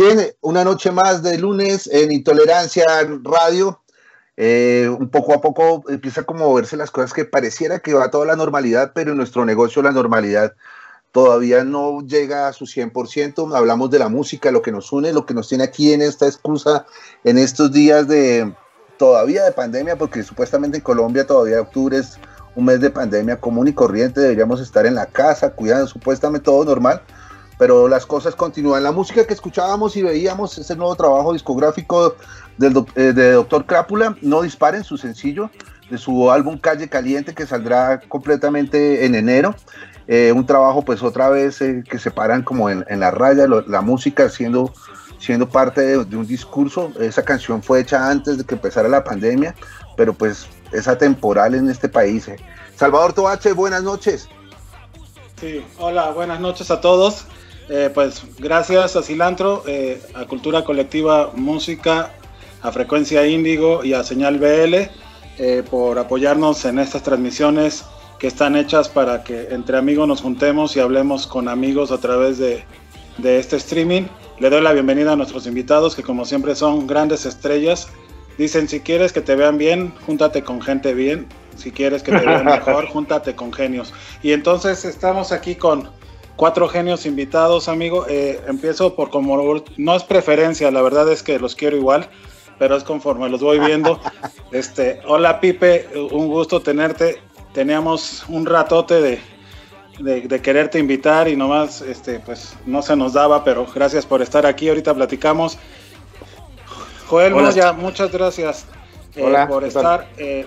bien, una noche más de lunes en Intolerancia Radio. Eh, un poco a poco empieza como a moverse las cosas que pareciera que va toda la normalidad, pero en nuestro negocio la normalidad todavía no llega a su 100%. Hablamos de la música, lo que nos une, lo que nos tiene aquí en esta excusa, en estos días de todavía de pandemia, porque supuestamente en Colombia todavía octubre es un mes de pandemia común y corriente, deberíamos estar en la casa, cuidando supuestamente todo normal, pero las cosas continúan. La música que escuchábamos y veíamos es el nuevo trabajo discográfico del, eh, de Doctor Crápula, No Disparen, su sencillo, de su álbum Calle Caliente, que saldrá completamente en enero. Eh, un trabajo, pues otra vez, eh, que se paran como en, la raya, la música siendo, siendo parte de, un discurso. Esa canción fue hecha antes de que empezara la pandemia, pero pues es atemporal en este país. Salvador Toache, buenas noches. Sí, hola, buenas noches a todos. Eh, pues gracias a Cilantro, eh, a Cultura Colectiva Música, a Frecuencia Índigo y a Señal BL eh, por apoyarnos en estas transmisiones que están hechas para que entre amigos nos juntemos y hablemos con amigos a través de, de este streaming. Le doy la bienvenida a nuestros invitados que como siempre son grandes estrellas. Dicen, si quieres que te vean bien, júntate con gente bien. Si quieres que te vean mejor, júntate con genios. Y entonces estamos aquí con cuatro genios invitados, amigo. Eh, empiezo por como no es preferencia, la verdad es que los quiero igual, pero es conforme los voy viendo. Este, hola Pipe, un gusto tenerte. Teníamos un ratote de, de, de quererte invitar y nomás, este, pues no se nos daba, pero gracias por estar aquí. Ahorita platicamos. Joel Hola. Moya, muchas gracias eh, Hola, por estar. eh,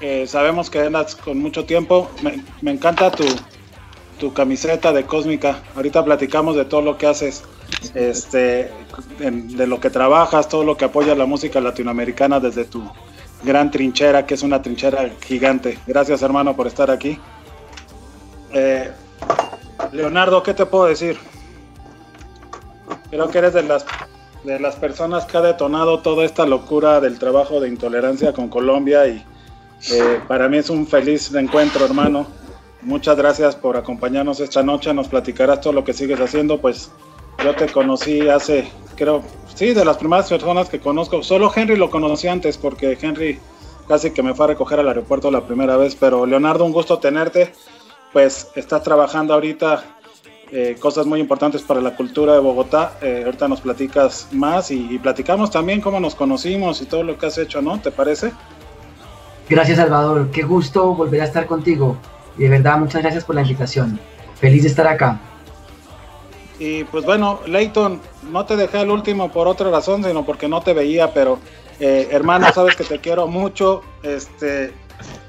eh, sabemos que andas con mucho tiempo. Me, me encanta tu, tu camiseta de Cósmica. Ahorita platicamos de todo lo que haces, este, de lo que trabajas, todo lo que apoya la música latinoamericana desde tu gran trinchera, que es una trinchera gigante. Gracias, hermano, por estar aquí. Eh, Leonardo, ¿qué te puedo decir? Creo que eres de las de las personas que ha detonado toda esta locura del trabajo de intolerancia con Colombia y eh, para mí es un feliz encuentro, hermano. Muchas gracias por acompañarnos esta noche. Nos platicarás todo lo que sigues haciendo. Pues yo te conocí hace, creo, sí, de las primeras personas que conozco. Solo Henry lo conocí antes porque Henry casi que me fue a recoger al aeropuerto la primera vez. Pero Leonardo, un gusto tenerte. Pues estás trabajando ahorita eh, cosas muy importantes para la cultura de Bogotá. Eh, ahorita nos platicas más y, y, platicamos también cómo nos conocimos y todo lo que has hecho, ¿no? ¿Te parece? Gracias, Salvador. Qué gusto volver a estar contigo. Y de verdad, muchas gracias por la invitación. Feliz de estar acá. Y pues bueno, Leighton, no te dejé al último por otra razón, sino porque no te veía, pero eh, hermano, sabes que te quiero mucho. Este,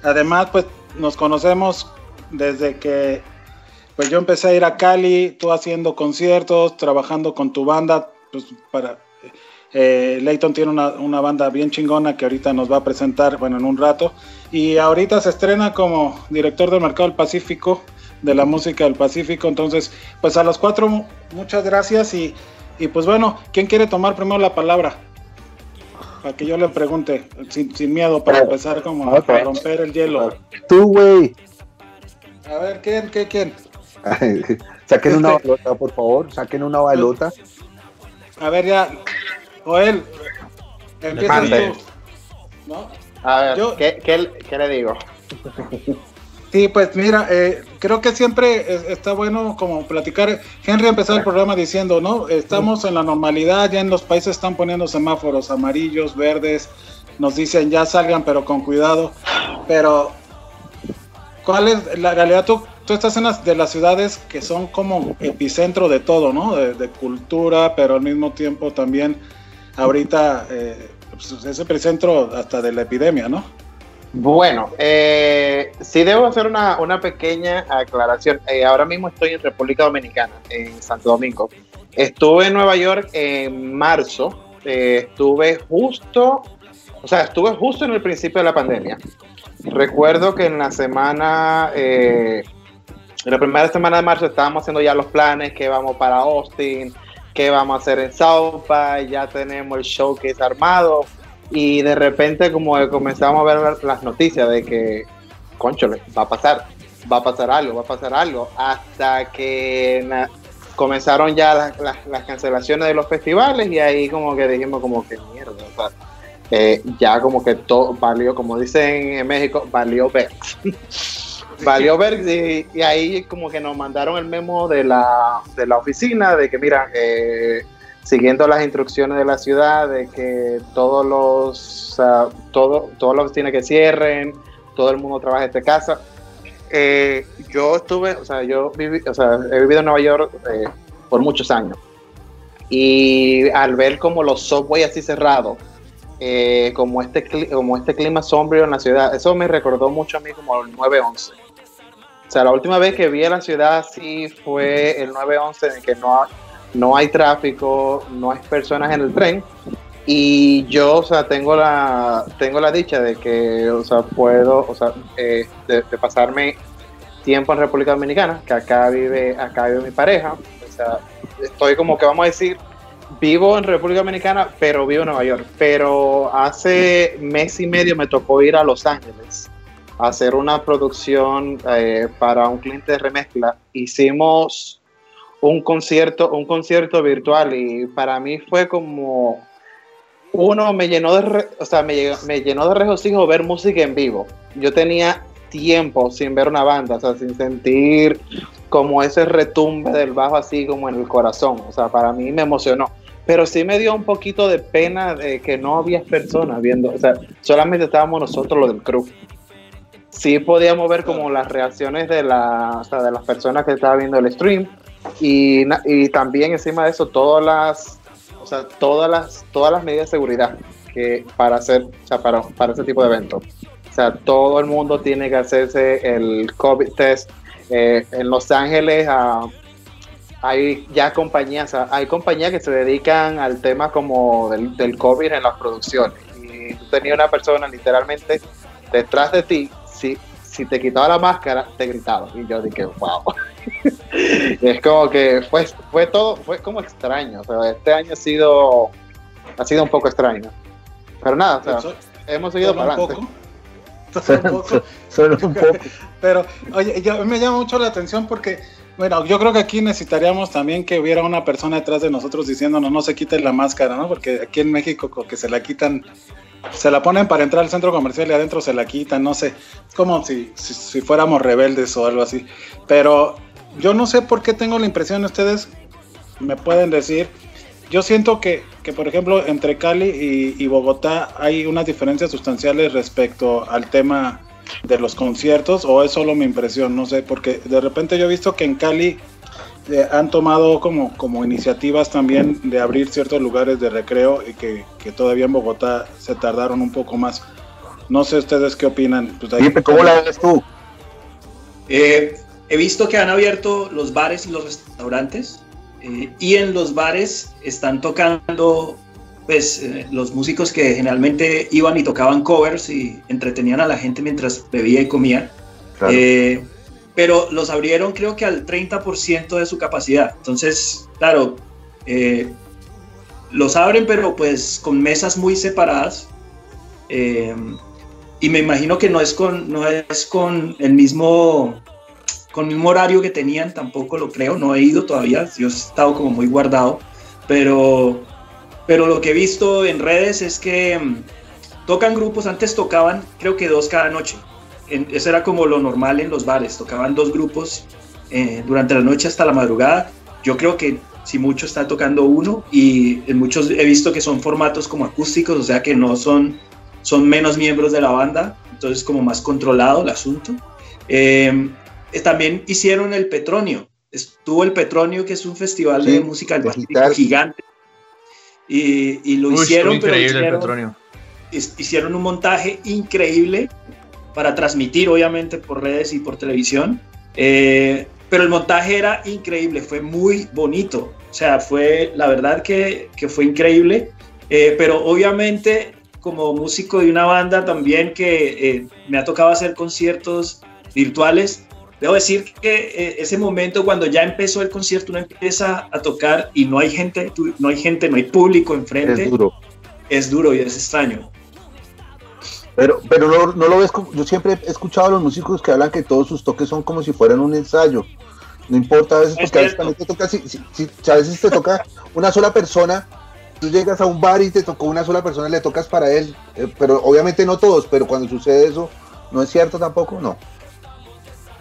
además, pues nos conocemos desde que pues yo empecé a ir a Cali, tú haciendo conciertos, trabajando con tu banda, pues para eh, Leighton tiene una, una, banda bien chingona que ahorita nos va a presentar, bueno, en un rato. Y ahorita se estrena como director del Mercado del Pacífico, de la música del Pacífico. Entonces, pues a los cuatro, muchas gracias. Y, y pues bueno, ¿quién quiere tomar primero la palabra? Para que yo le pregunte, sin, sin miedo, para empezar como a romper el hielo. Tú, güey. A ver, ¿quién? ¿Qué, quién? saquen una balota, por favor, saquen una balota. A ver, ya, Joel, empieza tú. ¿no? A ver, Yo, ¿qué, qué, qué le digo? Sí, pues mira, eh, creo que siempre está bueno como platicar. Henry empezó el programa diciendo, ¿no? Estamos en la normalidad, ya en los países están poniendo semáforos amarillos, verdes, nos dicen ya salgan, pero con cuidado. Pero, ¿cuál es la realidad? Tú, tú estás en las de las ciudades que son como epicentro de todo, ¿no? De, de cultura, pero al mismo tiempo también ahorita eh, pues es epicentro hasta de la epidemia, ¿no? Bueno, eh, sí debo hacer una, una pequeña aclaración. Eh, ahora mismo estoy en República Dominicana, en Santo Domingo. Estuve en Nueva York en marzo. Eh, estuve justo, o sea, estuve justo en el principio de la pandemia. Recuerdo que en la semana, eh, en la primera semana de marzo estábamos haciendo ya los planes que vamos para Austin, que vamos a hacer en By, ya tenemos el showcase armado y de repente como comenzamos a ver las noticias de que, conchole, va a pasar, va a pasar algo, va a pasar algo, hasta que comenzaron ya las, cancelaciones de los festivales y ahí como que dijimos como que mierda, o sea, eh, ya como que todo valió, como dicen en México, valió ver. valió ver y, ahí como que nos mandaron el memo de la, de la oficina de que mira, eh, siguiendo las instrucciones de la ciudad de que todos los uh, todo, todos los tiene que cierren, todo el mundo trabaja desde casa. Eh, yo estuve, o sea, yo viví, o sea, he vivido en Nueva York eh, por muchos años y al ver como los subways así cerrados, como este como este clima sombrío en la ciudad, eso me recordó mucho a mí como el 911. O sea, la última vez que vi a la ciudad así fue el 911 en que no no hay tráfico, no hay personas en el tren. Y yo, o sea, tengo la, tengo la dicha de que, o sea, puedo, o sea, eh, de, de, pasarme tiempo en República Dominicana, que acá vive, acá vive mi pareja, o sea, estoy como que vamos a decir, vivo en República Dominicana, pero vivo en Nueva York, pero hace mes y medio me tocó ir a Los Ángeles hacer una producción eh, para un cliente de remezcla. Hicimos un concierto, un concierto virtual y para mí fue como uno me llenó de, re, o sea, me, me, llenó de regocijo ver música en vivo. Yo tenía tiempo sin ver una banda, o sea, sin sentir como ese retumbe del bajo así como en el corazón, o sea, para mí me emocionó. Pero sí me dio un poquito de pena de que no había personas viendo, o sea, solamente estábamos nosotros los del crew. Sí podíamos ver como las reacciones de, la, o sea, de las personas que estaban viendo el stream, y, y, también encima de eso todas las o sea, todas las todas las medidas de seguridad que para hacer o sea, para, para ese tipo de eventos o sea todo el mundo tiene que hacerse el COVID test eh, en Los Ángeles uh, hay ya compañías hay compañías que se dedican al tema como del, del COVID en las producciones. Y tú tenías una persona literalmente detrás de ti si, si te quitaba la máscara te gritaba y yo dije wow es como que fue, fue todo, fue como extraño. O sea, este año ha sido, ha sido un poco extraño. Pero nada, o sea, So- hemos seguido para adelante. poco. Solo un poco. Solo un poco. Pero, oye, yo, me llama mucho la atención porque, bueno, yo creo que aquí necesitaríamos también que hubiera una persona detrás de nosotros diciéndonos no se quite la máscara, ¿no? Porque aquí en México como que se la quitan, se la ponen para entrar al centro comercial y adentro se la quitan, no sé, como si, si, si fuéramos rebeldes o algo así. Pero yo no sé por qué tengo la impresión, ustedes me pueden decir, yo siento que, que, por ejemplo, entre Cali y, y Bogotá hay unas diferencias sustanciales respecto al tema de los conciertos, o es solo mi impresión, no sé, porque de repente yo he visto que en Cali eh, han tomado como, como iniciativas también de abrir ciertos lugares de recreo y que, que todavía en Bogotá se tardaron un poco más. No sé ustedes qué opinan. Pues ahí- ¿cómo la ves tú? Eh, he visto que han abierto los bares y los restaurantes eh, y en los bares están tocando pues eh, los músicos que generalmente iban y tocaban covers y entretenían a la gente mientras bebía y comía. Claro. Pero los abrieron creo que al 30% de su capacidad. Entonces, claro, eh, los abren pero pues con mesas muy separadas. Eh, y me imagino que no es con, no es con el mismo con el mismo horario que tenían, tampoco lo creo, no he ido todavía, yo he estado como muy guardado, pero, pero lo que he visto en redes es que mm, tocan grupos, antes tocaban creo que dos cada noche, en- eso era como lo normal en los bares, tocaban dos grupos eh, durante la noche hasta la madrugada, yo creo que si mucho está tocando uno y en muchos he visto que son formatos como acústicos, o sea que no son, son menos miembros de la banda, entonces como más controlado el asunto. Eh, eh, también hicieron el Petronio. Estuvo el Petronio, que es un festival Sí, de música gigante. Y, y lo Uy, hicieron, pero increíble el hicieron, hicieron un montaje increíble para transmitir, obviamente, por redes y por televisión. Eh, pero el montaje era increíble, fue muy bonito. O sea, fue la verdad que, que fue increíble. Eh, pero obviamente, como músico de una banda también que eh, me ha tocado hacer conciertos virtuales, debo decir que ese momento cuando ya empezó el concierto, uno empieza a tocar y no hay gente, no hay gente, no hay público enfrente, Es duro. es duro y es extraño. Pero, pero no, no lo ves como. Yo siempre he escuchado a los músicos que hablan que todos sus toques son como si fueran un ensayo. No importa a veces, Es porque a veces también te toca, si, si- si- si a veces te toca una sola persona. Tú llegas a un bar y te tocó una sola persona y le tocas para él. eh, pero obviamente no todos, pero cuando sucede eso, ¿no es cierto tampoco? No.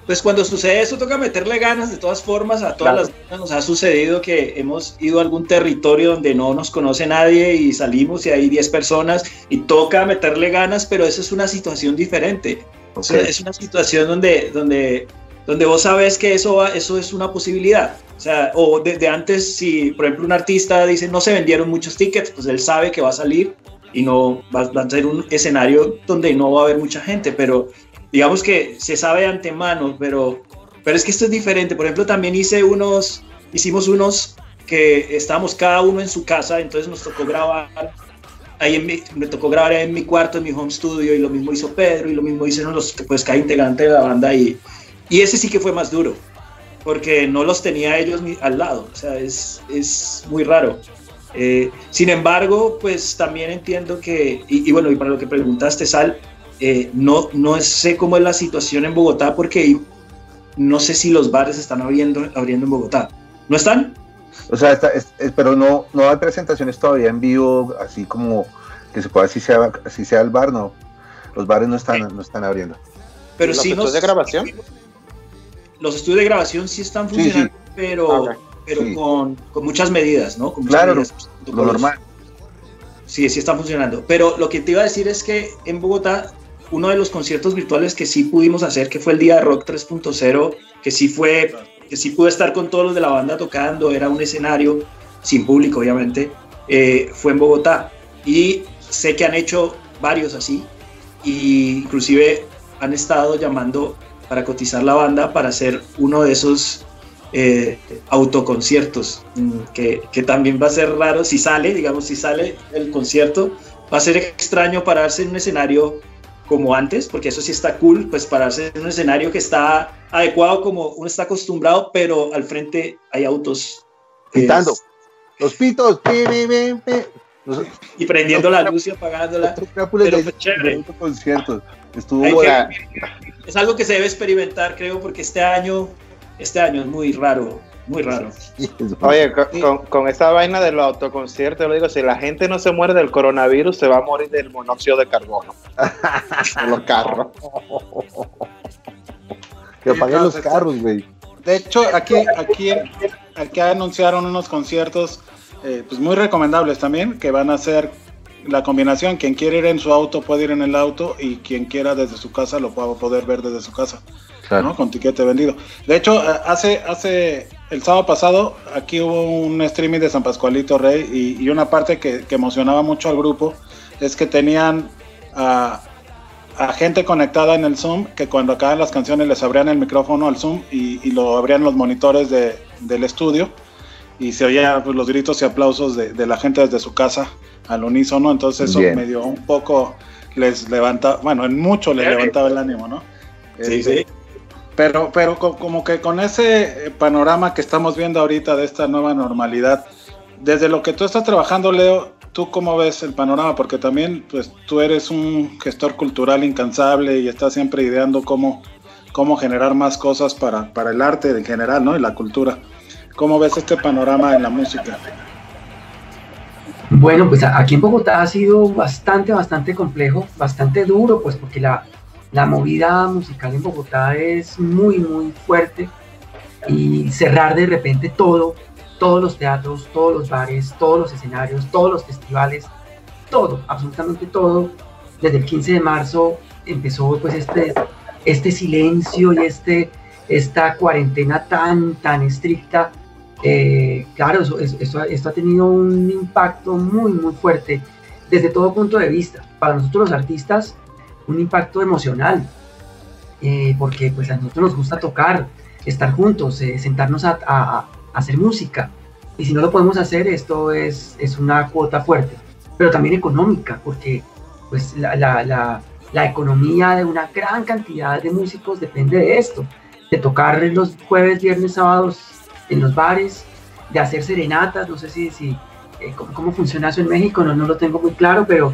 Pues cuando sucede eso toca meterle ganas de todas formas, a todas Claro. las nos ha sucedido que hemos ido a algún territorio donde no nos conoce nadie y salimos y hay 10 personas y toca meterle ganas, pero eso es una situación diferente. O sea, es una situación donde, donde, donde vos sabes que eso, va- eso es una posibilidad. O sea, o desde antes, si por ejemplo un artista dice no se vendieron muchos tickets, pues él sabe que va a salir y no va, va a ser un escenario donde no va a haber mucha gente, pero digamos que se sabe de antemano, pero, pero es que esto es diferente. Por ejemplo, también hice unos, hicimos unos que estábamos cada uno en su casa, entonces nos tocó grabar. Ahí en mi- me tocó grabar en mi cuarto, en mi home studio, y lo mismo hizo Pedro, y lo mismo hicieron los pues, cada integrante de la banda, y, y ese sí que fue más duro, porque no los tenía ellos ni al lado, o sea, es, es muy raro. Eh, sin embargo, pues también entiendo que, y, y bueno, y para lo que preguntaste, Sal, eh, no, no sé cómo es la situación en Bogotá porque no sé si los bares están abriendo, abriendo en Bogotá. ¿No están? O sea, está- es- es- pero no, no hay presentaciones todavía en vivo, así como que se pueda, así sea, así sea el bar, no. Los bares no están, no están abriendo. Pero ¿Los sí estudios nos- de grabación? Los estudios de grabación sí están Sí, sí. funcionando, pero, Ah, pero Sí. con, con muchas medidas, ¿no? Con muchas Claro, medidas, Lo normal. Sí, sí está funcionando. Pero lo que te iba a decir es que en Bogotá, uno de los conciertos virtuales que sí pudimos hacer, que fue el Día de Rock 3.0, que sí fue, que sí pude estar con todos los de la banda tocando, era un escenario sin público, obviamente, eh, fue en Bogotá. Y sé que han hecho varios así, y inclusive han estado llamando para cotizar la banda para hacer uno de esos eh, autoconciertos, mm, que, que también va a ser raro si sale, digamos, si sale el concierto, va a ser extraño pararse en un escenario como antes, porque eso sí está cool, pues pararse en un escenario que está adecuado como uno está acostumbrado, pero al frente hay autos. Pitando. Es- Los pitos. pi, pi, pi, pi. y prendiendo la luz y apagándola. Pero fue chévere. conciertos. Estuvo que- es algo que se debe experimentar, creo, porque este año, este año es muy raro, muy raro. Oye, con, con- con esa vaina de los autoconciertos, yo le digo, si la gente no se muere del coronavirus, se va a morir del monóxido de carbono. En los carros. que apaguen los carros, güey. De hecho, aquí, aquí, aquí anunciaron unos conciertos eh, pues muy recomendables también, que van a ser la combinación, quien quiere ir en su auto puede ir en el auto y quien quiera desde su casa lo va a poder ver desde su casa, ¿no? Con tiquete vendido. De hecho, eh, hace, hace el sábado pasado, aquí hubo un streaming de San Pascualito Rey y, y una parte que, que emocionaba mucho al grupo es que tenían a, a gente conectada en el Zoom que cuando acaban las canciones les abrían el micrófono al Zoom y, y lo abrían los monitores de- del estudio y se oían pues, los gritos y aplausos de, de la gente desde su casa al unísono, entonces eso Bien. me dio un poco, les levanta, bueno, en mucho les levantaba el ánimo, ¿no? Sí, Este, sí. Pero, pero co- como que con ese eh, panorama que estamos viendo ahorita de esta nueva normalidad, desde lo que tú estás trabajando, Leo, ¿tú cómo ves el panorama? Porque también, pues, tú eres un gestor cultural incansable y estás siempre ideando cómo, cómo generar más cosas para, para el arte en general, ¿no? Y la cultura. ¿Cómo ves este panorama en la música? Bueno, pues aquí en Bogotá ha sido bastante, bastante complejo, bastante duro, pues porque la, la movida musical en Bogotá es muy, muy fuerte y cerrar de repente todo, todos los teatros, todos los bares, todos los escenarios, todos los festivales, todo, absolutamente todo, desde el 15 de marzo empezó pues este, este silencio y este, esta cuarentena tan, tan estricta eh, claro, eso, eso- esto, ha- tenido un impacto muy, muy fuerte desde todo punto de vista. Para nosotros los artistas, un impacto emocional, eh, porque pues a nosotros nos gusta tocar, estar juntos, eh, sentarnos a, hacer música. Y si no lo podemos hacer, esto es, es una cuota fuerte, pero también económica, porque pues la- la economía de una gran cantidad de músicos depende de esto, de tocar los jueves, viernes, sábados en los bares, de hacer serenatas, no sé si, si eh, cómo, cómo funciona eso en México, no, no lo tengo muy claro, pero,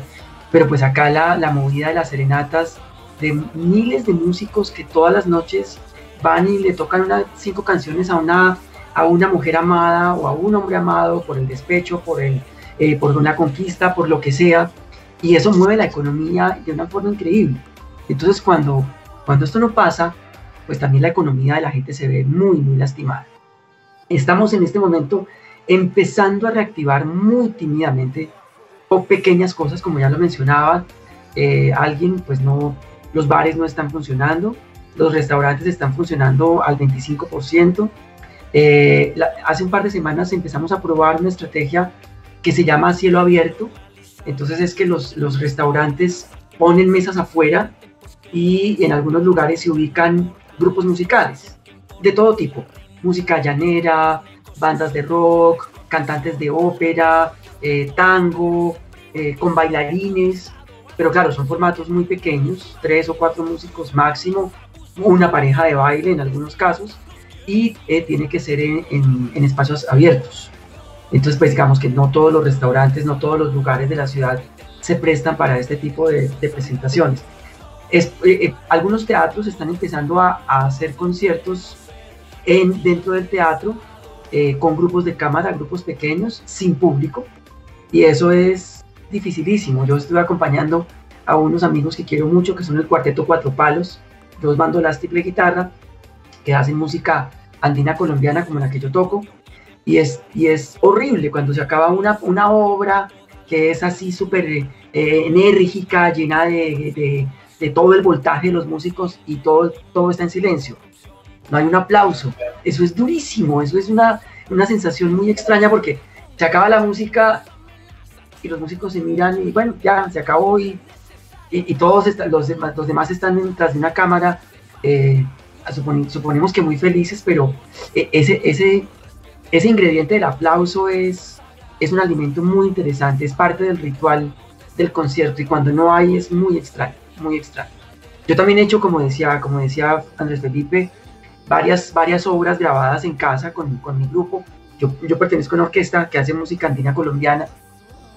pero pues acá la, la movida de las serenatas, de miles de músicos que todas las noches van y le tocan unas cinco canciones a una, a una mujer amada o a un hombre amado por el despecho, por, el, eh, por una conquista, por lo que sea, y eso mueve la economía de una forma increíble. Entonces cuando, cuando esto no pasa, pues también la economía de la gente se ve muy, muy lastimada. Estamos en este momento empezando a reactivar muy tímidamente pequeñas cosas, como ya lo mencionaba, eh, alguien, pues no, los bares no están funcionando, los restaurantes están funcionando al 25%. Eh, hace un par de semanas empezamos a probar una estrategia que se llama cielo abierto. Entonces es que los, los restaurantes ponen mesas afuera y en algunos lugares se ubican grupos musicales de todo tipo. Música llanera, bandas de rock, cantantes de ópera, eh, tango, eh, con bailarines. Pero claro, son formatos muy pequeños, tres o cuatro músicos máximo, una pareja de baile en algunos casos, y eh, tiene que ser en, en- en espacios abiertos. Entonces, pues digamos que no todos los restaurantes, no todos los lugares de la ciudad se prestan para este tipo de, de presentaciones. Es- eh, eh, algunos teatros están empezando a, a hacer conciertos en, dentro del teatro eh, con grupos de cámara, grupos pequeños, sin público, y eso es dificilísimo. Yo estuve acompañando a unos amigos que quiero mucho, que son el Cuarteto Cuatro Palos, dos bandolas triple guitarra, que hacen música andina colombiana como la que yo toco, y es, y es horrible cuando se acaba una, una obra que es así súper eh, enérgica, llena de, de- de todo el voltaje de los músicos y todo, todo está en silencio. No hay un aplauso. Eso es durísimo, eso es una, una sensación muy extraña porque se acaba la música y los músicos se miran y bueno, ya se acabó y, y, y todos están, los, demás, los demás están detrás de una cámara, eh, supone- suponemos que muy felices, pero eh, ese, ese, ese ingrediente del aplauso es, es un alimento muy interesante, es parte del ritual del concierto y cuando no hay es muy extraño, muy extraño. Yo también he hecho, como decía, como decía Andrés Felipe, varias, varias obras grabadas en casa con, con mi grupo. Yo, yo pertenezco a una orquesta que hace música andina colombiana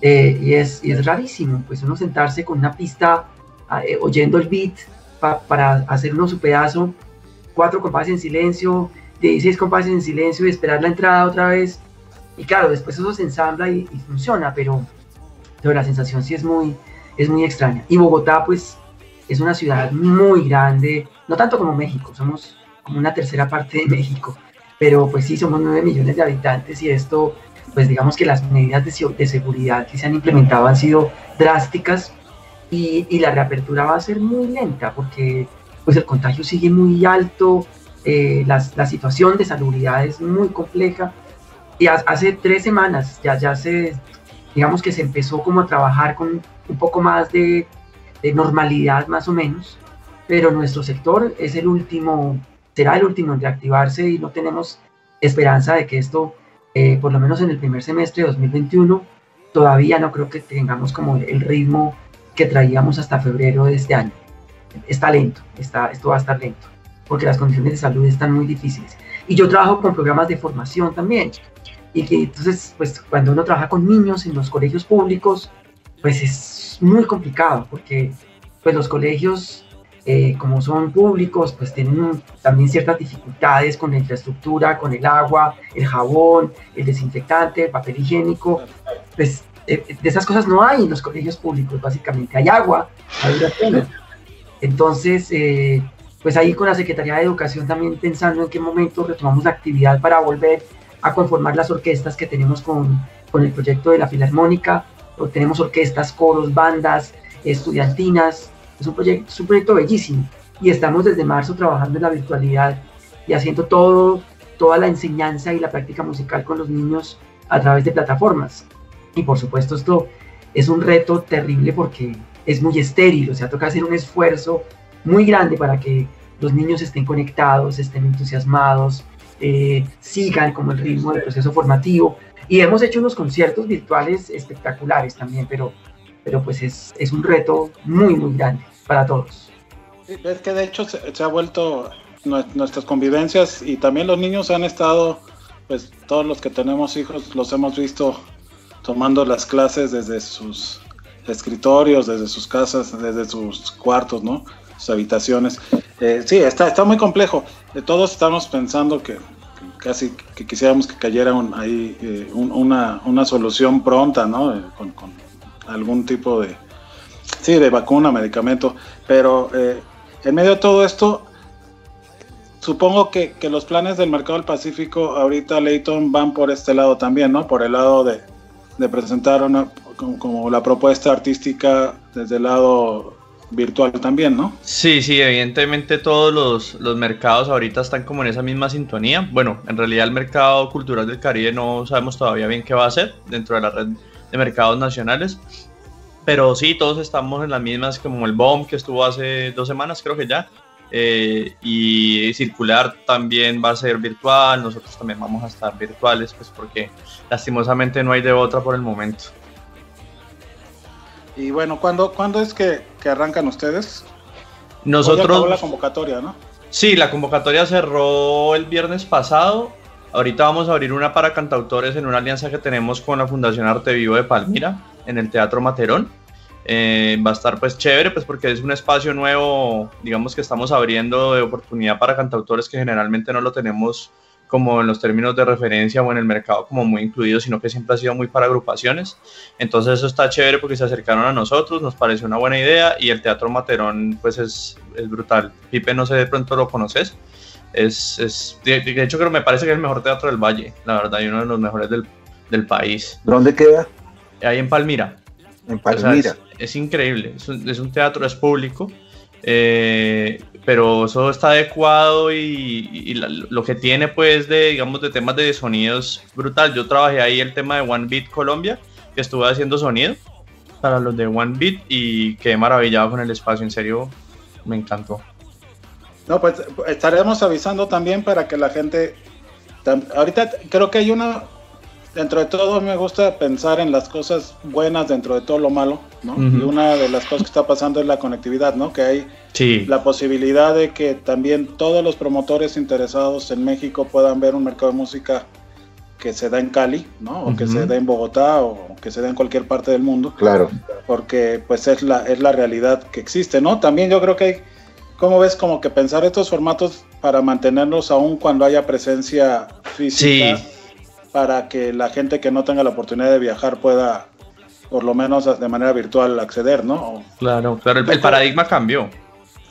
eh, y, es, y es rarísimo, pues uno sentarse con una pista eh, oyendo el beat para hacer uno su pedazo, cuatro compases en silencio, 16 compases en silencio y esperar la entrada otra vez. Y claro, después eso se ensambla y, funciona, pero, pero la sensación sí es muy, es muy extraña. Y Bogotá, pues, es una ciudad muy grande, no tanto como México, somos como una tercera parte de México, pero pues sí, somos 9 millones de habitantes y esto, pues digamos que las medidas de, de seguridad que se han implementado han sido drásticas y, y, la reapertura va a ser muy lenta porque pues el contagio sigue muy alto, eh, la, la, situación de salubridad es muy compleja y hace tres semanas ya, ya se, digamos que se empezó como a trabajar con un poco más de, de normalidad más o menos, pero nuestro sector es el último, será el último en reactivarse y no tenemos esperanza de que esto, eh, por lo menos en el primer semestre de 2021, todavía no creo que tengamos como el ritmo que traíamos hasta febrero de este año. Está lento, está, esto va a estar lento, porque las condiciones de salud están muy difíciles. Y yo trabajo con programas de formación también. Y que entonces, pues cuando uno trabaja con niños en los colegios públicos, pues es muy complicado, porque pues los colegios, eh, como son públicos, pues tienen también ciertas dificultades con la infraestructura, con el agua, el jabón, el desinfectante, el papel higiénico. Pues de, esas cosas no hay en los colegios públicos, básicamente. Hay agua, hay Entonces, eh, pues ahí con la Secretaría de Educación también pensando en qué momento retomamos la actividad para volver a conformar las orquestas que tenemos con, con el proyecto de la Filarmónica. Tenemos orquestas, coros, bandas, estudiantinas. Es un, proyecto, bellísimo. Y estamos desde marzo trabajando en la virtualidad y haciendo todo, toda la enseñanza y la práctica musical con los niños a través de plataformas. Y por supuesto esto es un reto terrible porque es muy estéril, o sea, toca hacer un esfuerzo muy grande para que los niños estén conectados, estén entusiasmados, eh, sigan como el ritmo del proceso formativo. Y hemos hecho unos conciertos virtuales espectaculares también, pero, pero pues es, es un reto muy, muy grande para todos. es que de hecho se, se, ha vuelto nuestras convivencias y también los niños han estado, pues todos los que tenemos hijos los hemos visto tomando las clases desde sus escritorios, desde sus casas, desde sus cuartos, ¿no? Sus habitaciones. Eh, sí, está, está muy complejo. Eh, todos estamos pensando que, casi que quisiéramos que cayera ahí eh, una, una, solución pronta, ¿no? Con, con, algún tipo de, sí, de vacuna, medicamento. Pero en medio de todo esto, supongo que, que, los planes del mercado del Pacífico ahorita, Leighton, van por este lado también, ¿no? Por el lado de, de presentar una, como, la propuesta artística desde el lado virtual también, ¿no? Sí, sí, evidentemente todos los, los, mercados ahorita están como en esa misma sintonía. Bueno, en realidad el mercado cultural del Caribe no sabemos todavía bien qué va a hacer dentro de la red de mercados nacionales, pero sí, todos estamos en las mismas como el BOM que estuvo hace dos semanas, creo que ya, eh, y circular también va a ser virtual, nosotros también vamos a estar virtuales, pues porque lastimosamente no hay de otra por el momento. Y bueno, ¿cuándo, ¿cuándo es que, que arrancan ustedes? Nosotros... la convocatoria, ¿no? Sí, la convocatoria cerró el viernes pasado. Ahorita vamos a abrir una para cantautores en una alianza que tenemos con la Fundación Arte Vivo de Palmira, en el Teatro Materón. Eh, va a estar pues chévere, pues porque es un espacio nuevo, digamos que estamos abriendo de oportunidad para cantautores que generalmente no lo tenemos como en los términos de referencia o en el mercado como muy incluido, sino que siempre ha sido muy para agrupaciones. Entonces eso está chévere porque se acercaron a nosotros, nos pareció una buena idea y el Teatro Materón pues es, es brutal. Pipe, no sé, de pronto lo conoces. Es, es de, de, hecho creo me parece que es el mejor teatro del Valle, la verdad, y uno de los mejores del, del país. ¿Dónde queda? Ahí en Palmira. En Palmira. O sea, es, es, increíble, es un, es un, teatro, es público. Eh, pero eso está adecuado y, y la, lo que tiene pues de digamos de temas de sonidos brutal yo trabajé ahí el tema de One Beat Colombia que estuve haciendo sonido para los de One Beat y quedé maravillado con el espacio en serio me encantó no pues estaremos avisando también para que la gente ahorita creo que hay una dentro de todo me gusta pensar en las cosas buenas dentro de todo lo malo, ¿no? Uh -huh. Y una de las cosas que está pasando es la conectividad, ¿no? Que hay sí. la posibilidad de que también todos los promotores interesados en México puedan ver un mercado de música que se da en Cali, ¿no? O que se da en Bogotá o que se da en cualquier parte del mundo, Claro. porque pues es la, es la realidad que existe, ¿no? También yo creo que hay, ¿cómo ves? Como que pensar estos formatos para mantenerlos aún cuando haya presencia física, Sí. para que la gente que no tenga la oportunidad de viajar pueda, por lo menos de manera virtual, acceder, ¿no? Claro, claro, el, el paradigma cambió.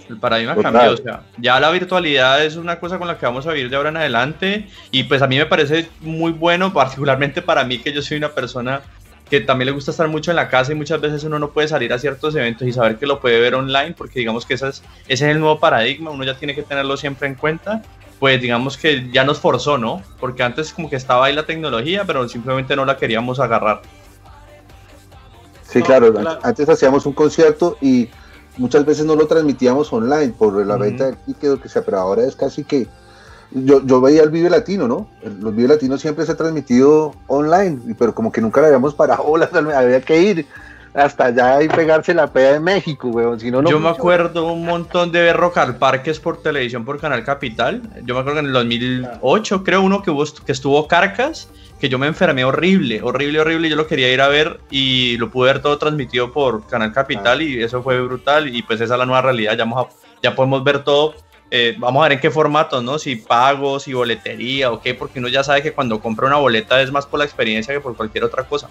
El paradigma Total. cambió, o sea, ya la virtualidad es una cosa con la que vamos a vivir de ahora en adelante y pues a mí me parece muy bueno, particularmente para mí que yo soy una persona que también le gusta estar mucho en la casa y muchas veces uno no puede salir a ciertos eventos y saber que lo puede ver online porque digamos que esa es- ese es el nuevo paradigma, uno ya tiene que tenerlo siempre en cuenta, pues digamos que ya nos forzó, ¿no? Porque antes como que estaba ahí la tecnología, pero simplemente no la queríamos agarrar. Sí, No, claro. claro. Antes hacíamos un concierto y muchas veces no lo transmitíamos online por la venta del ticket o que sea, pero ahora es casi que. Yo, yo veía el Vive Latino, ¿no? El- Los Vive Latinos siempre se ha transmitido online, pero como que nunca le habíamos parado había que ir hasta allá y pegarse la peda de México, weón. Si no, no Yo me acuerdo un montón de ver Rock al Parques por televisión por Canal Capital. Yo me acuerdo que en el 2008, creo uno que, hubo, que estuvo Carcas, que yo me enfermé horrible, horrible, horrible. y Yo lo quería ir a ver y lo pude ver todo transmitido por Canal Capital y eso fue brutal. Y pues esa es la nueva realidad. Ya, vamos a- ya podemos ver todo. Eh, vamos a ver en qué formato, ¿no? Si pago, si boletería o qué, porque uno ya sabe que cuando compra una boleta es más por la experiencia que por cualquier otra cosa.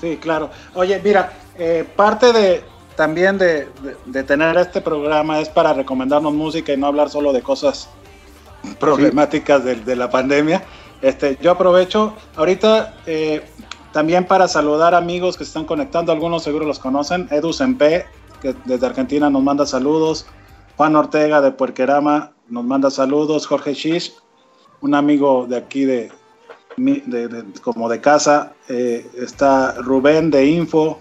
Sí, claro. Oye, mira, eh, parte de también de, de- de tener este programa es para recomendarnos música y no hablar solo de cosas problemáticas de, de la pandemia. Este, yo aprovecho ahorita eh, también para saludar amigos que se están conectando, algunos seguro los conocen, Edu Sempe, que desde Argentina nos manda saludos, Juan Ortega de Puerquerama nos manda saludos, Jorge Shish, un amigo de aquí de, de- de- como de casa, eh, está Rubén de Info,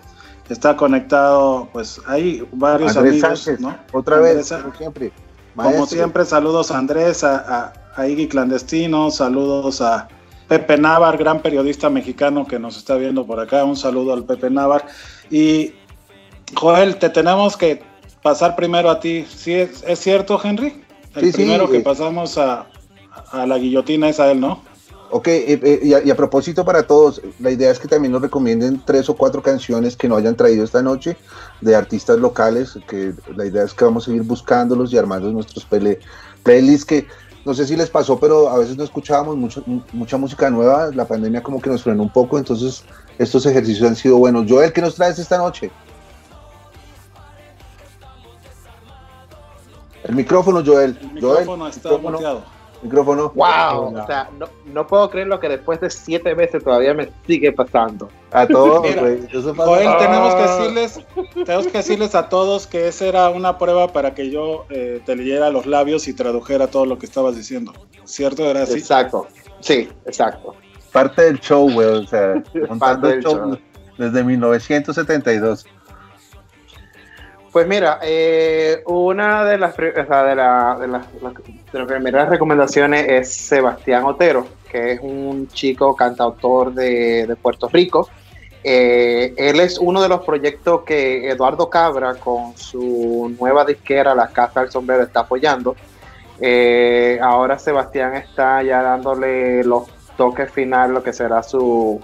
está conectado, pues hay varios Andrés amigos, Sánchez, ¿no? otra Andrés vez, como siempre. como siempre, saludos a Andrés, a, a, a Iggy Clandestino, saludos a Pepe Navar, gran periodista mexicano que nos está viendo por acá. Un saludo al Pepe Navar. Y Joel, te tenemos que pasar primero a ti. ¿Sí es, es cierto, Henry? El Sí, sí, primero que eh. pasamos a, a la guillotina es a él, ¿no? Ok, eh, eh, y, a, y a propósito para todos, la idea es que también nos recomienden tres o cuatro canciones que no hayan traído esta noche de artistas locales, que la idea es que vamos a ir buscándolos y armando nuestros pele- playlists que no sé si les pasó, pero a veces no escuchábamos mucho, mucha música nueva, la pandemia como que nos frenó un poco, entonces estos ejercicios han sido buenos. Joel, ¿qué nos traes esta noche? El micrófono, Joel. El Joel, micrófono está micrófono, muteado. micrófono. wow, o sea, no, no puedo creer lo que después de siete veces todavía me sigue pasando. A todos, Mira, güey. Eso pasa. Joel, tenemos que Ah. decirles, tenemos que decirles a todos que esa era una prueba para que yo eh, te leyera los labios y tradujera todo lo que estabas diciendo. ¿Cierto? Era así. Exacto, sí, exacto. parte del show, güey. O sea, montando del el show show. desde 1972. Pues mira, eh, una de las, o sea, de, la- de las, de las primeras recomendaciones es Sebastián Otero, que es un chico cantautor de, de Puerto Rico. Eh, él es uno de los proyectos que Eduardo Cabra con su nueva disquera La Casa del Sombrero está apoyando. Eh, ahora Sebastián está ya dándole los toques final, lo que será su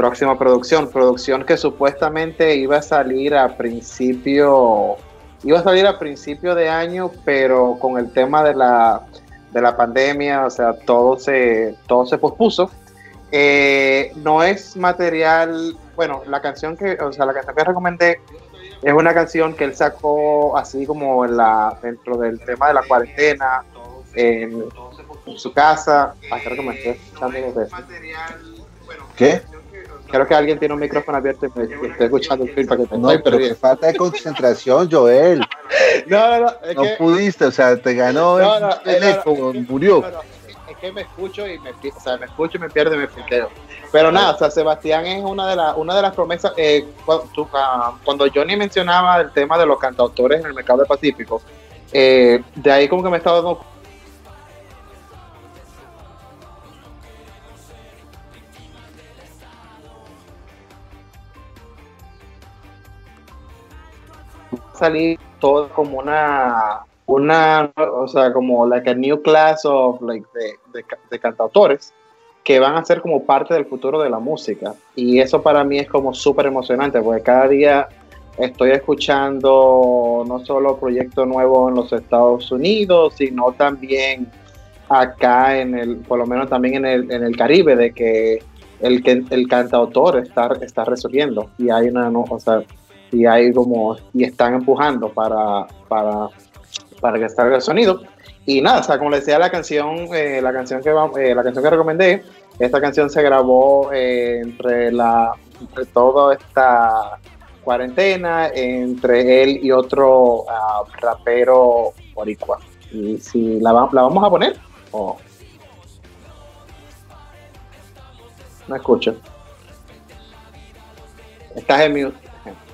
próxima producción. Producción que supuestamente iba a salir a principio, iba a salir a principio de año, pero con el tema de la, de la pandemia, o sea, todo se, todo se pospuso. Eh, no es material, bueno, la canción que, o sea, la canción que recomendé es una canción que él sacó así como en la, dentro del tema de la cuarentena, en, en su casa. Escuchando desde- ¿Qué? Creo que alguien tiene un micrófono abierto y me escuchando el film para que No, pero perdiendo. falta de concentración, Joel. No, no, no, es No que, pudiste, o sea, te ganó No, el no, teléfono, no, no, murió. es que me escucho y me, o sea, me escucho y me pierdo y me filteo. Pero nada, o sea, Sebastián es una de, las una de las promesas. eh, ah, cuando Johnny mencionaba el tema de los cantautores en el mercado del Pacífico, eh, de ahí como que me estaba dando salir todo como una una o sea como like a new class of like de, de, cantautores que van a ser como parte del futuro de la música. Y eso para mí es como súper emocionante, porque cada día estoy escuchando no solo proyectos nuevos en los Estados Unidos, sino también acá en el, por lo menos también en el, en el Caribe, de que el, el cantautor está, está resolviendo y hay una, o sea, y hay como, y están empujando para, para, para que salga el sonido. Y nada, o sea, como les decía la canción, eh, la canción que eh, la canción que recomendé, esta canción se grabó eh, entre la entre toda esta cuarentena, entre él y otro ah, rapero boricua. Y si la, la vamos a poner, o no escucho. Estás en mute.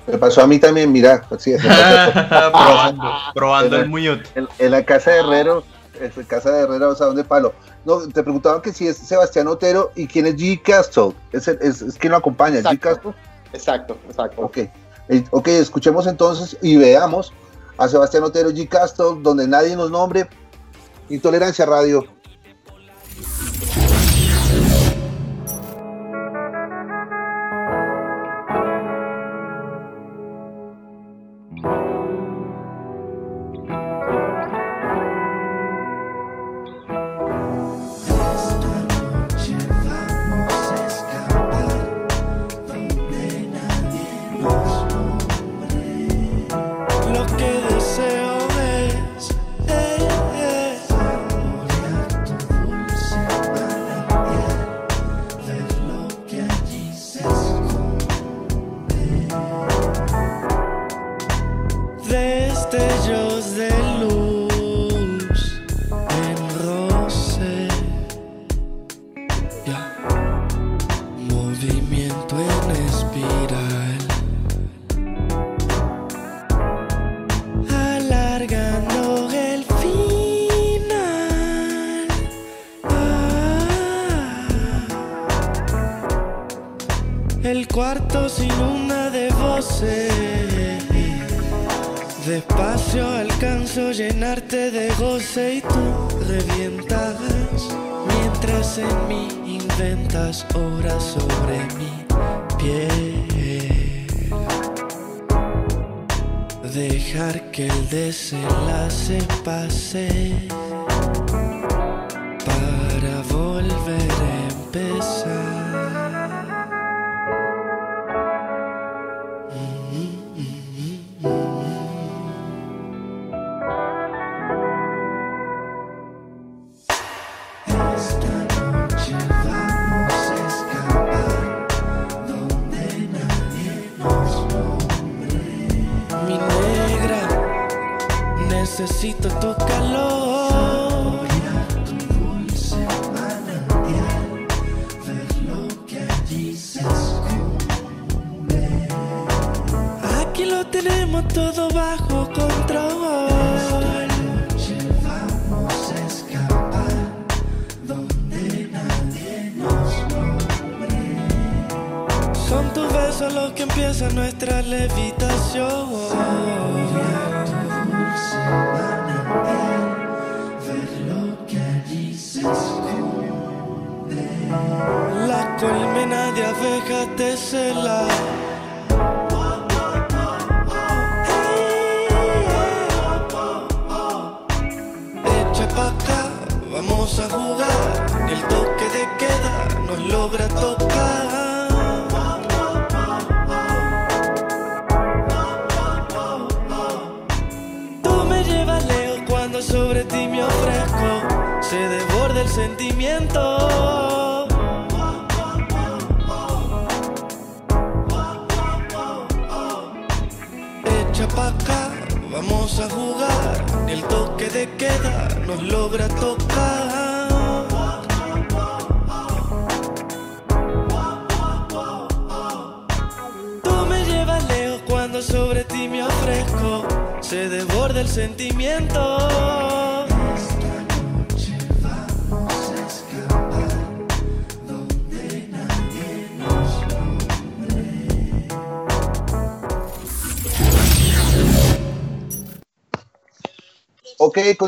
Me pasó a mí también, mira, así es. probando, probando el mute. En, en, la casa de Herrero, en la casa de Herrero, o sea, ¿dónde palo? No, te preguntaban que si es Sebastián Otero y quién es G. Castro. Es, el, es, es quien lo acompaña, G. Castro. Exacto, exacto. Ok, eh, ok, escuchemos entonces y veamos a Sebastián Otero G. Castro, donde nadie nos nombre. Intolerancia Radio.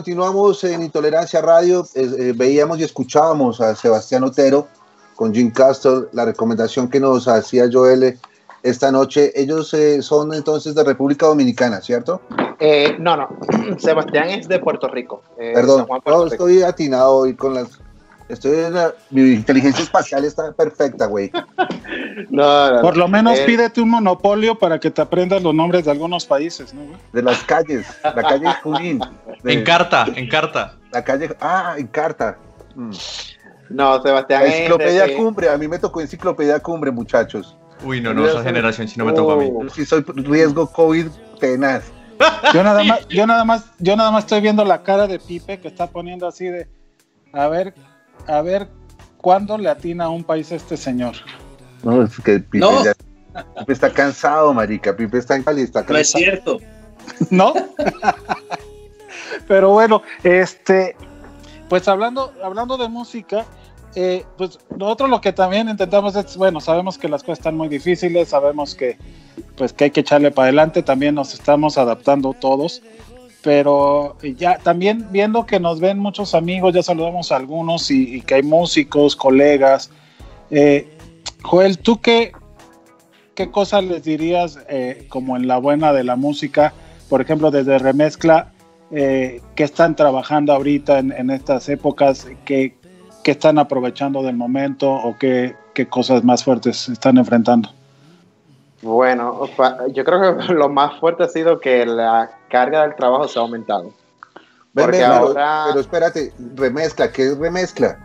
Continuamos en Intolerancia Radio. Eh, veíamos y escuchábamos a Sebastián Otero con Jim Castle, la recomendación que nos hacía Joel esta noche. Ellos eh, son entonces de República Dominicana, ¿cierto? Eh, no, no. Sebastián es de Puerto Rico. eh, Perdón, Puerto no, Rico. estoy atinado hoy con las... Estoy en la- mi inteligencia espacial está perfecta, güey. No, no, Por lo menos eh, pídete un monopolio para que te aprendas los nombres de algunos países, ¿no? güey? De las calles, la calle Junín. de- En carta, en carta. La calle, ah, en carta. Mm. No, Sebastián La enciclopedia de- Cumbre, a mí me tocó enciclopedia Cumbre, muchachos. Uy, no, no, esa generación si no me tocó a mí. Sí soy riesgo COVID tenaz. Yo nada más, yo nada más, yo nada más estoy viendo la cara de Pipe que está poniendo así de a ver, a ver cuándo le atina a un país este señor. No, es que Pipe, No. ya- Pipe está cansado, marica. Pipe está en Cali, está No es cansado. cierto. ¿no? Pero bueno, este, pues hablando, hablando de música, eh, pues nosotros lo que también intentamos es, bueno, sabemos que las cosas están muy difíciles, sabemos que, pues que hay que echarle para adelante, también nos estamos adaptando todos, pero ya también viendo que nos ven muchos amigos, ya saludamos a algunos y, y que hay músicos, colegas. eh, Joel, ¿tú qué, qué cosas les dirías eh, como en la buena de la música? Por ejemplo, desde Remezcla, eh, ¿qué están trabajando ahorita en, en estas épocas? ¿Qué, qué están aprovechando del momento o qué, qué cosas más fuertes están enfrentando? Bueno, yo creo que lo más fuerte ha sido que la carga del trabajo se ha aumentado. Ven, Porque ven, pero- pero espérate, remezcla, ¿qué es remezcla?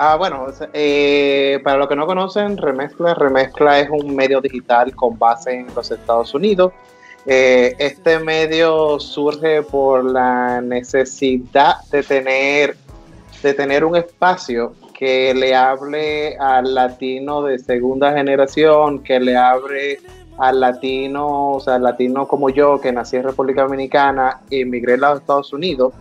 Ah, bueno, eh, para los que no conocen, Remezcla, Remezcla es un medio digital con base en los Estados Unidos. Eh, este medio surge por la necesidad de tener, de tener un espacio que le hable al latino de segunda generación, que le hable al latino, o sea, latino como yo, que nací en República Dominicana, emigré a los Estados Unidos,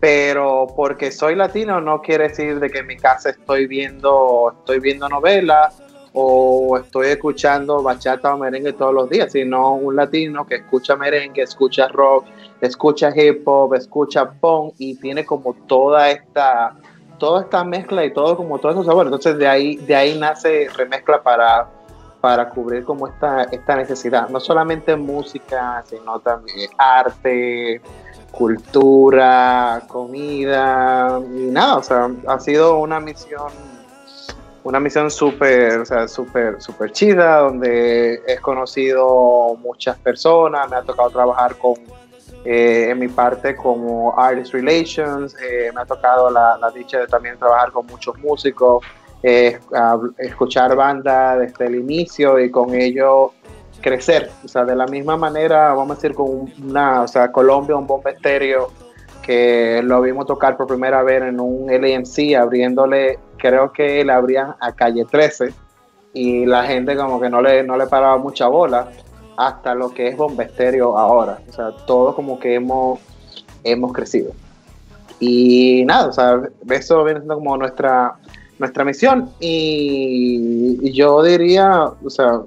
pero porque soy latino no quiere decir de que en mi casa estoy viendo, estoy viendo novelas o estoy escuchando bachata o merengue todos los días, sino un latino que escucha merengue, escucha rock, escucha hip hop, escucha punk y tiene como toda esta toda esta mezcla y todo como todos esos sabores. Entonces de ahí de ahí nace remezcla para para cubrir como esta esta necesidad, no solamente música, sino también arte, cultura, comida y nada, o sea, ha sido una misión una misión súper, o sea, súper, súper chida, donde he conocido muchas personas, me ha tocado trabajar con, eh, en mi parte como Artist Relations, eh, me ha tocado la, dicha de también trabajar con muchos músicos, eh, escuchar bandas desde el inicio y con ello crecer, o sea, de la misma manera, vamos a decir, con una, o sea, Colombia, un bomba estéreo, que lo vimos tocar por primera vez en un LMC, abriéndole, creo que le abrían a calle 13, y la gente como que no le, no le paraba mucha bola, hasta lo que es bomba estéreo ahora, o sea, todo como que hemos, hemos crecido. Y nada, o sea, eso viene siendo como nuestra, nuestra misión, y yo diría, o sea,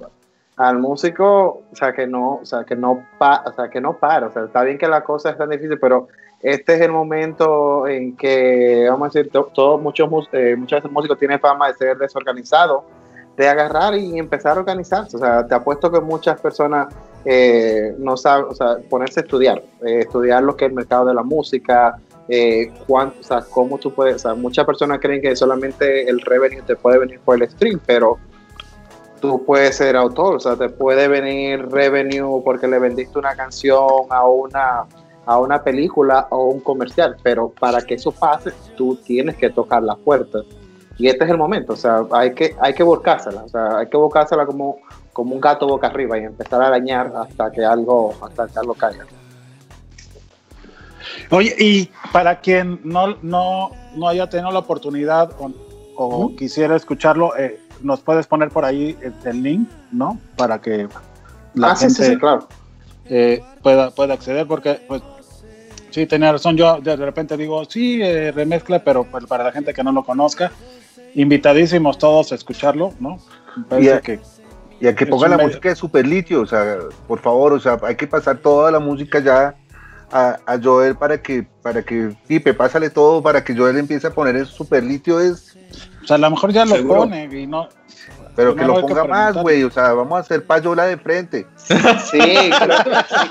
al músico, o sea, que no, o sea, que no, pa, o sea, que no para, o sea, está bien que la cosa es tan difícil, pero este es el momento en que, vamos a decir, to- todos, muchos, mus- eh, muchas veces músicos tienen fama de ser desorganizados, de agarrar y empezar a organizarse, o sea, te apuesto que muchas personas eh, no saben, o sea, ponerse a estudiar, eh, estudiar lo que es el mercado de la música, eh, cuánto, o sea, cómo tú puedes, o sea, muchas personas creen que solamente el revenue te puede venir por el stream, pero tú puedes ser autor, o sea, te puede venir revenue porque le vendiste una canción a una, a una película o un comercial, pero para que eso pase, tú tienes que tocar la puerta. Y este es el momento, o sea, hay que, hay que buscársela, o sea, hay que buscársela como, como un gato boca arriba y empezar a arañar hasta que algo, hasta que algo caiga. Oye, y para quien no, no, no haya tenido la oportunidad o, o quisiera escucharlo, eh, nos puedes poner por ahí el, el link, ¿no? Para que la ah, gente sí, sí, claro. eh, pueda, pueda acceder, porque pues sí, tenía razón, yo de repente digo, sí, eh, remezcla, pero pues, para la gente que no lo conozca, invitadísimos todos a escucharlo, ¿no? Y a- que Y a que un la medio. música de super litio, o sea, por favor, o sea, hay que pasar toda la música ya a, a Joel para que, para que, Pipe, pásale todo para que Joel empiece a poner el super litio es, O sea, a lo mejor ya lo Seguro. pone y no. pero que lo lo hay que ponga más, güey, o sea, vamos a hacer payola de frente. Sí, creo que sí.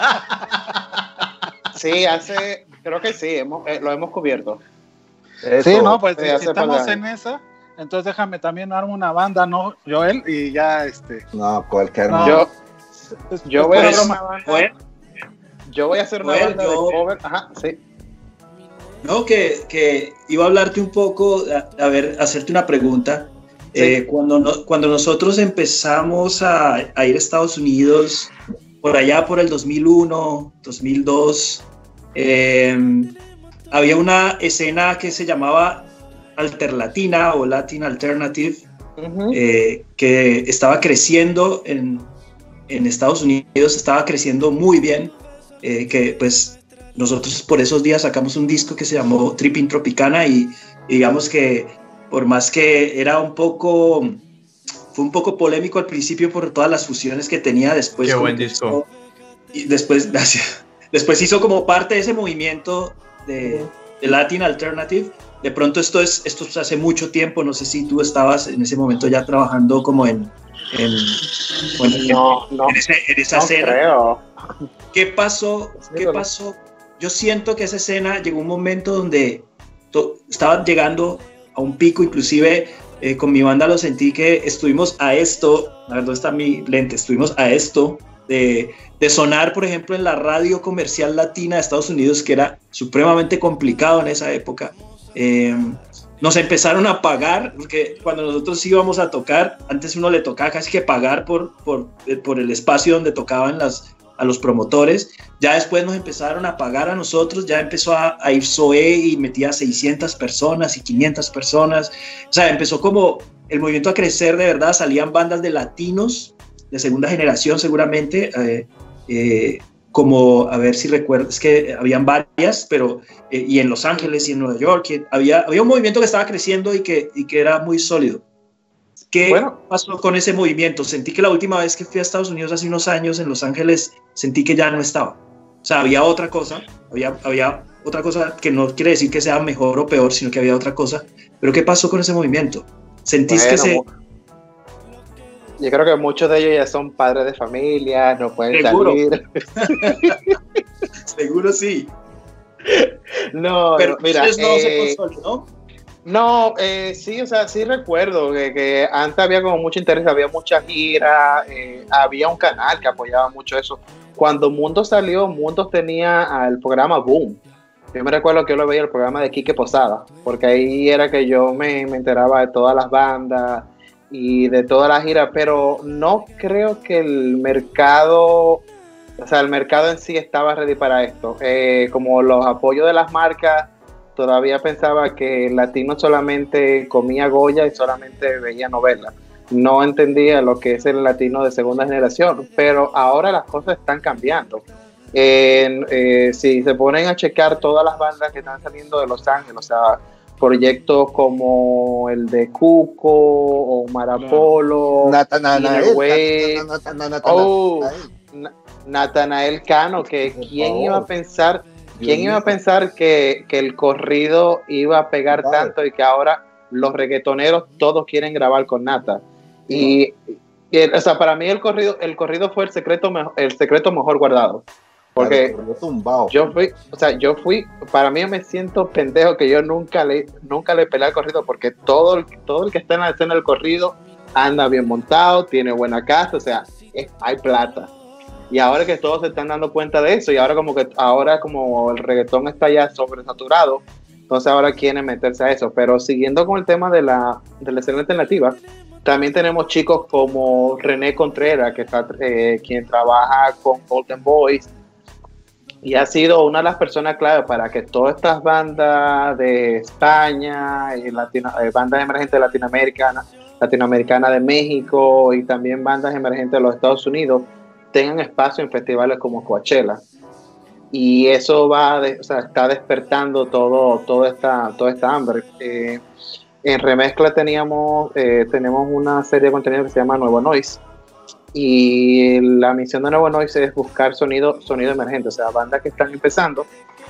Sí, hace, creo que sí, hemos, eh, lo hemos cubierto. Eso. Sí, no, pues Sí, si estamos en esa, entonces déjame también armar una banda, ¿no, Joel? Y ya, este. No, cualquier No. Yo, yo voy a hacer una banda, Joel, yo voy a hacer una Joel, banda yo- de cover. Ajá, sí. No, que, que iba a hablarte un poco, a, a ver, hacerte una pregunta. Sí. Eh, cuando, no- cuando nosotros empezamos a, a ir a Estados Unidos, por allá por el 2001, 2002, eh, había una escena que se llamaba Alterlatina o Latin Alternative, Ujú. eh, que estaba creciendo en, en Estados Unidos, estaba creciendo muy bien, eh, que pues nosotros por esos días sacamos un disco que se llamó Tripping Tropicana y, y digamos que por más que era un poco, fue un poco polémico al principio por todas las fusiones que tenía después. Qué buen disco. hizo- y después, gracias. Después hizo como parte de ese movimiento de, de Latin Alternative. De pronto esto es esto es hace mucho tiempo, no sé si tú estabas en ese momento ya trabajando como en, en, bueno, en- No, no, en, ese- en esa no creo. ¿Qué pasó? ¿Qué pasó? Yo siento que esa escena llegó un momento donde estaba llegando a un pico, inclusive eh, con mi banda lo sentí que estuvimos a esto, la verdad está mi lente, estuvimos a esto de, de sonar, por ejemplo, en la radio comercial latina de Estados Unidos, que era supremamente complicado en esa época. Eh, nos empezaron a pagar, porque cuando nosotros íbamos a tocar, antes uno le tocaba casi que pagar por, por, eh, por el espacio donde tocaban las, a los promotores. Ya después nos empezaron a pagar a nosotros, ya empezó a, ir SOE y metía 600 personas y 500 personas. O sea, empezó como el movimiento a crecer de verdad, salían bandas de latinos de segunda generación seguramente, eh, eh, como, a ver si recuerdas, que habían varias, pero, eh, y en Los Ángeles y en Nueva York, había, había un movimiento que estaba creciendo y que, y que era muy sólido. ¿Qué Bueno. pasó con ese movimiento? Sentí que la última vez que fui a Estados Unidos hace unos años en Los Ángeles, sentí que ya no estaba. O sea, había otra cosa, había, había otra cosa que no quiere decir que sea mejor o peor, sino que había otra cosa. Pero ¿qué pasó con ese movimiento? ¿Sentís que se... Bueno, Yo creo que muchos de ellos ya son padres de familia, no pueden Seguro. salir. Seguro sí. No, Pero no, mira, ustedes no se eh, consolidó. No, eh, sí, o sea, sí recuerdo que, antes había como mucho interés, había mucha gira, eh, había un canal que apoyaba mucho eso. Cuando Mundo salió, Mundo tenía el programa Boom. Yo me recuerdo que yo lo veía el programa de Quique Posada, porque ahí era que yo me, enteraba de todas las bandas y de toda la gira, pero no creo que el mercado, o sea, el mercado en sí estaba ready para esto. Eh, como los apoyos de las marcas todavía pensaba que el latino solamente comía Goya y solamente veía novelas. No entendía lo que es el latino de segunda generación, pero ahora las cosas están cambiando. Eh, si se ponen a checar todas las bandas que están saliendo de Los Ángeles, o sea, proyectos como el de Cuco o Marapolo, Natanael. Oh, Natanael. Na- Natanael Cano, que quién iba a pensar ¿Quién iba a pensar que, que el corrido iba a pegar tanto y que ahora los reggaetoneros todos quieren grabar con Nata? Y, o sea, para mí el corrido, el corrido fue el secreto, el secreto mejor guardado. Porque Claro, yo fui, o sea, yo fui, para mí me siento pendejo que yo nunca le, nunca le peleé al corrido porque todo el, todo el que está en la escena del corrido anda bien montado, tiene buena casa, o sea, es- hay plata. Y ahora que todos se están dando cuenta de eso y ahora como que ahora como el reggaetón está ya sobresaturado, entonces ahora quieren meterse a eso. Pero siguiendo con el tema de la, de la escena alternativa, también tenemos chicos como René Contreras, que está, eh, quien trabaja con Golden Boys y ha sido una de las personas clave para que todas estas bandas de España y Latino- eh, bandas emergentes de Latinoamérica, latinoamericana de México y también bandas emergentes de los Estados Unidos tengan espacio en festivales como Coachella. Y eso va, de- o sea, está despertando todo, toda esta, toda esta hambre. Eh, en remezcla teníamos, eh, tenemos una serie de contenido que se llama Nuevo Noise, y la misión de Nuevo Noise es buscar sonido, sonido emergente, o sea, bandas que están empezando.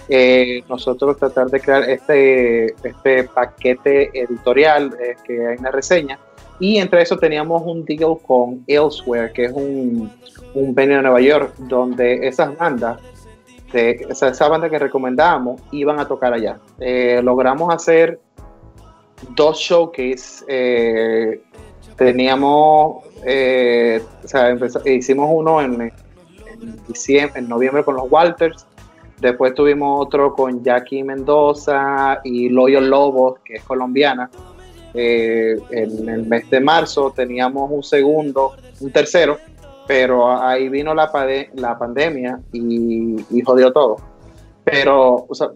Eh, nosotros tratar de crear este, este paquete editorial eh, que hay una reseña y entre eso teníamos un deal con Elsewhere, que es un, un venue de Nueva York, donde esas bandas, esa, esa banda que recomendábamos, iban a tocar allá. Eh, logramos hacer dos showcase. Eh, teníamos, eh, o sea, empezó- hicimos uno en, en diciembre, en noviembre con los Walters. Después tuvimos otro con Jackie Mendoza y Loyal Lobos, que es colombiana. Eh, en el mes de marzo teníamos un segundo, un tercero, pero ahí vino la, pade- la pandemia y, y jodió todo. Pero, o sea,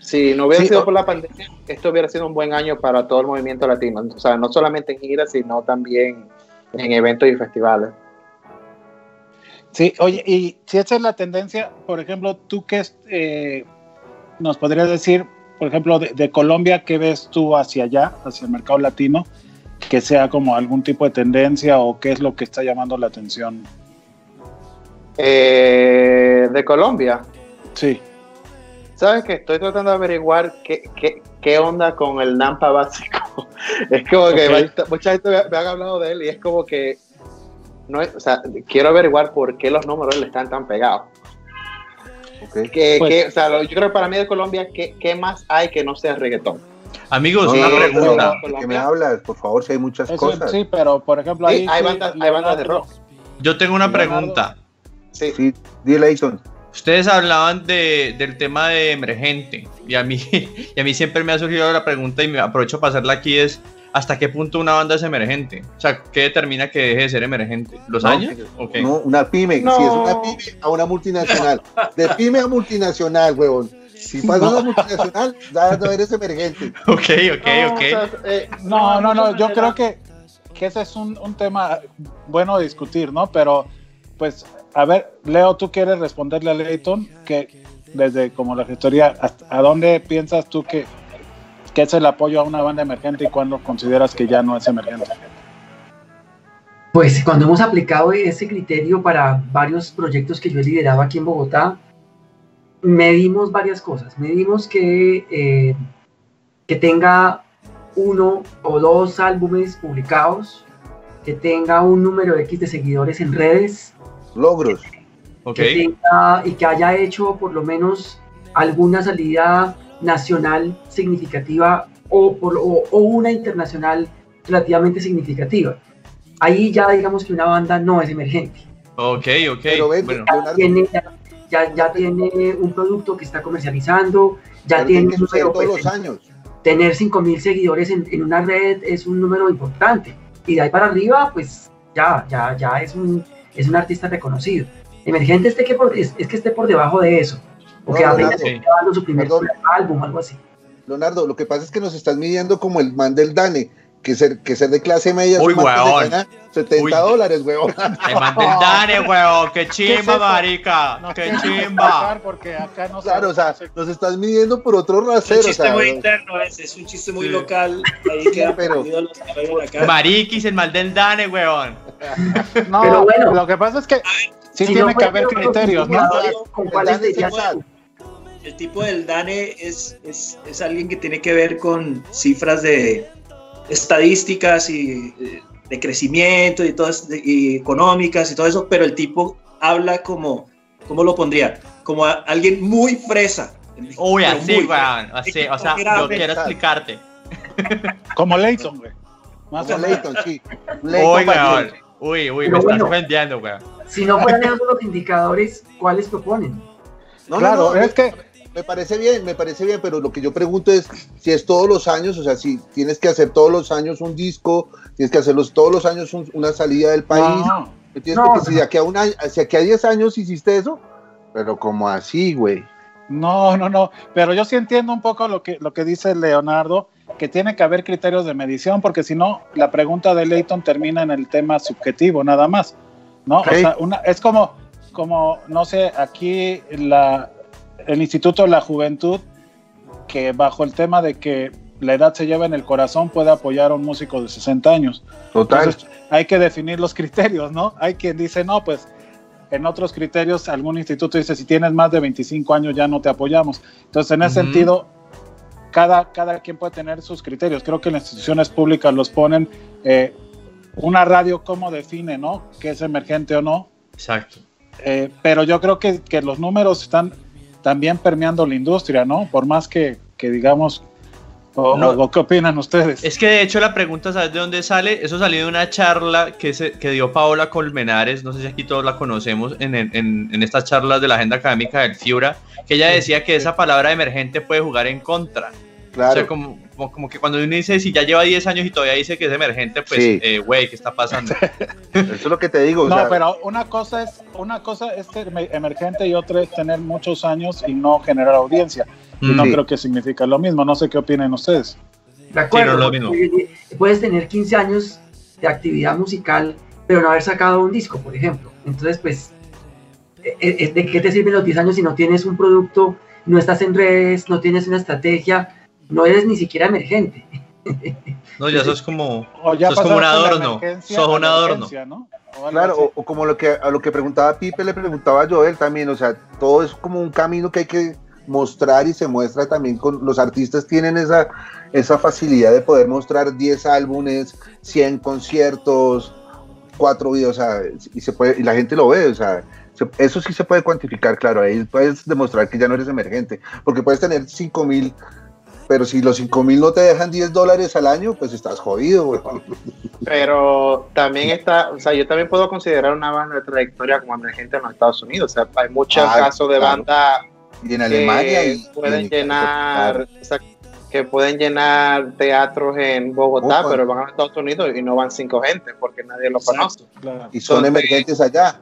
si no hubiera Sí, sido por la pandemia, esto hubiera sido un buen año para todo el movimiento latino. O sea, no solamente en giras, sino también en eventos y festivales. Sí, oye, y si esa es la tendencia, por ejemplo, tú qué eh, nos podrías decir, por ejemplo, de, de Colombia, ¿qué ves tú hacia allá, hacia el mercado latino? Que sea como algún tipo de tendencia o qué es lo que está llamando la atención. Eh, de Colombia, Sí, ¿sabes que Estoy tratando de averiguar qué, qué, qué onda con el Nampa básico. es como que mucha gente me, me han hablado de él y es como que, no o sea, quiero averiguar por qué los números le están tan pegados. Ok. Que, Pues- que, o sea, yo creo que para mí de Colombia, ¿qué, qué más hay que no sea reggaetón? Amigos, No, una no, pregunta. pero, ¿de ¿Qué me hablas? Por favor, si hay muchas Eso, cosas. sí, pero por ejemplo, Sí, ahí hay sí, bandas- hay bandas de rock. Yo tengo una pregunta. Sí. Sí, di Leighton. Ustedes hablaban de, del tema de emergente y a, mí, y a mí siempre me ha surgido la pregunta y me aprovecho para hacerla aquí es ¿hasta qué punto una banda es emergente? O sea, ¿qué determina que deje de ser emergente? ¿Los No, años? Ok. No, una pyme, No. si es una pyme a una multinacional. De pyme a multinacional, huevón. Si pasa una multinacional, ya no eres emergente. Ok, ok, No, ok. o sea, eh, No, no, no, yo creo que, que ese es un, un tema bueno de discutir, ¿no? Pero, pues, a ver, Leo, tú quieres responderle a Leighton, que desde como la gestoría, ¿a dónde piensas tú que, que es el apoyo a una banda emergente y cuándo consideras que ya no es emergente? Pues cuando hemos aplicado ese criterio para varios proyectos que yo he liderado aquí en Bogotá, medimos varias cosas. Medimos que, eh, que tenga uno o dos álbumes publicados, que tenga un número X de seguidores en redes, Logros. Ok. que tenga y que haya hecho por lo menos alguna salida nacional significativa o, por- o- o una internacional relativamente significativa. Ahí ya digamos que una banda no es emergente. Ok, ok. Pero ven, Bueno, Ya tiene, ya, ya tiene un producto que está comercializando, ya pero tiene un número, todos pues, los años. tener 5.000 seguidores en, en una red es un número importante. Y de ahí para arriba, pues ya, ya, ya es un, es un artista reconocido. Emergente este que por- es, es que esté por debajo de eso. O No, que no, apenas no, grabando su primer álbum, algo así. Leonardo, lo que pasa es que nos estás midiendo como el man del Dane, que ser, que ser de clase media Uy, huevón. gana 70 Uy. dólares, huevón. te mandé el Dane, weón. Qué ¿Qué es chimba, marica. Nos Qué chimba. Porque acá no Claro, o sea, nos estás midiendo por otro Es un rasero. o chiste sea, muy interno ese, es un chiste muy Sí. local. Ahí queda pero- los que. Mariquis, el mal del Dane, weón. No, Pero bueno. lo que pasa es que sí Si tiene no que haber criterios, ¿no? ¿Con cuáles Dane El tipo del DANE es, es, es alguien que tiene que ver con cifras de estadísticas y eh, de crecimiento y todas y económicas y todo eso, pero el tipo habla como, ¿cómo lo pondría? Como a- alguien muy fresa. Uy, así, muy weón. Así, o sea, yo quiero explicarte. Como Leighton, güey. Más o Como. Leighton, sí. Leighton Uy, weón. Uy, uy, Pero me estás bueno. ofendiendo, weón. Si no fueran esos los indicadores, ¿cuáles proponen? No, no, Claro, no, es que Me parece bien, me parece bien, pero lo que yo pregunto es si es todos los años, o sea, si tienes que hacer todos los años un disco, tienes que hacerlos todos los años un- una salida del país. no, ¿entiendes? No, no. si de aquí a un año, si aquí a 10 años hiciste eso, pero como así, güey. No, no, no, pero yo sí entiendo un poco lo que, lo que dice Leonardo, que tiene que haber criterios de medición, porque si no, la pregunta de Leighton termina en el tema subjetivo, nada más, ¿no? O sea, una, es como, como, no sé, aquí la, el Instituto de la Juventud, que bajo el tema de que la edad se lleva en el corazón, puede apoyar a un músico de 60 años. Total. Entonces, hay que definir los criterios, ¿no? Hay quien dice, no, pues en otros criterios algún instituto dice, si tienes más de 25 años ya no te apoyamos. Entonces, en ese sentido, cada, cada quien puede tener sus criterios. Creo que las instituciones públicas los ponen. eh, una radio, ¿cómo define, no? ¿Qué es emergente o no? Exacto. Eh, pero yo creo que, que los números están también permeando la industria, ¿no? Por más que, que digamos, o, No. o- ¿qué opinan ustedes? Es que de hecho la pregunta, ¿sabes de dónde sale? Eso salió de una charla que, se, que dio Paola Colmenares, no sé si aquí todos la conocemos, en, en, en- en estas charlas de la agenda académica del FIURA, que ella decía que esa palabra emergente puede jugar en contra. Claro. O sea, como, como, como que cuando uno dice, si ya lleva 10 años y todavía dice que es emergente, pues, Sí. eh, güey, ¿qué está pasando? Eso es lo que te digo. o no, sea, pero una cosa es una cosa es ser emer- emergente y otra es tener muchos años y no generar audiencia. Y no Sí. creo que significa lo mismo. No sé qué opinen ustedes. De acuerdo. Sí, no es lo porque Puedes tener 15 años de actividad musical, pero no haber sacado un disco, por ejemplo. Entonces, pues, eh, eh, ¿de qué te sirven los 10 años si no tienes un producto, no estás en redes, no tienes una estrategia, no eres ni siquiera emergente? No, ya eso es como... O ya Sos como un adorno, sos un adorno. ¿no? O Claro, o, o como lo que a lo que preguntaba Pipe le preguntaba a Joel también, o sea, todo es como un camino que hay que mostrar y se muestra también con los artistas tienen esa esa facilidad de poder mostrar 10 álbumes, 100 conciertos, cuatro videos, o sea, y se puede y la gente lo ve, o sea, se- eso sí se puede cuantificar, claro, ahí puedes demostrar que ya no eres emergente, porque puedes tener 5 mil, pero si los 5 mil no te dejan 10 dólares al año, pues estás jodido, güey. Pero también está, o sea, yo también puedo considerar una banda de trayectoria como emergente en los Estados Unidos. O sea, hay muchos Ah, casos de claro. banda Y en que Alemania y pueden y- llenar, o sea, que pueden llenar teatros en Bogotá, pero van a Estados Unidos y no van cinco gente porque nadie lo conoce. Claro. y son Entonces- emergentes allá.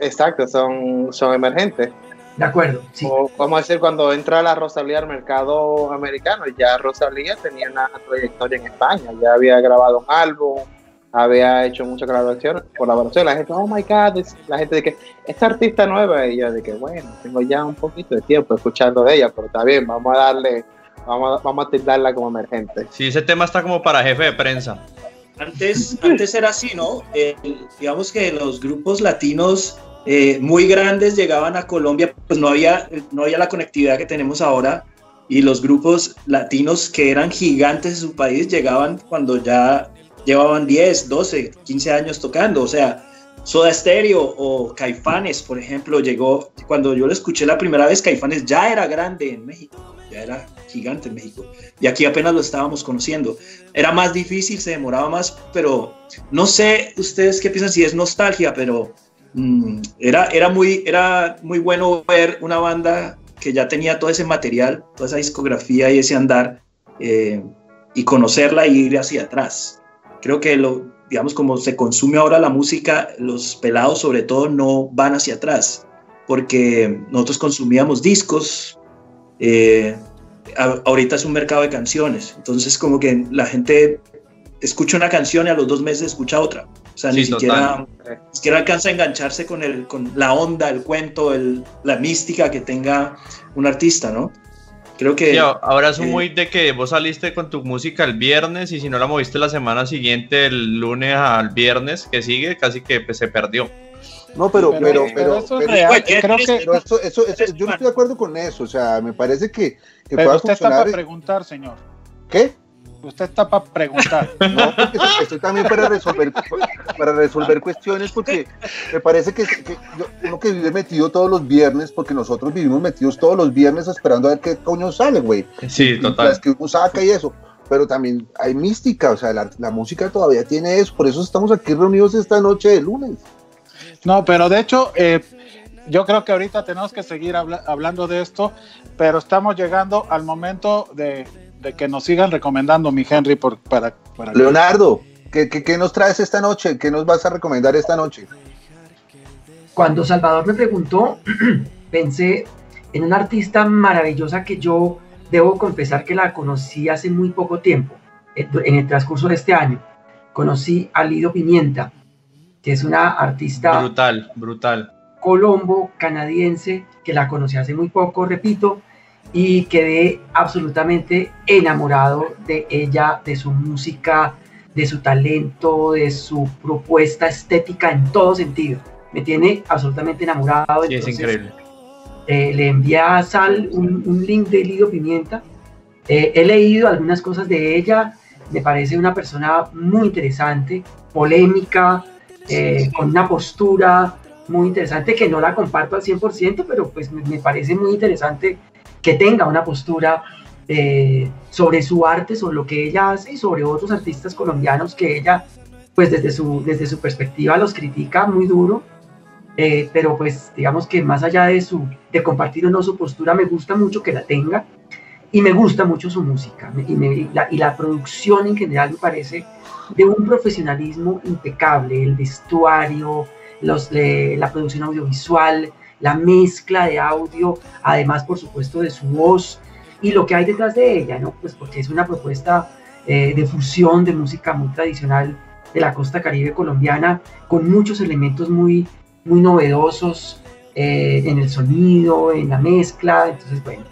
Exacto, son, son emergentes. De acuerdo, sí. O vamos a decir, cuando entra la Rosalía al mercado americano, ya Rosalía tenía una trayectoria en España, ya había grabado un álbum, había hecho muchas colaboraciones, colaboraciones. La gente, oh my god, la gente de que esta artista nueva, y yo de que bueno, tengo ya un poquito de tiempo escuchando de ella, pero está bien, vamos a darle, vamos a, vamos a tildarla como emergente. Sí, ese tema está como para jefe de prensa. Antes, antes era así, ¿no? Eh, digamos que los grupos latinos eh, muy grandes llegaban a Colombia, pues no había, no había la conectividad que tenemos ahora y los grupos latinos que eran gigantes en su país llegaban cuando ya llevaban 10, 12, 15 años tocando, o sea, Soda Stereo o Caifanes, por ejemplo, llegó, cuando yo lo escuché la primera vez, Caifanes ya era grande en México, ya era gigante en México, y aquí apenas lo estábamos conociendo. Era más difícil, se demoraba más, pero no sé ustedes qué piensan si es nostalgia, pero mm, era, era, muy, era muy bueno ver una banda que ya tenía todo ese material, toda esa discografía y ese andar, eh, y conocerla e ir hacia atrás. Creo que lo, digamos, como se consume ahora la música, los pelados sobre todo no van hacia atrás, porque nosotros consumíamos discos, eh, ahorita es un mercado de canciones, entonces como que la gente escucha una canción y a los dos meses escucha otra. O sea, ni, siquiera, ni siquiera alcanza a engancharse con, el, con la onda, el cuento, el, la mística que tenga un artista, ¿no? Creo que... Sí, ahora es eh, muy de que vos saliste con tu música el viernes y si no la moviste la semana siguiente, el lunes al viernes que sigue, casi que pues, se perdió. No, pero, pero, Pero- pero, pero eso es pero- real. Oye, Creo que pero eso, eso, eso- yo no estoy de acuerdo con eso. O sea, me parece que, que pero pueda usted está para funcionar. preguntar, señor. ¿Qué? Usted está para preguntar. No, porque estoy- estoy también para resolver, para resolver cuestiones, porque me parece que, que yo- uno que vive metido todos los viernes, porque nosotros vivimos metidos todos los viernes esperando a ver qué coño sale, güey. Sí, total. Las que uno saca y eso. Pero también hay mística, o sea, la, la música todavía tiene eso. Por eso estamos aquí reunidos esta noche de lunes. No, pero de hecho, eh, yo creo que ahorita tenemos que seguir habla- hablando de esto, pero estamos llegando al momento de, de que nos sigan recomendando, mi Henry, por, para, para Leonardo, ¿qué, qué, qué nos traes esta noche? ¿Qué nos vas a recomendar esta noche? Cuando Salvador me preguntó, pensé en una artista maravillosa que yo debo confesar que la conocí hace muy poco tiempo, en en el transcurso de este año. Conocí a Lido Pimienta, que es una artista Brutal, brutal. colombo canadiense que la conocí hace muy poco, repito, y quedé absolutamente enamorado de ella, de su música, de su talento, de su propuesta estética en todo sentido. Me tiene absolutamente enamorado. Sí, es increíble. Eh, le envié a Sal un, un link de Lido Pimienta. Eh, he leído algunas cosas de ella. Me parece una persona muy interesante, polémica, eh, con una postura muy interesante que no la comparto al 100%, pero pues me, me parece muy interesante que tenga una postura eh, sobre su arte, sobre lo que ella hace y sobre otros artistas colombianos que ella, pues desde su, desde su perspectiva los critica muy duro, eh, pero pues digamos que más allá de, su, de compartir o no su postura, me gusta mucho que la tenga y me gusta mucho su música. Y, la, y la producción en general me parece de un profesionalismo impecable, el vestuario, los, le- la producción audiovisual, la mezcla de audio, además por supuesto de su voz y lo que hay detrás de ella, ¿no? Pues porque es una propuesta eh, de fusión de música muy tradicional de la costa caribe colombiana con muchos elementos muy, muy novedosos eh, en el sonido, en la mezcla, entonces bueno,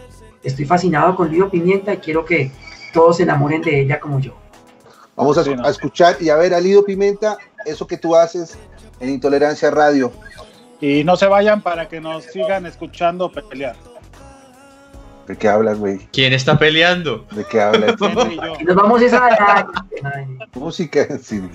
estoy fascinado con Lido Pimienta y quiero que todos se enamoren de ella como yo. Vamos a, a escuchar y a ver a Lido Pimenta, eso que tú haces en Intolerancia Radio. Y no se vayan para que nos sigan escuchando pelear. ¿De qué hablas, güey? ¿Quién está peleando? ¿De qué hablas? Nos vamos a esa... Ay, Música sin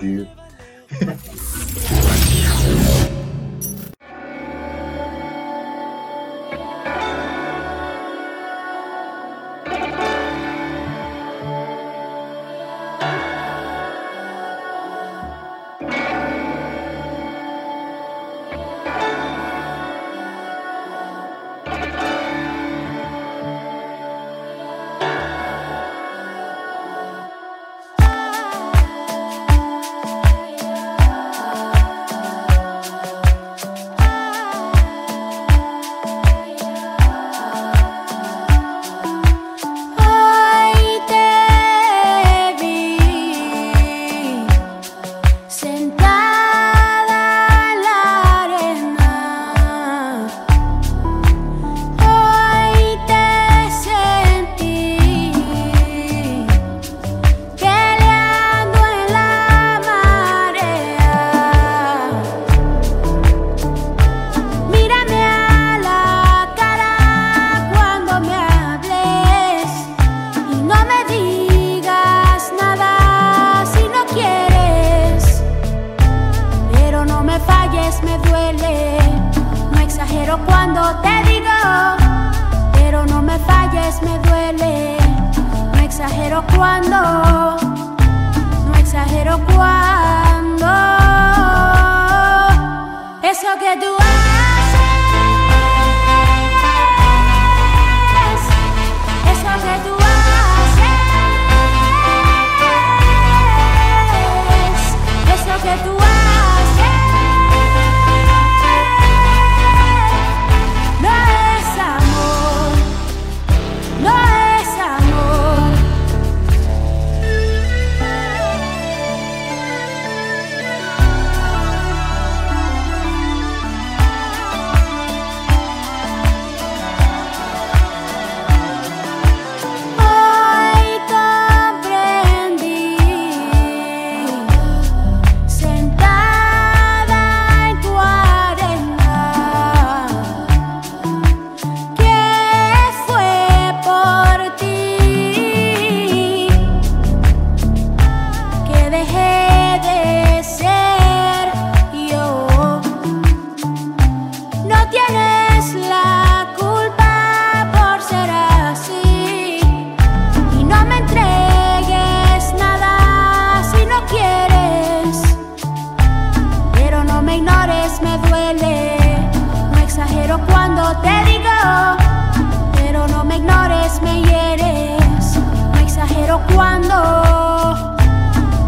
pero no me ignores, me hieres. No exagero cuando,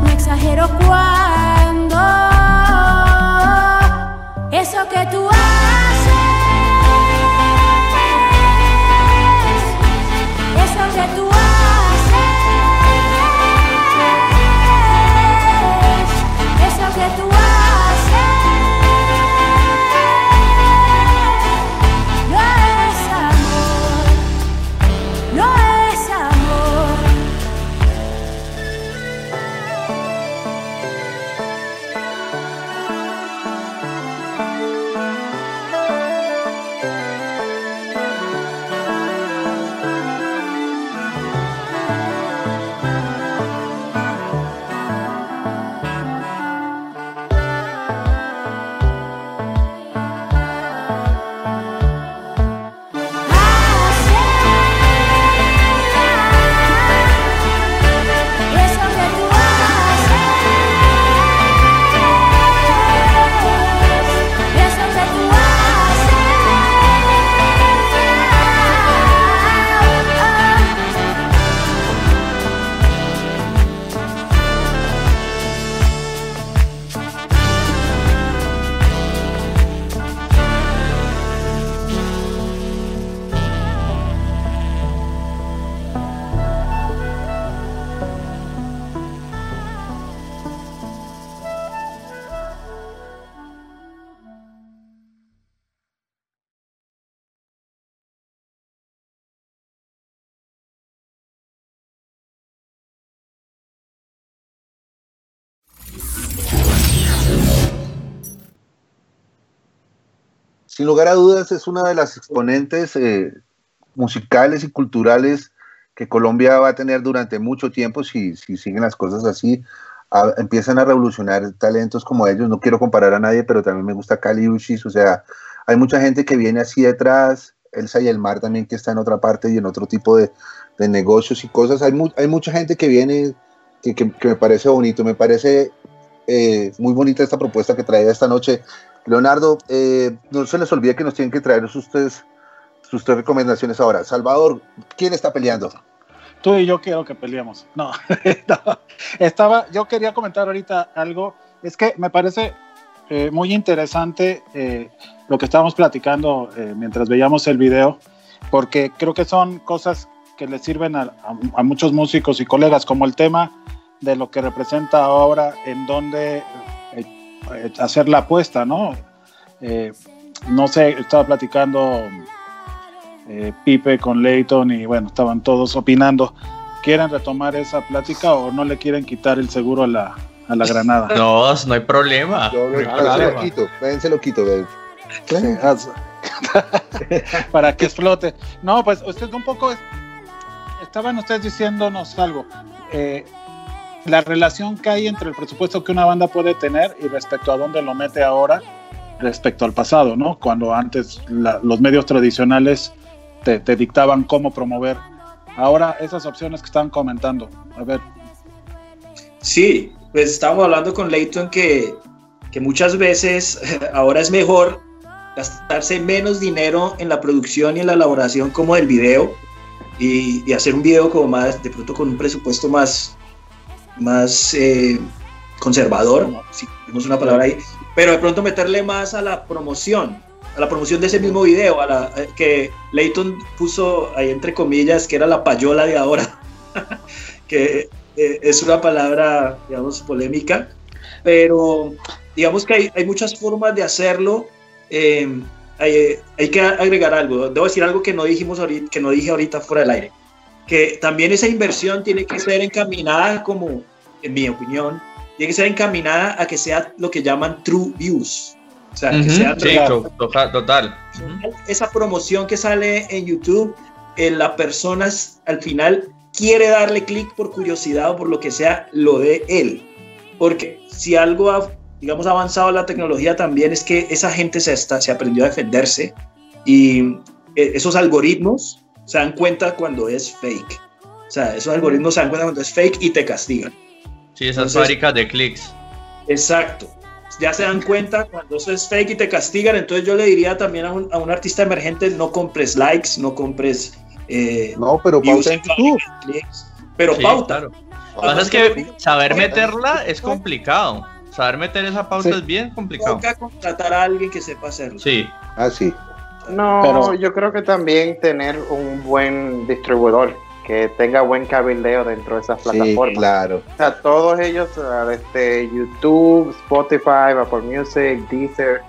no exagero cuando. Eso que tú haces, eso que tú sin lugar a dudas es una de las exponentes eh, musicales y culturales que Colombia va a tener durante mucho tiempo si, si siguen las cosas así. A- empiezan a revolucionar talentos como ellos. No quiero comparar a nadie, pero también me gusta Cali Uchis. O sea, hay mucha gente que viene así detrás. Elsa y el Mar también que está en otra parte y en otro tipo de, de negocios y cosas. Hay, mu- hay mucha gente que viene que, que- que me parece bonito. Me parece eh, muy bonita esta propuesta que traía esta noche. Leonardo, eh, no se les olvide que nos tienen que traer ustedes sus tres recomendaciones ahora. Salvador, ¿quién está peleando? Tú y yo quiero que peleemos. No, estaba, yo quería comentar ahorita algo. Es que me parece eh, muy interesante eh, lo que estábamos platicando eh, mientras veíamos el video, porque creo que son cosas que le sirven a, a- a muchos músicos y colegas, como el tema de lo que representa ahora en dónde eh, eh, hacer la apuesta, ¿no? Eh, no sé, estaba platicando eh, Pipe con Leighton y bueno, estaban todos opinando. ¿Quieren retomar esa plática o no le quieren quitar el seguro a la, a la granada? No, no hay problema. Yo no se lo quito, ven, se lo quito. ven. para que explote. No, pues usted un poco es- estaban ustedes diciéndonos algo. Eh, la relación que hay entre el presupuesto que una banda puede tener y respecto a dónde lo mete ahora, respecto al pasado, ¿no? Cuando antes los medios tradicionales te, te dictaban cómo promover. Ahora esas opciones que están comentando. A ver, Sí, pues estábamos hablando con Leighton que, que muchas veces ahora es mejor gastarse menos dinero en la producción y en la elaboración como del video y, y hacer un video como más, de pronto con un presupuesto más, más eh, conservador, si tenemos una palabra ahí, pero de pronto meterle más a la promoción, a la promoción de ese mismo video, a la eh, que Leighton puso ahí entre comillas que era la payola de ahora, que eh, es una palabra, digamos, polémica, pero digamos que hay, hay muchas formas de hacerlo. eh, hay, hay que agregar algo. Debo decir algo que no dijimos ahorita, que no dije ahorita fuera del aire. Que también esa inversión tiene que ser encaminada, como en mi opinión, tiene que ser encaminada a que sea lo que llaman true views. O sea, que Ujú, sea sí, total. total. Esa promoción que sale en YouTube, eh, la persona al final quiere darle clic por curiosidad o por lo que sea, lo de él. Porque si algo ha, digamos, avanzado la tecnología también es que esa gente se, está, se aprendió a defenderse y eh, esos algoritmos se dan cuenta cuando es fake. O sea, esos algoritmos se dan cuenta cuando es fake y te castigan. Sí, esas Entonces- fábricas de clics. Exacto. Ya se dan cuenta cuando eso es fake y te castigan. Entonces yo le diría también a un, a un artista emergente, no compres likes, no compres... eh, No, pero en YouTube. clics, pero Sí, pauta. claro. Lo que pasa es que saber meterla es complicado. Saber meter esa pauta Sí. es bien complicado. Toca contratar a alguien que sepa hacerlo. Sí, Ah, sí. No, Pero- yo creo que también tener un buen distribuidor que tenga buen cabildeo dentro de esas Sí, plataformas. claro. O sea, todos ellos, ah, este, YouTube, Spotify, Apple Music, Deezer,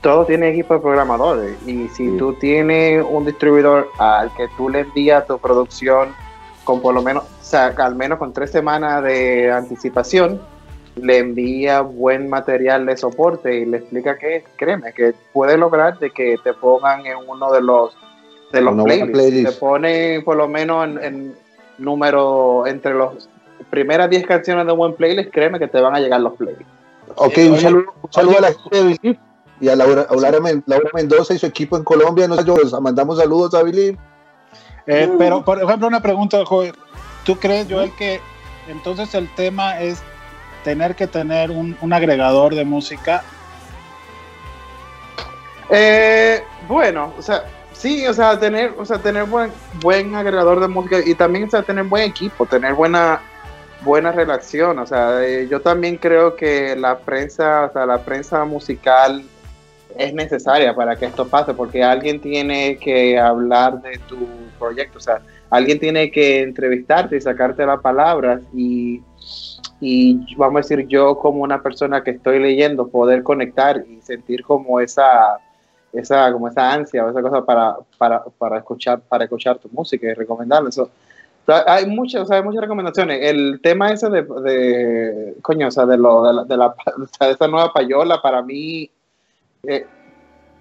todos tienen equipo de programadores. Y si Sí. tú tienes un distribuidor al que tú le envías tu producción con por lo menos, o sea, al menos con tres semanas de anticipación, le envía buen material de soporte y le explica que, créeme, que puede lograr de que te pongan en uno de los de los playlists. playlist. Te ponen por lo menos en, en número entre los primeras 10 canciones de un buen playlist, créeme que te van a llegar los playlists. Ok, Eh, un saludo, un saludo a la gente de Believe y a Laura, a Laura Men- Laura Mendoza y su equipo en Colombia. Nos mandamos saludos a Believe. Eh, pero, por ejemplo, una pregunta, Joel. ¿Tú crees, Joel, que entonces el tema es tener que tener un, un agregador de música? Eh, bueno, o sea, sí, o sea, tener, o sea, tener buen, buen agregador de música y también o sea, tener buen equipo, tener buena, buena relación. O sea, eh, yo también creo que la prensa, o sea, la prensa musical es necesaria para que esto pase, porque alguien tiene que hablar de tu proyecto, o sea, alguien tiene que entrevistarte y sacarte las palabras y, y vamos a decir yo como una persona que estoy leyendo poder conectar y sentir como esa esa como esa ansia o esa cosa para, para, para escuchar para escuchar tu música y recomendarla eso hay muchas o sea, hay muchas recomendaciones el tema ese de, de coño o sea de lo de la, de, la- o sea, de esa nueva payola para mí eh,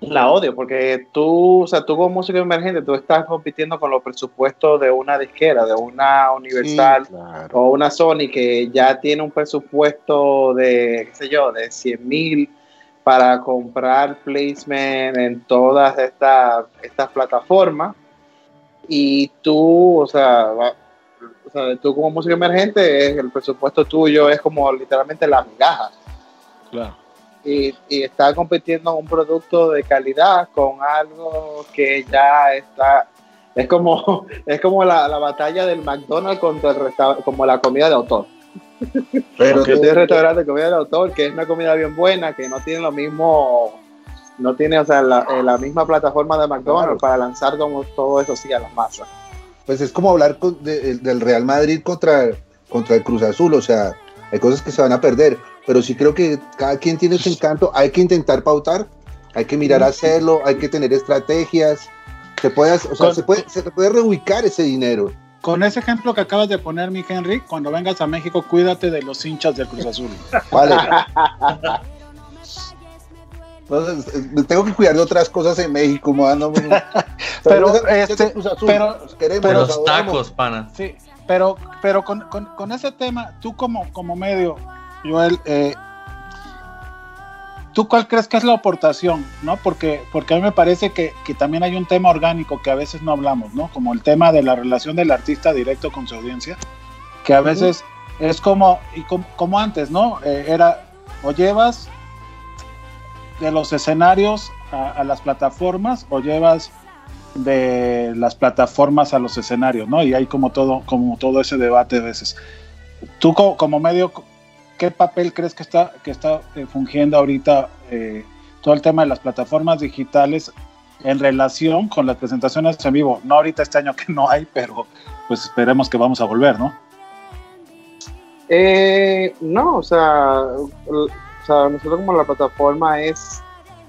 La odio porque tú, o sea, tú como músico emergente, tú estás compitiendo con los presupuestos de una disquera, de una Universal Sí, claro. o una Sony que ya tiene un presupuesto de, qué sé yo, de 100 mil para comprar placement en todas estas estas plataformas. Y tú, o sea, va- o sea, tú como músico emergente, el presupuesto tuyo es como literalmente la migaja. Claro. y, y está compitiendo en un producto de calidad con algo que ya está es como es como la, la batalla del McDonald's contra el como la comida de autor Pero porque tú- tiene restaurante de comida de autor que es una comida bien buena que no tiene lo mismo no tiene o sea la, eh, la misma plataforma de McDonald's Claro. para lanzar como todo eso sí a las masas pues es como hablar con- de- del Real Madrid contra, contra el Cruz Azul, o sea, hay cosas que se van a perder, pero sí creo que cada quien tiene su encanto, hay que intentar pautar, hay que mirar a hacerlo, hay que tener estrategias, se puede, o sea, Con- se puede, se puede reubicar ese dinero. Con ese ejemplo que acabas de poner, mi Henry, cuando vengas a México, cuídate de los hinchas del Cruz Azul. Vale. Entonces, eh, me tengo que cuidar de otras cosas en México, mano. Pero, este, pero- los queremos, De los tacos, pana. Sí, pero, pero con, con- con ese tema, tú como, como medio, Joel, eh, ¿tú cuál crees que es la aportación? ¿no? Porque, porque a mí me parece que, que también hay un tema orgánico que a veces no hablamos, ¿no? Como el tema de la relación del artista directo con su audiencia, que a veces es como, y como, como antes, ¿no? Eh, era, o llevas de los escenarios a, a las plataformas, o llevas de las plataformas a los escenarios, ¿no? Y hay como todo, como todo ese debate a veces. Tú co- como, medio, ¿qué papel crees que está, que está eh, fungiendo ahorita eh, todo el tema de las plataformas digitales en relación con las presentaciones en vivo? No ahorita este año que no hay, pero pues esperemos que vamos a volver, ¿no? Eh, no, o sea, o sea, nosotros como la plataforma es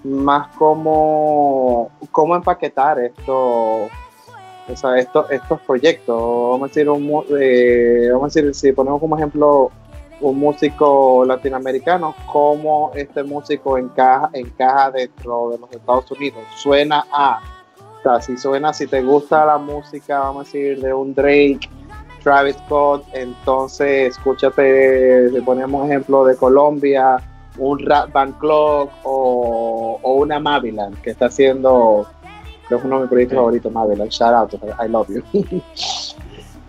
más como cómo empaquetar esto, o sea, esto- estos proyectos. Vamos a decir, eh, vamos a decir, si ponemos como ejemplo un músico latinoamericano, cómo este músico encaja, encaja dentro de los Estados Unidos. Suena a, o sea, si suena, si te gusta la música, vamos a decir, de un Drake, Travis Scott, entonces escúchate, si ponemos ejemplo de Colombia, un Rap Band Clock o, o una Mavilan que está haciendo, creo que uno de mis proyectos favoritos, Mavilan, shout out, I love you.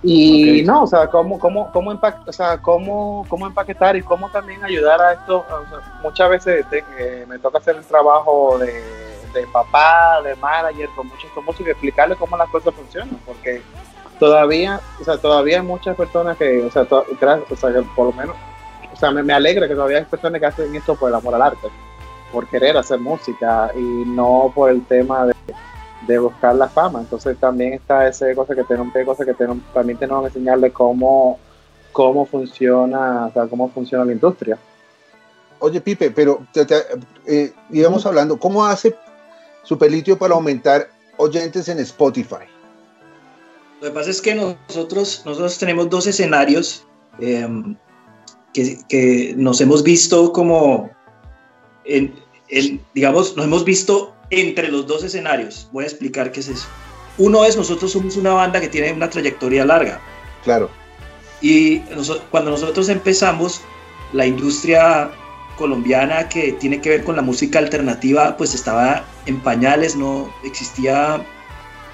y no, o sea, cómo, cómo, cómo, empac- o sea, cómo, cómo empaquetar y cómo también ayudar a esto. o sea, muchas veces te- eh, me toca hacer el trabajo de, de papá, de manager, con muchos músicos y explicarles cómo las cosas funcionan, porque todavía, o sea, todavía hay muchas personas que, o sea, to- o sea, que por lo menos, o sea, me, me alegra que todavía hay personas que hacen esto por el amor al arte, por querer hacer música y no por el tema de, de buscar la fama. Entonces también está ese cosa que tenemos, que cosa que tenemos, también tenemos que enseñarle cómo, cómo funciona, o sea, cómo funciona la industria. Oye, Pipe, pero te- te- eh, íbamos hablando, ¿cómo hace Superlitio para aumentar oyentes en Spotify? Lo que pasa es que nosotros, nosotros tenemos dos escenarios eh, que, que nos hemos visto como, en, en, digamos, nos hemos visto entre los dos escenarios. Voy a explicar qué es eso. Uno es, nosotros somos una banda que tiene una trayectoria larga. Claro. Y cuando nosotros empezamos, la industria colombiana que tiene que ver con la música alternativa, pues estaba en pañales, no existía,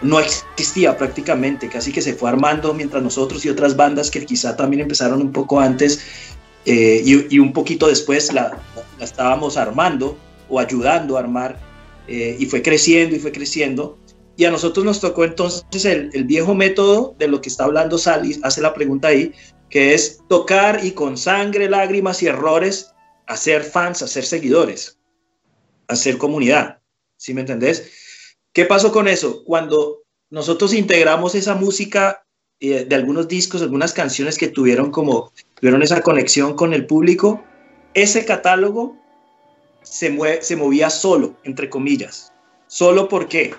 no existía prácticamente, casi que se fue armando mientras nosotros y otras bandas que quizá también empezaron un poco antes eh, y, y un poquito después la, la estábamos armando o ayudando a armar eh, y fue creciendo y fue creciendo. Y a nosotros nos tocó entonces el, viejo método de lo que está hablando Sally, hace la pregunta ahí, que es tocar y con sangre, lágrimas y errores hacer fans, hacer seguidores, hacer comunidad. ¿Sí me entendés? ¿Qué pasó con eso? Cuando nosotros integramos esa música eh, de algunos discos, algunas canciones que tuvieron como, tuvieron esa conexión con el público, ese catálogo se, mue- se movía solo, entre comillas. Solo porque,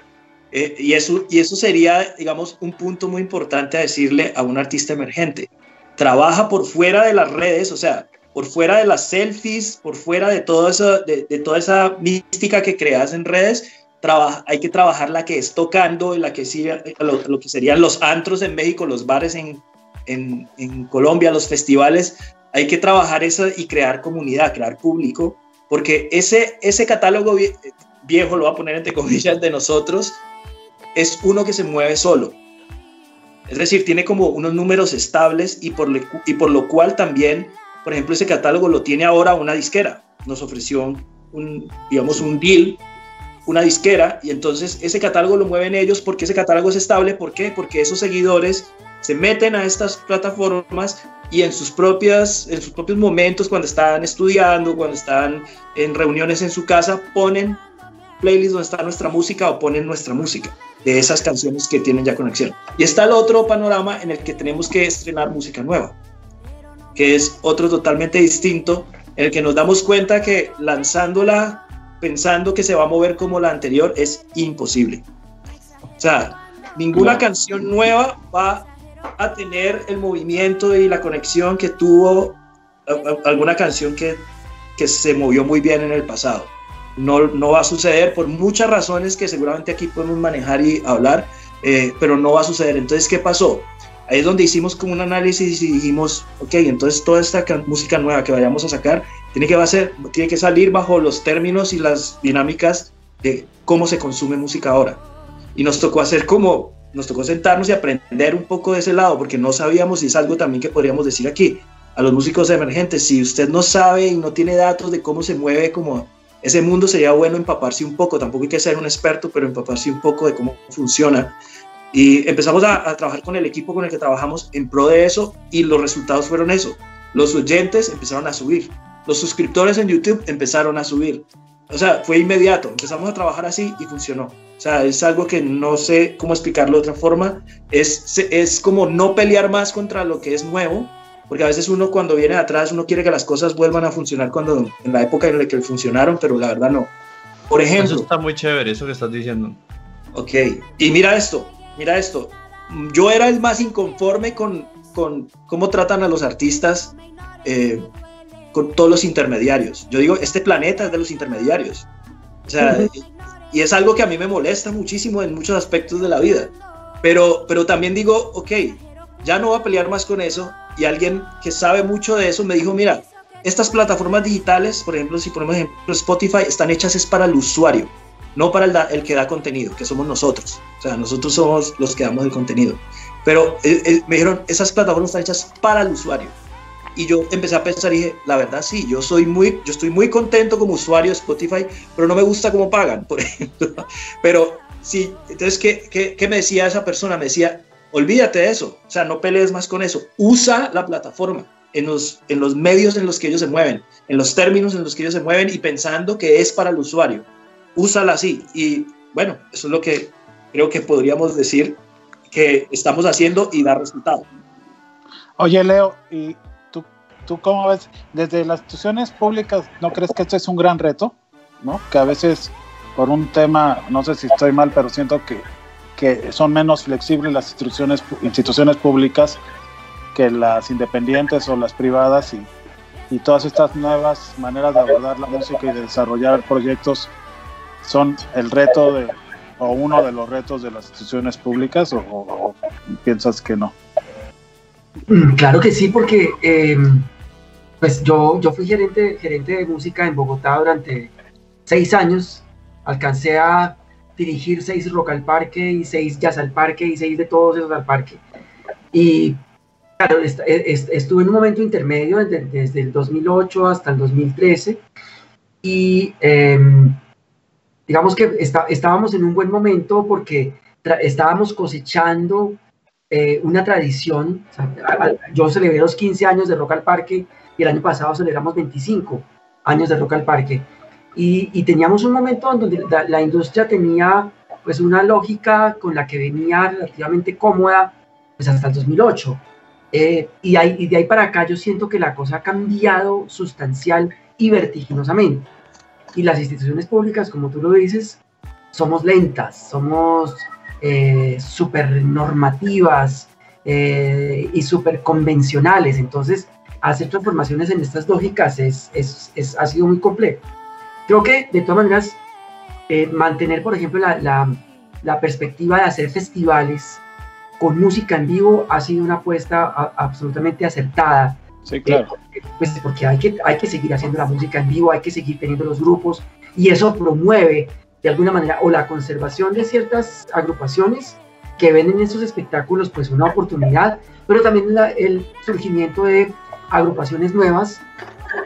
eh, y, eso, y eso sería, digamos, un punto muy importante a decirle a un artista emergente. Trabaja por fuera de las redes, o sea, por fuera de las selfies, por fuera de, todo eso, de, toda esa mística que creas en redes, traba- hay que trabajar la que es tocando, la que sigue- lo, que serían los antros en México, los bares en, en Colombia, los festivales. Hay que trabajar eso y crear comunidad, crear público, porque ese, ese catálogo vie- viejo, lo voy a poner entre comillas, de nosotros, es uno que se mueve solo. Es decir, tiene como unos números estables y por, le- y por lo cual también, por ejemplo, ese catálogo lo tiene ahora una disquera. Nos ofreció un, digamos, un deal, una disquera, y entonces ese catálogo lo mueven ellos porque ese catálogo es estable. ¿Por qué? Porque esos seguidores se meten a estas plataformas y en sus, propias, en sus propios momentos, cuando están estudiando, cuando están en reuniones en su casa, ponen playlists donde está nuestra música o ponen nuestra música de esas canciones que tienen ya conexión. Y está el otro panorama en el que tenemos que estrenar música nueva, que es otro totalmente distinto, en el que nos damos cuenta que lanzándola pensando que se va a mover como la anterior es imposible. O sea, ninguna canción nueva va a tener el movimiento y la conexión que tuvo alguna canción que, que se movió muy bien en el pasado. No, no va a suceder por muchas razones que seguramente aquí podemos manejar y hablar, eh, pero no va a suceder. Entonces, ¿qué pasó? Ahí es donde hicimos como un análisis y dijimos, ok, entonces toda esta música nueva que vayamos a sacar tiene que, ser, tiene que salir bajo los términos y las dinámicas de cómo se consume música ahora. Y nos tocó hacer como, nos tocó sentarnos y aprender un poco de ese lado, porque no sabíamos, y es algo también que podríamos decir aquí, a los músicos emergentes, si usted no sabe y no tiene datos de cómo se mueve como ese mundo, sería bueno empaparse un poco, tampoco hay que ser un experto, pero empaparse un poco de cómo funciona. Y empezamos a, a trabajar con el equipo con el que trabajamos en pro de eso y los resultados fueron eso. Los oyentes empezaron a subir, los suscriptores en YouTube empezaron a subir. O sea, fue inmediato, empezamos a trabajar así y funcionó. O sea, es algo que no sé cómo explicarlo de otra forma. Es, es como no pelear más contra lo que es nuevo, porque a veces uno cuando viene de atrás, uno quiere que las cosas vuelvan a funcionar cuando en la época en la que funcionaron, pero la verdad no. Por ejemplo, Eso está muy chévere, eso que estás diciendo. Ok, y mira esto, mira esto. Yo era el más inconforme con, con cómo tratan a los artistas, eh, con todos los intermediarios. Yo digo, este planeta es de los intermediarios. O sea, y es algo que a mí me molesta muchísimo en muchos aspectos de la vida. Pero, pero también digo, ok, ya no voy a pelear más con eso. Y alguien que sabe mucho de eso me dijo, mira, estas plataformas digitales, por ejemplo, si ponemos ejemplo Spotify, están hechas es para el usuario, no para el, el que da contenido, que somos nosotros. O sea, nosotros somos los que damos el contenido. Pero eh, eh, me dijeron, esas plataformas están hechas para el usuario. Y yo empecé a pensar y dije, la verdad sí, yo soy muy, yo estoy muy contento como usuario de Spotify, pero no me gusta cómo pagan, por ejemplo. Pero sí, entonces, ¿qué, qué, qué me decía esa persona? Me decía, olvídate de eso, o sea, no pelees más con eso, usa la plataforma en los, en los medios en los que ellos se mueven, en los términos en los que ellos se mueven y pensando que es para el usuario. Úsala así. Y bueno, eso es lo que creo que podríamos decir que estamos haciendo y da resultado. Oye, Leo, ¿y tú, cómo ves? Desde las instituciones públicas, ¿no crees que esto es un gran reto? ¿No? Que a veces, por un tema, no sé si estoy mal, pero siento que, que son menos flexibles las instituciones, instituciones públicas que las independientes o las privadas y, y todas estas nuevas maneras de abordar la música y de desarrollar proyectos son el reto de, o uno de los retos de las instituciones públicas o, o- o piensas que no? Mm, Claro que sí, porque eh, pues yo, yo fui gerente, gerente de música en Bogotá durante seis años. Alcancé a dirigir seis Rock al Parque y seis Jazz al Parque y seis de todos esos al Parque. Y claro, est- est- estuve en un momento intermedio desde, desde el 2008 hasta el 2013 y em, digamos que está- estábamos en un buen momento porque estábamos cosechando eh, una tradición. o sea, yo celebré los 15 años de Rock al Parque y el año pasado celebramos 25 años de Rock al Parque. Y, y teníamos un momento en donde la, la industria tenía pues una lógica con la que venía relativamente cómoda pues hasta el 2008. Eh, y, ahí- y de ahí para acá yo siento que la cosa ha cambiado sustancial y vertiginosamente. Y las instituciones públicas, como tú lo dices, somos lentas, somos eh, súper normativas eh, y súper convencionales. Entonces, hacer transformaciones en estas lógicas es, es, es- ha sido muy complejo. Creo que, de todas maneras, eh, mantener, por ejemplo, la, la, la perspectiva de hacer festivales con música en vivo ha sido una apuesta a- absolutamente acertada. Sí, claro. Eh, pues porque hay que, hay que seguir haciendo la música en vivo, hay que seguir teniendo los grupos y eso promueve de alguna manera o la conservación de ciertas agrupaciones que ven en estos espectáculos pues una oportunidad, pero también la- el surgimiento de agrupaciones nuevas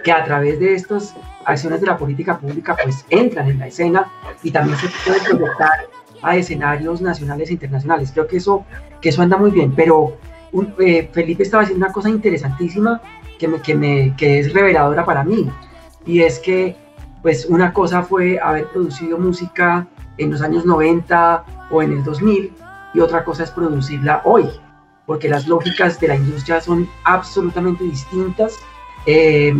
que a través de estas acciones de la política pública pues entran en la escena y también se pueden proyectar a escenarios nacionales e internacionales. Creo que eso, que eso anda muy bien, pero un- eh, Felipe estaba haciendo una cosa interesantísima que, me, que, me, que es reveladora para mí, y es que pues una cosa fue haber producido música en los años 90 o en el 2000, y otra cosa es producirla hoy, porque las lógicas de la industria son absolutamente distintas. Eh,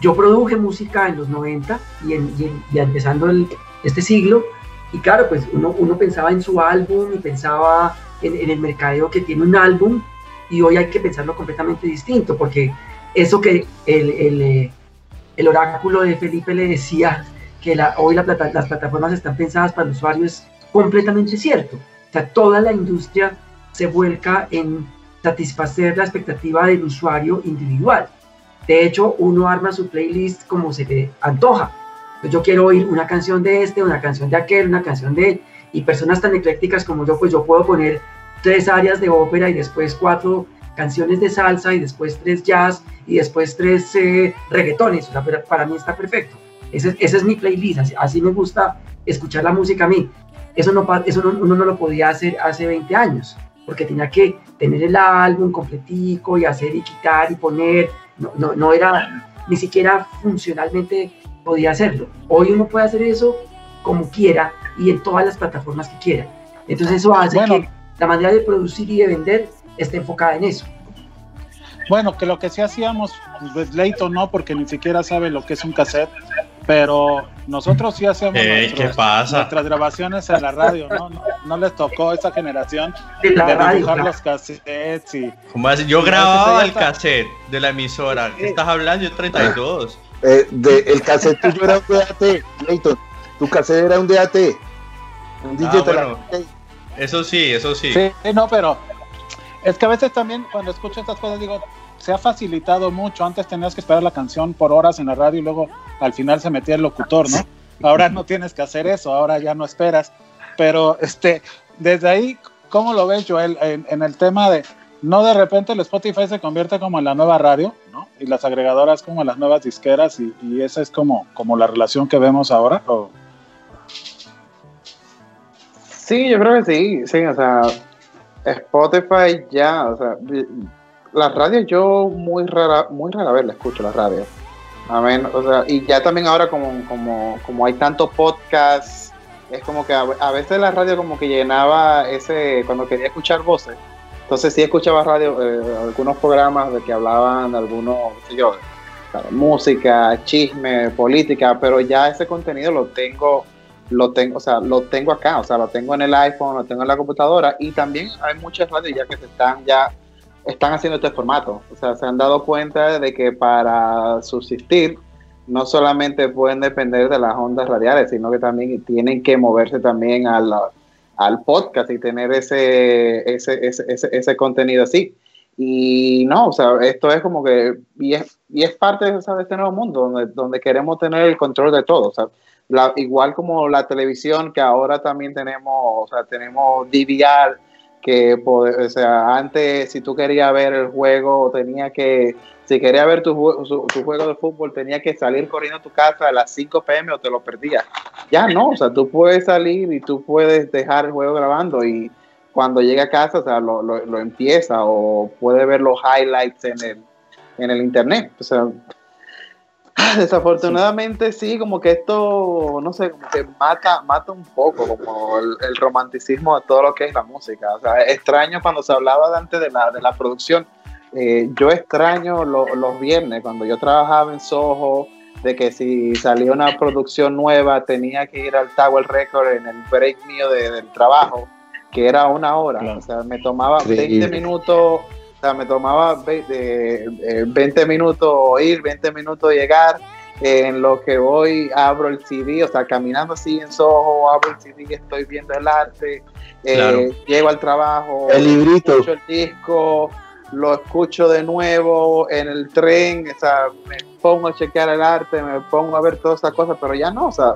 yo produje música en los 90 y, en, y en- y empezando el- este siglo, y claro, pues uno, uno pensaba en su álbum y pensaba en, en el mercadeo que tiene un álbum, y hoy hay que pensarlo completamente distinto, porque eso que el, el, el oráculo de Felipe le decía, que la, hoy la plata- las plataformas están pensadas para el usuario, es completamente cierto. O sea, toda la industria se vuelca en satisfacer la expectativa del usuario individual. De hecho, uno arma su playlist como se le antoja. Pues yo quiero oír una canción de este, una canción de aquel, una canción de él. Y personas tan eclécticas como yo, pues yo puedo poner tres áreas de ópera y después cuatro canciones de salsa y después tres jazz y después tres eh, reggaetones. O sea, para mí está perfecto. Ese, ese es mi playlist. Así, así me gusta escuchar la música a mí. Eso, no, eso no- uno no lo podía hacer hace 20 años, porque tenía que tener el álbum completico y hacer y quitar y poner. No, no, no era, ni siquiera funcionalmente podía hacerlo. Hoy uno puede hacer eso como quiera y en todas las plataformas que quiera. Entonces eso hace Bueno. que la manera de producir y de vender esté enfocada en eso. Bueno, que lo que sí hacíamos, pues Leito no, porque ni siquiera sabe lo que es un cassette, pero nosotros sí hacíamos Ey, nuestros- ¿qué pasa? nuestras grabaciones en la radio, ¿no? No, no les tocó a esa generación De la de radio, dibujar los cassettes y ¿Cómo así? Yo grababa el cassette de la emisora. ¿Qué estás hablando? Yo 32. Eh, de, el cassette tuyo era un DAT, Leighton. Tu cassette era un DAT. Un Ah, digital. bueno. Eso sí, eso sí. Sí, no, pero es que a veces también cuando escucho estas cosas digo, se ha facilitado mucho. Antes tenías que esperar la canción por horas en la radio y luego al final se metía el locutor, ¿no? Ahora no tienes que hacer eso, ahora ya no esperas. Pero este, desde ahí, ¿cómo lo ves, Joel? En, en el tema de, no de repente el Spotify se convierte como en la nueva radio, ¿no? Y las agregadoras como las nuevas disqueras y, esa es como, como la relación que vemos ahora. Sí, yo creo que sí, sí, o sea, Spotify ya, o sea, las radios yo muy rara, muy rara vez la escucho las radios. Amén, o sea, y ya también ahora como, como, como hay tantos podcasts, es como que a, a veces la radio como que llenaba ese, cuando quería escuchar voces, entonces sí escuchaba radio, eh, algunos programas de que hablaban algunos, qué sé yo, música, chisme, política, pero ya ese contenido lo tengo lo tengo, o sea, lo tengo acá, o sea, lo tengo en el iPhone, lo tengo en la computadora y también hay muchas radios ya que se están ya están haciendo este formato, o sea, se han dado cuenta de que para subsistir no solamente pueden depender de las ondas radiales, sino que también tienen que moverse también al, al podcast y tener ese, ese, ese, ese, contenido así. Y no, o sea, esto es como que, y es, y es parte de este nuevo mundo donde, donde queremos tener el control de todo, o sea, igual como la televisión, que ahora también tenemos, o sea, tenemos DVR, que, o sea, antes si tú querías ver el juego, tenía que, si querías ver tu, tu, tu, juego de fútbol, tenía que salir corriendo a tu casa a las 5 pm o te lo perdías. Ya no, o sea, tú puedes salir y tú puedes dejar el juego grabando y cuando llega a casa, o sea, lo, lo, lo empieza o puede ver los highlights en el, en el internet. O sea, Desafortunadamente sí. sí. como que esto, no sé, como que mata, mata un poco como el, el, romanticismo de todo lo que es la música. O sea, extraño cuando se hablaba antes de la, de la producción. Eh, yo extraño lo, los viernes, cuando yo trabajaba en Soho, de que si salía una producción nueva tenía que ir al Tower Record en el break mío de, del trabajo, que era una hora. Claro. O sea, me tomaba sí. 20 minutos o sea, me tomaba 20, 20 minutos ir, 20 minutos llegar. En lo que voy abro el CD, o sea, caminando así en Soho, abro el CD, estoy viendo el arte, eh, llego al trabajo, El librito. escucho el disco, lo escucho de nuevo en el tren, o sea, me pongo a chequear el arte, me pongo a ver todas esas cosas, pero ya no, o sea,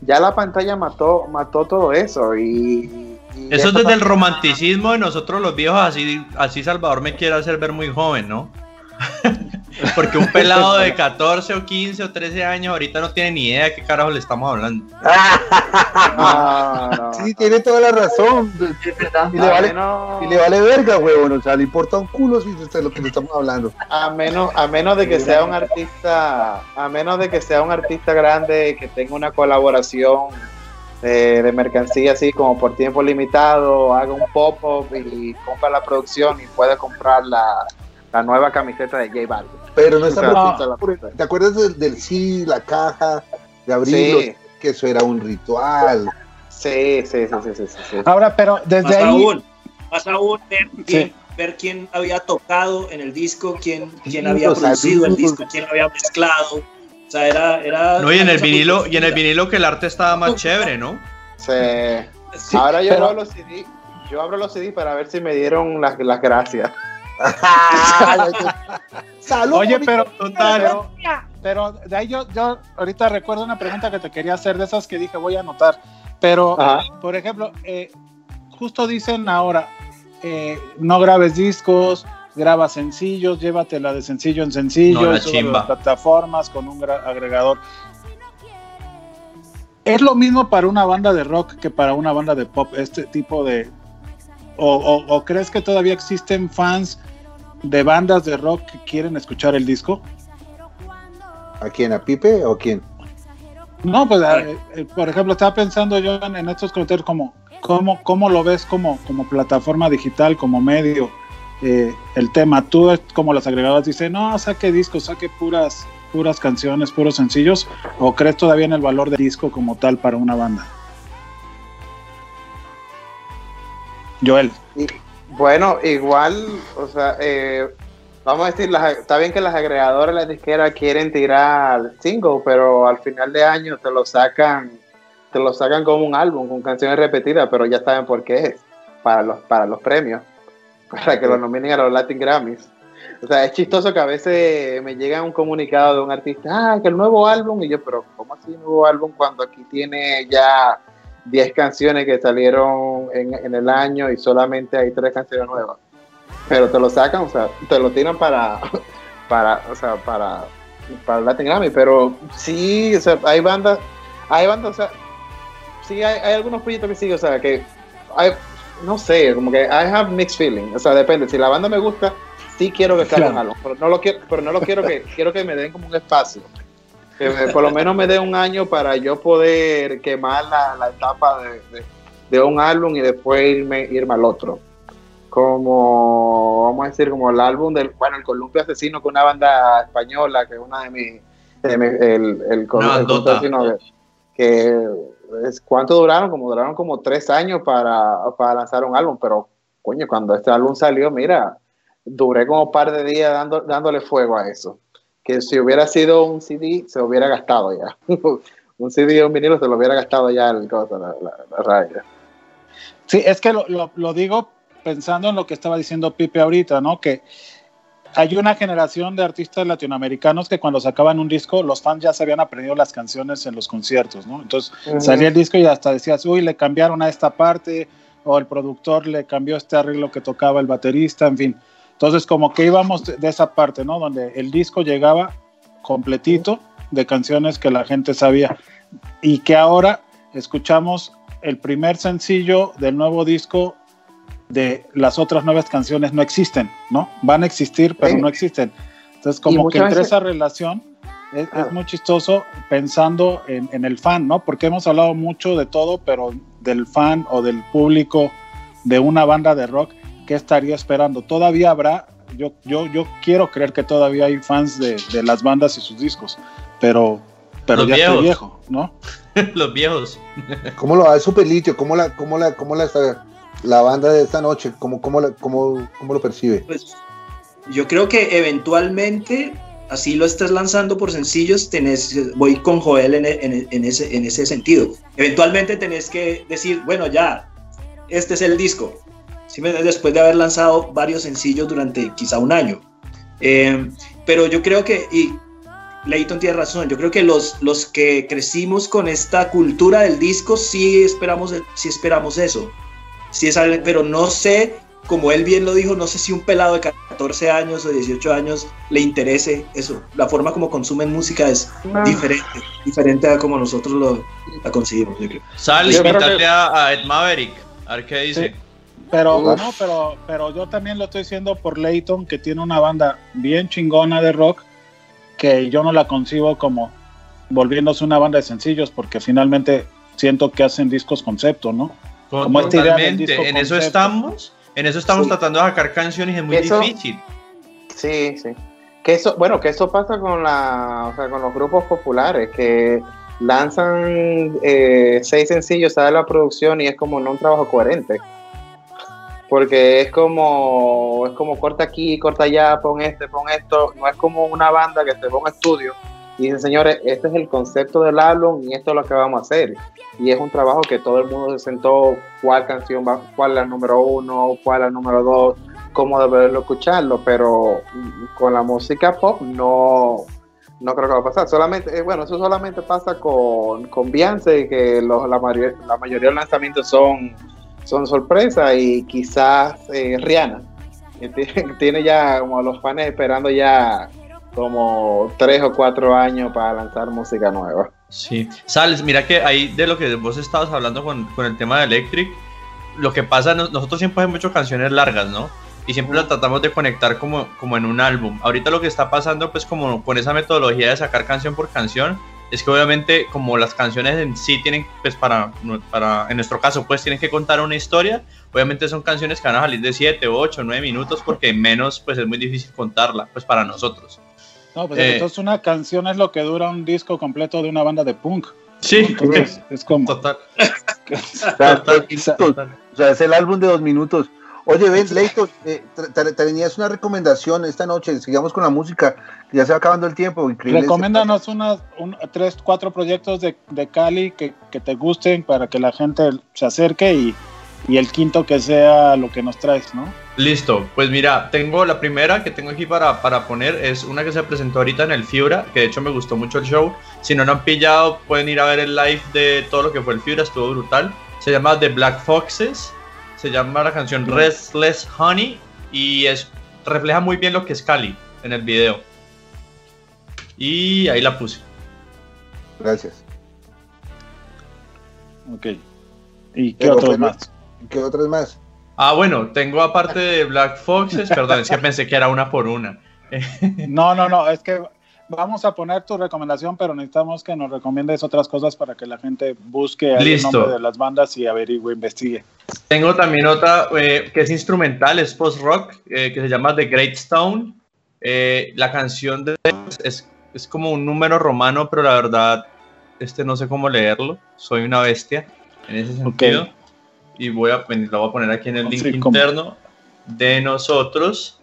ya la pantalla mató, mató todo eso y... Eso es desde el romanticismo de nosotros los viejos, así, así Salvador me quiere hacer ver muy joven, ¿no? Porque un pelado de 14 o 15 o 13 años ahorita no tiene ni idea de qué carajo le estamos hablando. No, no, Sí, tiene toda la razón. Y le vale, y le vale verga, huevón. O sea, le importa un culo si es de lo que le estamos hablando. a menos, a menos de que sea un artista, a menos de que sea un artista grande que tenga una colaboración eh, de mercancía así como por tiempo limitado, haga un pop-up y compra la producción y puede comprar la, la nueva camiseta de J Balvin. Pero no O sea, estamos. no. ¿Te acuerdas del, del sí, la caja, de abrirlo? Sí, Que eso era un ritual. sí, sí, sí, sí, sí, sí, sí. Ahora, pero desde Más ahí. aún, más aún ver quién, Sí. ver quién había tocado en el disco, quién, quién había producido el disco, quién lo había mezclado. O sea, era. era No, y en el vinilo, y en el vinilo que el arte estaba más chévere, ¿no? Sí. Sí, Ahora yo pero- abro los CD, yo abro los CD para ver si me dieron las, las gracias. Salud. Oye, pero, Total. pero, pero de ahí yo, yo ahorita recuerdo una pregunta que te quería hacer de esas que dije voy a anotar. Pero, Ajá. por ejemplo, eh, justo dicen ahora, eh, no grabes discos, graba sencillos, llévatela de sencillo en sencillo, No, a las plataformas con un agregador. ¿Es lo mismo para una banda de rock que para una banda de pop, este tipo de... O, o- o crees que todavía existen fans de bandas de rock que quieren escuchar el disco? ¿A quién? ¿A Pipe o a quién? No, pues eh, eh, por ejemplo, estaba pensando yo en, en estos comentarios como cómo, cómo lo ves como, como plataforma digital, como medio, eh, el tema. Tú como las agregadoras dicen, no, saque discos, saque puras, puras canciones, puros sencillos, o crees todavía en el valor del disco como tal para una banda? Joel. Bueno, igual, o sea, eh, vamos a decir, las- está bien que las agregadoras, las disqueras quieren tirar single, pero al final de año te lo sacan, te lo sacan como un álbum con canciones repetidas, pero ya saben por qué es, para los, para los premios, para que lo nominen a los Latin Grammys. O sea, es chistoso que a veces me llega un comunicado de un artista, ah, que el nuevo álbum, y yo, pero ¿cómo así nuevo álbum cuando aquí tiene ya 10 canciones que salieron en, en el año y solamente hay 3 canciones nuevas? Pero te lo sacan, o sea, te lo tiran para, para, o sea, para, para Latin Grammy, pero sí, o sea, hay bandas, hay bandas, o sea, sí hay, hay algunos proyectos que sí, o sea, que hay, no sé, como que I have mixed feeling, o sea, depende, si la banda me gusta, sí quiero que salga un Claro. álbum, pero no lo quiero, pero no lo quiero que, quiero que me den como un espacio, que me- por lo menos me dé un año para yo poder quemar la, la etapa de, de- de un álbum y después irme, irme al otro. Como, vamos a decir, como el álbum del, bueno, el Columpio Asesino, que es una banda española, que es una de mis, de mi- el, el, Col- Una el Columpio. Asesino, que, ¿cuánto duraron? Como duraron como tres años para, para lanzar un álbum, pero coño, cuando este álbum salió, mira, duré como un par de días dando, dándole fuego a eso. Que si hubiera sido un CD, se hubiera gastado ya. un CD o un vinilo se lo hubiera gastado ya el, cosa, la, la, la radio. Sí, es que lo, lo- lo digo pensando en lo que estaba diciendo Pipe ahorita, ¿no? Que hay una generación de artistas latinoamericanos que cuando sacaban un disco, los fans ya se habían aprendido las canciones en los conciertos, ¿no? Entonces salía el disco y hasta decías, uy, le cambiaron a esta parte, o el productor le cambió este arreglo que tocaba el baterista, en fin. Entonces, como que íbamos de de esa parte, ¿no? Donde el disco llegaba completito de canciones que la gente sabía y que ahora escuchamos el primer sencillo del nuevo disco de las otras nuevas canciones no existen, ¿no? Van a existir, pero Sí. no existen. Entonces, como que entre veces- esa relación es, Ah. es muy chistoso pensando en, en el fan, ¿no? Porque hemos hablado mucho de todo, pero del fan o del público de una banda de rock, ¿qué estaría esperando? Todavía habrá, yo, yo, yo quiero creer que todavía hay fans de, de las bandas y sus discos, pero, pero Los ya viejos. estoy viejo, ¿no? Los viejos. ¿Cómo lo va el Superlitio? ¿Cómo la, cómo la, cómo la, la banda de esta noche? ¿Cómo, cómo, cómo, cómo lo percibe? Pues yo creo que eventualmente así lo estés lanzando por sencillos, tenés, voy con Joel en, en- en ese, en ese sentido. Eventualmente tenés que decir, bueno, ya, este es el disco. Después de haber lanzado varios sencillos durante quizá un año. Eh, pero yo creo que, y Leighton tiene razón, yo creo que los, los que crecimos con esta cultura del disco sí esperamos, sí esperamos eso. Sí es algo- pero no sé, como él bien lo dijo, no sé si un pelado de 14 años o 18 años le interese eso. La forma como consumen música es diferente, diferente a como nosotros lo, la concibimos, yo creo. Sal, Yo creo invítale que- a, a Ed Maverick. A ver qué dice. Sí. Pero Uf. no, pero, pero yo también lo estoy diciendo por Leighton, que tiene una banda bien chingona de rock, que yo no la concibo como volviéndose una banda de sencillos, porque finalmente siento que hacen discos concepto, ¿no? Del Totalmente. En eso estamos. En eso estamos Sí. tratando de sacar canciones es muy Eso- difícil. Sí, sí. Que eso, bueno, que eso pasa con la, o sea, con los grupos populares que lanzan eh, seis sencillos, sale la producción y es como no un trabajo coherente. Porque es como, es como corta aquí, corta allá, pon este, pon esto. No es como una banda que se va a un estudio y dice, señores, este es el concepto del álbum y esto es lo que vamos a hacer. Y es un trabajo que todo el mundo se sentó, cuál canción va, cuál la número uno, cuál la número dos, cómo deberlo escucharlo, pero con la música pop no, no creo que va a pasar. Solamente, eh, bueno, eso solamente pasa con, con Beyoncé, que los, la, mayoría, la mayoría de los lanzamientos son, son sorpresa y quizás eh, Rihanna, tiene ya como a los fans esperando ya como tres o cuatro años para lanzar música nueva. Sí. Sales, mira que ahí de lo que vos estabas hablando con, con el tema de Electric, lo que pasa, nos- nosotros siempre hacemos mucho canciones largas, ¿no? Y siempre las tratamos de conectar como, como en un álbum. Ahorita lo que está pasando, pues como con esa metodología de sacar canción por canción, es que obviamente como las canciones en sí tienen, pues para, para en nuestro caso, pues tienen que contar una historia, obviamente son canciones que van a salir de 7, 8, 9 minutos, porque menos, pues es muy difícil contarla, pues para nosotros. No, pues Eh. entonces una canción es lo que dura un disco completo de una banda de punk. Sí, Entonces es como... total. O sea, dos minutos. O sea, es el álbum de dos minutos. Oye, ven, Leito, eh, tenías una recomendación esta noche. Sigamos con la música, que ya se va acabando el tiempo. Increíble. Recomiéndanos unas, un, tres, cuatro proyectos de, de Cali que, que te gusten para que la gente se acerque y, y el quinto que sea lo que nos traes, ¿no? Listo, pues mira, tengo la primera que tengo aquí para, para poner, es una que se presentó ahorita en el Fibra, que de hecho me gustó mucho el show. Si no lo han pillado, pueden ir a ver el live de todo lo que fue el Fibra, estuvo brutal. Se llama The Black Foxes, se llama la canción Restless Honey y es, refleja muy bien lo que es Cali en el video. Y ahí la puse. Gracias. Ok. ¿Y qué otros pero- más? ¿Qué otras más? Ah, bueno, tengo aparte de Black Foxes, perdón, es que pensé que era una por una. No, no, no, es que vamos a poner tu recomendación, pero necesitamos que nos recomiendes otras cosas para que la gente busque el nombre de las bandas y averigüe, investigue. Tengo también otra eh, que es instrumental, es post-rock, eh, que se llama The Great Stone. Eh, la canción de, es, es como un número romano, pero la verdad, este no sé cómo leerlo. Soy una bestia en ese sentido. Y voy a, lo voy a poner aquí en el link Sí, como- interno de nosotros.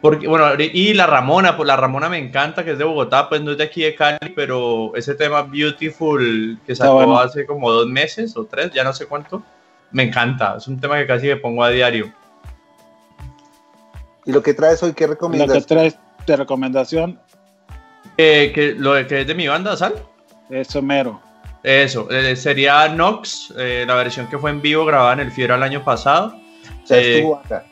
Porque, bueno, y la Ramona, pues la Ramona me encanta, que es de Bogotá, pues no es de aquí de Cali, pero ese tema Beautiful que sacó bueno. hace como dos meses o tres, ya no sé cuánto, me encanta. Es un tema que casi me pongo a diario. ¿Y lo que traes hoy, qué Lo que recomiendas? traes de recomendación Eh, que lo que es de mi banda, ¿sal? es Homero. Eso, eh, sería Nox, eh, la versión que fue en vivo grabada en el Fiera el año pasado. O sea, es eh, tu banda.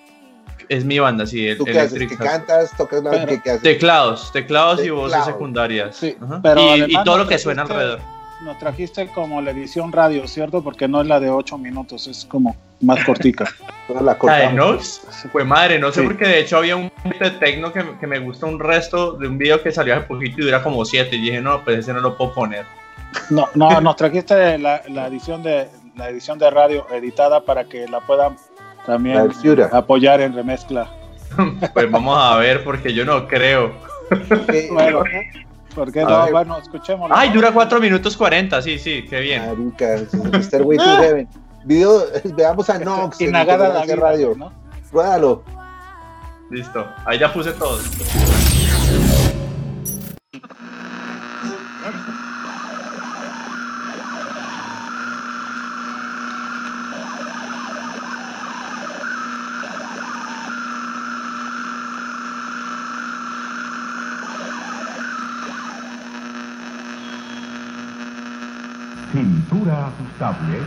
Es mi banda, sí. El, ¿Tú qué haces? Electric ¿Que cantas? ¿Tocas la Pero- ¿Qué, qué haces? Teclados, teclados y Teclados. voces secundarias. Sí, pero y, además y todo lo que suena trajiste- alrededor. Nos trajiste como la edición radio, ¿cierto? Porque no es la de 8 minutos, es como más cortica. La La de. Nox, fue madre, no sé Sí. porque de hecho había un de tecno que, que me gusta un resto de un video que salió hace poquito y dura como 7 y dije, no, pues ese no lo puedo poner. No, no, nos trajiste la, la edición de la edición de radio editada para que la puedan también apoyar en remezcla. Pues vamos a ver porque yo no creo. Bueno, ¿por qué no? Bueno, escuchémoslo. Ay, dura 4 minutos 40, sí, sí, qué bien. Marica, Stairway to Heaven. Video, veamos a Nox. en Inagada la vida, Radio. ¿no? Ruédalo. Listo, ahí ya puse todo. Ajustable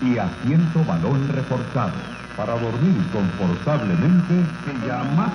y asiento balón reforzado para dormir confortablemente que ya más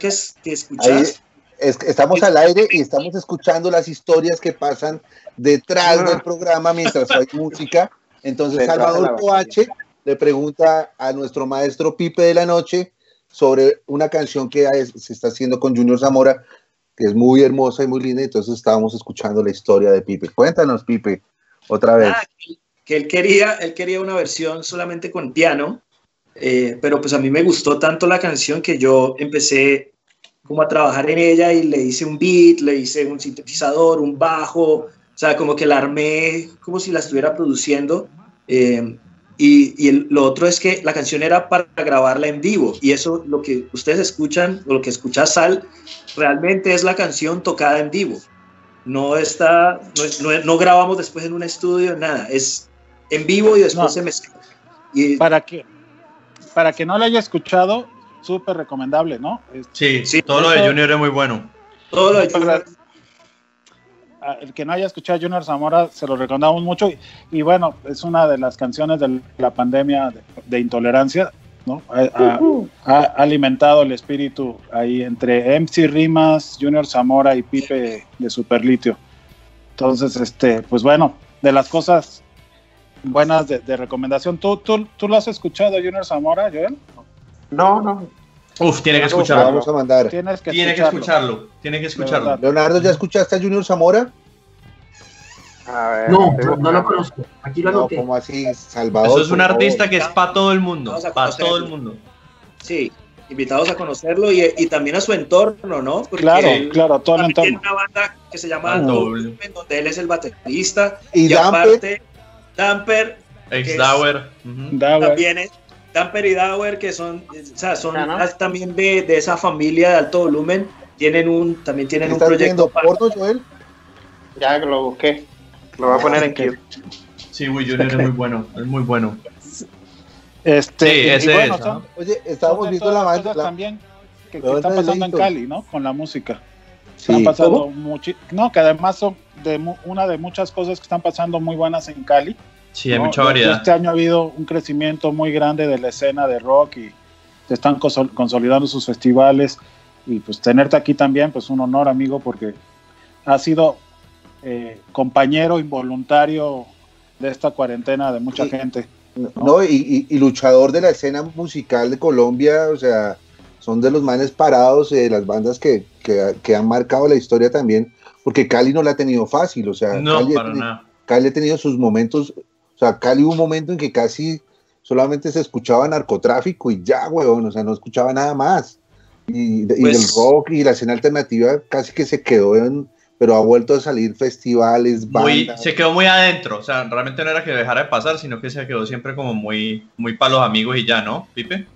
que, es, que Ahí escuchas. es- estamos al aire y estamos escuchando las historias que pasan detrás Ah. del programa mientras hay música. Entonces Salvador Coache le pregunta a nuestro maestro Pipe de la Noche sobre una canción que se está haciendo con Junior Zamora, que es muy hermosa y muy linda. Entonces estábamos escuchando la historia de Pipe. Cuéntanos, Pipe, otra vez. Ah, que- que él quería, él quería una versión solamente con piano, eh, pero pues a mí me gustó tanto la canción que yo empecé como a trabajar en ella y le hice un beat, le hice un sintetizador, un bajo, o sea, como que la armé como si la estuviera produciendo. eh, y y el- lo otro es que la canción era para grabarla en vivo y eso lo que ustedes escuchan o lo que escucha Sal realmente es la canción tocada en vivo. No está, no, no- no grabamos después en un estudio, nada, es en vivo y después No. se mezcla. Y Para que, para que no lo haya escuchado, súper recomendable, ¿no? Sí, Sí, todo lo de Junior es muy bueno. todo lo de Para- a- El que no haya escuchado a Junior Zamora, se lo recomendamos mucho. Y, y bueno, es una de las canciones de la pandemia de, de intolerancia, ¿no? Ha, ha- ha alimentado el espíritu ahí entre MC Rimas, Junior Zamora y Pipe de Superlitio. Entonces, este, pues bueno, de las cosas buenas de, de recomendación. ¿Tú, tú, ¿Tú lo has escuchado, Junior Zamora, Joel? No, no. Uf, tiene que Lo escucharlo. vamos a mandar. Tienes que Tiene que escucharlo. Tiene que escucharlo. Leonardo, ¿ya escuchaste a Junior Zamora? A ver, No, no, no lo conozco. Aquí lo No, anoté. como así, Salvador. Eso es un favor. artista que es para todo el mundo. Para todo el mundo. Sí, invitados a conocerlo y, y también a su entorno, ¿no? Porque Claro, él claro, todo el entorno. una banda que se llama Ah. Volumen, donde él es el baterista. Y Damper. aparte, Damper Ex Dauer. también es Damper y Dauer, que son, o sea, son ¿no? también de, de esa familia de alto volumen. Tienen un, también tienen un ¿Estás proyecto viendo para- porno, Joel? Ya lo busqué. Lo voy a poner en queue. Sí, Will Junior es muy bueno. Es muy bueno. Este, Sí, ese bueno, es, son- ¿no? Oye, estábamos viendo la la- también que, de pasando en. Cali, ¿no? Con la música. Sí. Están pasando muchi- no, que además son de mu- una de muchas cosas que están pasando muy buenas en Cali. Sí, hay ¿no? mucha variedad. Este año ha habido un crecimiento muy grande de la escena de rock y se están consol- consolidando sus festivales y pues tenerte aquí también, pues un honor, amigo, porque has sido eh, compañero involuntario de esta cuarentena de mucha gente. No, y, y- y luchador de la escena musical de Colombia, o sea, son de los manes parados, eh, de las bandas que, que, que han marcado la historia también, porque Cali no la ha tenido fácil, o sea, No, Cali, ha para nada. Cali ha tenido sus momentos, sea, Cali hubo un momento en que casi solamente se escuchaba narcotráfico y ya, weón, o sea, no escuchaba nada más. Y, y Pues- el rock y la escena alternativa casi que se quedó en, pero ha vuelto a salir festivales, Muy, bandas. se quedó muy adentro. O sea, realmente no era que dejara de pasar, sino que se quedó siempre como muy, muy para los amigos y ya, ¿no, Pipe?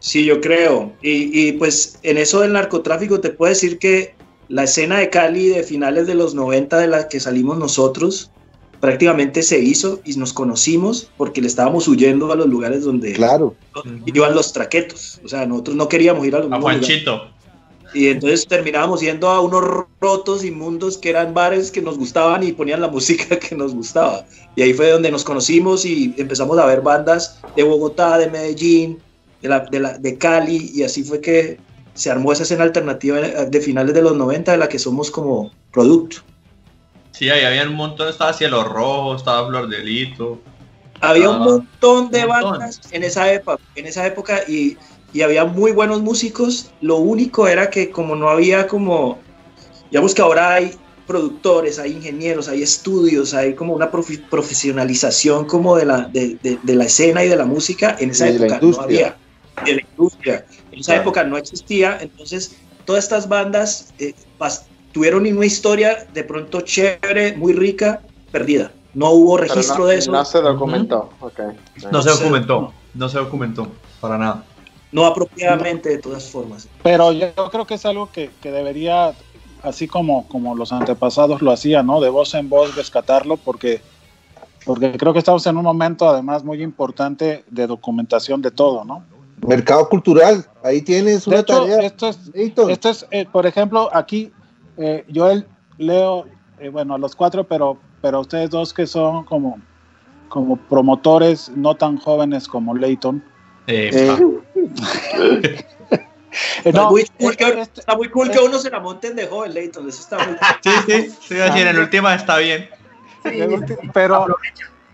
Sí, yo creo. Y, y, pues en eso del narcotráfico te puedo decir que la escena de Cali de finales de los 90 de la que salimos nosotros prácticamente se hizo y nos conocimos porque le estábamos huyendo a los lugares donde Claro, iban los traquetos. O sea, nosotros no queríamos ir a los A lugares. Juanchito. Y entonces terminábamos yendo a unos rotos inmundos que eran bares que nos gustaban y ponían la música que nos gustaba. Y ahí fue donde nos conocimos y empezamos a ver bandas de Bogotá, de Medellín, de, la, de, la, de Cali, y así fue que se armó esa escena alternativa de finales de los 90 de la que somos como producto. Sí, ahí había un montón. Estaba Cielo Rojo, estaba Flor Delito. Había un Ah, montón de un montón. bandas en esa época, en esa época y, y había muy buenos músicos. Lo único era que como no había como, digamos que ahora hay productores, hay ingenieros, hay estudios, hay como una profi- profesionalización como de la, de, de- de la escena y de la música. En esa Y de la época no había. De la industria. En esa Claro. época no existía. Entonces, todas estas bandas eh, tuvieron una historia de pronto chévere, muy rica, perdida. No hubo registro no, de eso. no se documentó. ok. No se documentó. No se documentó. Para nada. no apropiadamente de todas formas. Pero yo, creo que es algo que, que debería, así como, como los antepasados lo hacían, ¿no? De voz en voz rescatarlo, porque, porque creo que estamos en un momento además muy importante de documentación de todo, ¿no? mercado cultural, ahí tienes una De hecho, tarea. esto es, esto es eh, por ejemplo, aquí eh, yo el- leo, eh, bueno, a los cuatro, pero, pero ustedes dos que son como, como promotores no tan jóvenes como Leighton. Eh, eh, eh, Está, muy cool que, este- está muy cool que uno se la monten de joven, Leighton. Eso está muy Sí, sí. sí, iba a decir, en última está bien. Sí, pero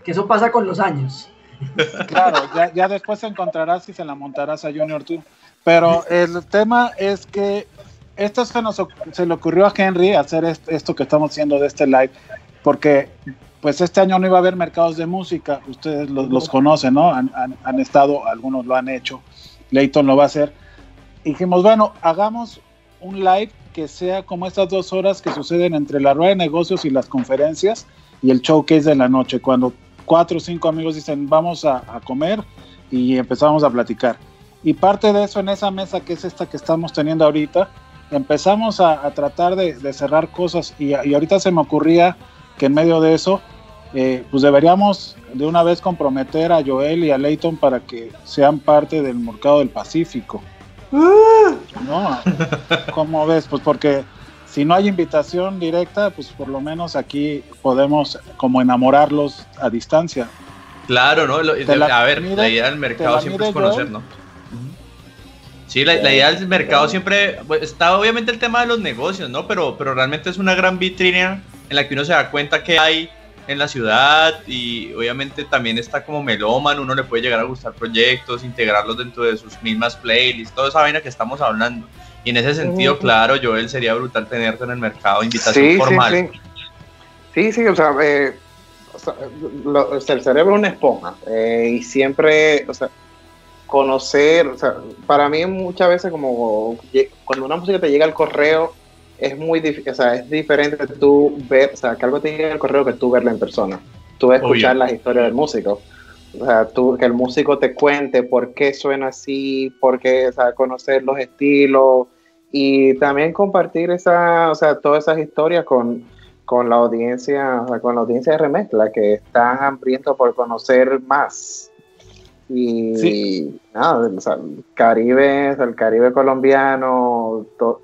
que eso pasa con los años. Claro, ya, ya después encontrarás y se la montarás a Junior tú. Pero el tema es que esto se, nos, se le ocurrió a Henry hacer est- esto que estamos haciendo de este live, porque pues este año no iba a haber mercados de música, ustedes los, los conocen, ¿no? Han, han- han estado, algunos lo han hecho, Leighton lo va a hacer. Dijimos, bueno, hagamos un live que sea como estas dos horas que suceden entre la rueda de negocios y las conferencias y el showcase de la noche, cuando cuatro o cinco amigos dicen vamos a, a comer y empezamos a platicar. Y parte de eso en esa mesa que es esta que estamos teniendo ahorita, empezamos a, a tratar de, de cerrar cosas y, y ahorita se me ocurría que en medio de eso, eh, pues deberíamos de una vez comprometer a Joel y a Leighton para que sean parte del mercado del Pacífico. No, ¿cómo ves? Pues porque si no hay invitación directa, pues por lo menos aquí podemos como enamorarlos a distancia. Claro, ¿no? Lo- Te la a ver, mide- la idea del mercado siempre es conocer, Joel. ¿no? Sí, la, la idea del mercado siempre pues, está obviamente el tema de los negocios, ¿no? Pero, pero realmente es una gran vitrina en la que uno se da cuenta que hay en la ciudad y obviamente también está como melómano, uno le puede llegar a gustar proyectos, integrarlos dentro de sus mismas playlists, toda esa vaina que estamos hablando. Y en ese sentido, claro, Joel, sería brutal tenerte en el mercado, invitación Sí, sí, formal. sí. Sí, sí, o sea, eh, o sea, lo- el cerebro es una esponja eh, y siempre, o sea, conocer, o sea, para mí muchas veces como cuando una música te llega al correo es muy difícil, o sea, es diferente tú ver, o sea, que algo te llegue al correo que tú verlo en persona. Tú escuchar las historias del músico. O sea, tú, que el músico te cuente por qué suena así, por qué, o sea, conocer los estilos y también compartir esa, o sea, todas esas historias con, con la audiencia, o sea, con la audiencia de remezcla que están hambrientos por conocer más. Y Sí. nada, o sea, el Caribe, o sea, el Caribe colombiano, to-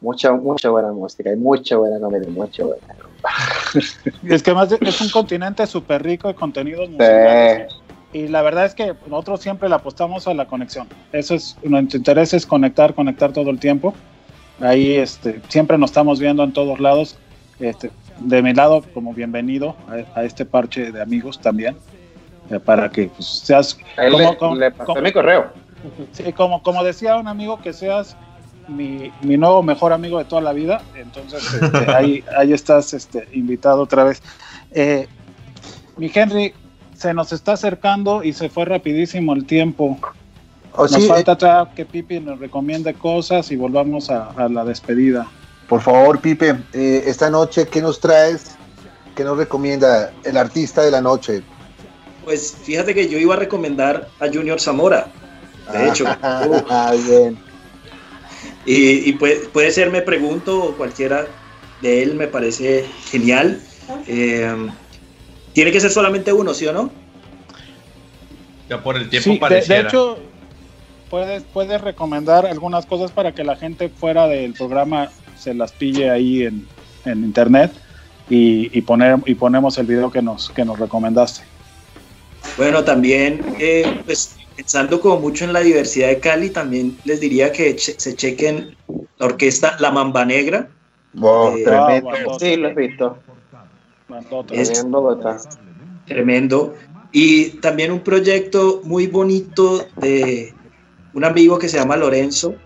mucha, mucha buena música, hay mucha buena comedia, mucha buena. Es que más es un continente súper rico de contenidos musicales. Sí. Y la verdad es que nosotros siempre le apostamos a la conexión. Eso es, nuestro interés es conectar, conectar todo el tiempo. Ahí este, siempre nos estamos viendo en todos lados. Este, de mi lado, como bienvenido a, a este parche de amigos también. Eh, para que pues, seas. A él como- le, como- le pasé como- mi correo. Sí, como, como decía un amigo, que seas mi, mi nuevo mejor amigo de toda la vida. Entonces, este, ahí, ahí estás este, invitado otra vez. Eh, mi Henry, se nos está acercando y se fue rapidísimo el tiempo. Oh, Nos sí, falta todavía que Pipi nos recomiende cosas y volvamos a, a la despedida. Por favor, Pipe, eh, esta noche, ¿qué nos traes? ¿Qué nos recomienda el artista de la noche? Pues fíjate que yo iba a recomendar a Junior Zamora, de hecho. Ah, bien. Y, y puede, puede ser, me pregunto, o cualquiera de él me parece genial. Eh, tiene que ser solamente uno, ¿sí o no? Ya por el tiempo Sí, de, de pareciera. hecho, puedes, puedes recomendar algunas cosas para que la gente fuera del programa se las pille ahí en, en internet y, y, poner, y ponemos el video que nos, que nos recomendaste. Bueno, también, eh, pues pensando como mucho en la diversidad de Cali, también les diría que che- se chequen la orquesta La Mamba Negra. Wow, Eh, tremendo. wow, Sí, lo he visto. Es- en Bogotá. Tremendo. Y también un proyecto muy bonito de un amigo que se llama Lorenzo,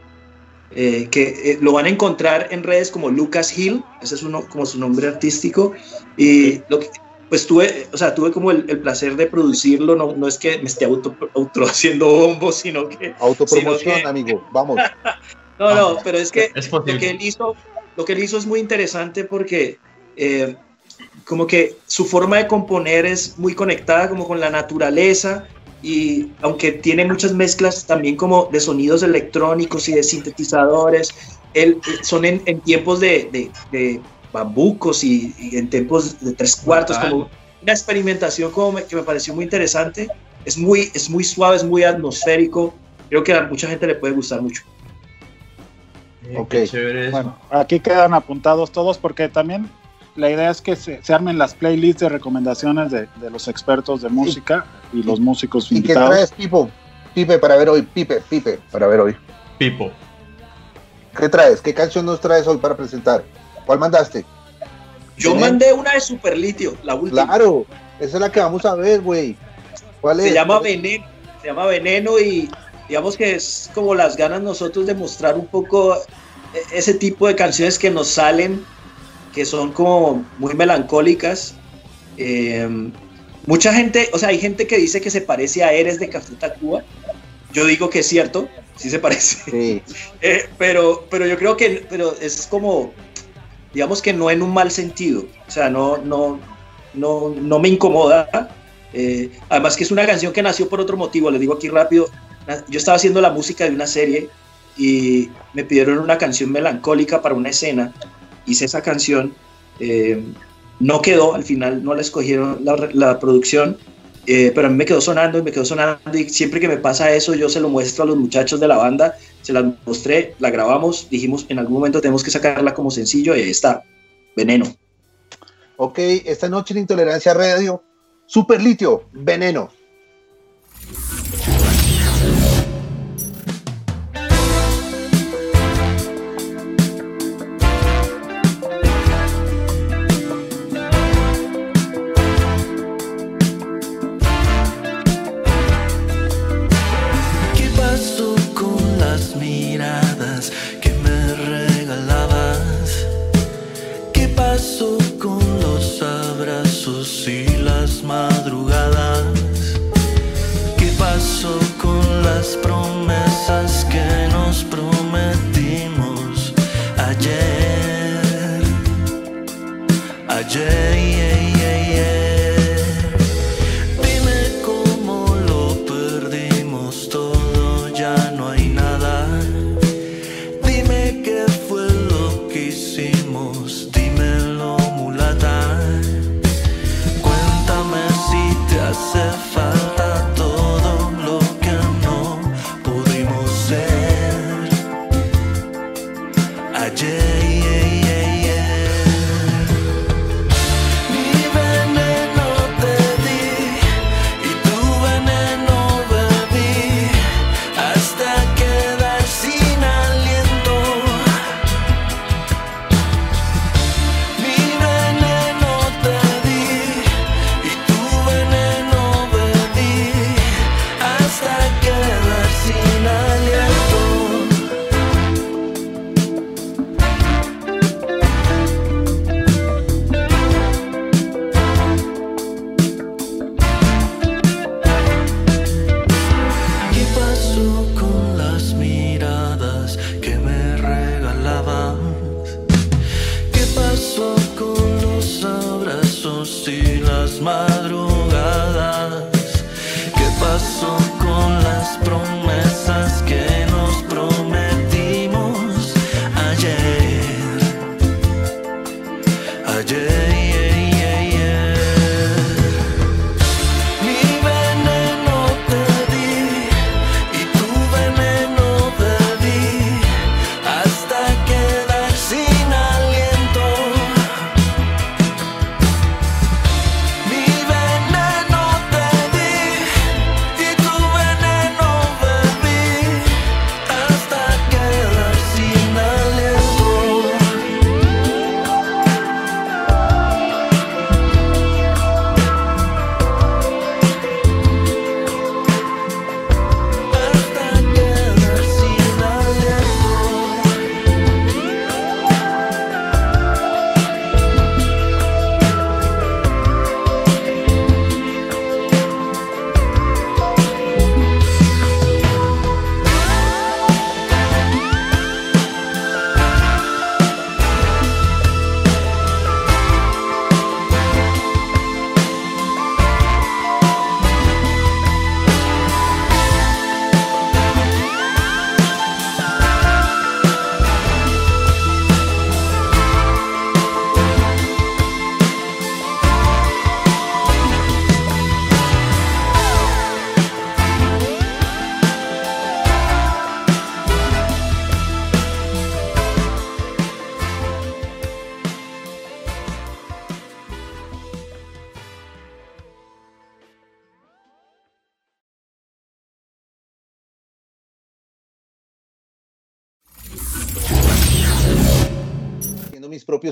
eh, que eh, lo van a encontrar en redes como Lucas Hill, ese es uno, como su nombre artístico. Y lo que, pues tuve, o sea, tuve como el, el placer de producirlo, no, no es que me esté auto, auto haciendo bombos, sino que Autopromoción, sino que- amigo. Vamos. no, no, pero es que Es lo que él hizo, lo que él hizo es muy interesante porque eh, como que su forma de componer es muy conectada como con la naturaleza y aunque tiene muchas mezclas también como de sonidos electrónicos y de sintetizadores, él, eh, son en, en tiempos de, de- de bambucos y, y en tiempos de tres cuartos, Total. como una experimentación como me- que me pareció muy interesante. Es muy, es muy suave, es muy atmosférico. Creo que a mucha gente le puede gustar mucho. Eh, Ok. qué. Bueno, aquí quedan apuntados todos porque también la idea es que se, se armen las playlists de recomendaciones de, de los expertos de música y los músicos ¿Y qué invitados. traes, Pipo? Pipe, para ver hoy. Pipe, Pipe, para ver hoy. Pipo. ¿Qué traes? ¿Qué canción nos traes hoy para presentar? ¿Cuál mandaste? Yo mandé una de Superlitio, la última. Claro, esa es la que vamos a ver, güey. ¿Cuál es? Se llama Veneno. Se llama Veneno y digamos que es como las ganas nosotros de mostrar un poco e- ese tipo de canciones que nos salen, que son como muy melancólicas. Eh, mucha gente, o sea, hay gente que dice que se parece a Eres de Café Tacuba. Yo digo que es cierto, sí se parece. Sí. Eh, pero, pero yo creo que pero es como, digamos que no en un mal sentido. O sea, no, no, no, no me incomoda. Eh, además que es una canción que nació por otro motivo, les digo aquí rápido. Yo estaba haciendo la música de una serie y me pidieron una canción melancólica para una escena. Hice esa canción. eh, no quedó, al final no la escogieron la, la producción, eh, pero a mí me quedó sonando y me quedó sonando y siempre que me pasa eso yo se lo muestro a los muchachos de la banda, se la mostré, la grabamos, dijimos en algún momento tenemos que sacarla como sencillo y ahí está, Veneno. Ok, esta noche en Intolerancia Radio, Super Litio, Veneno.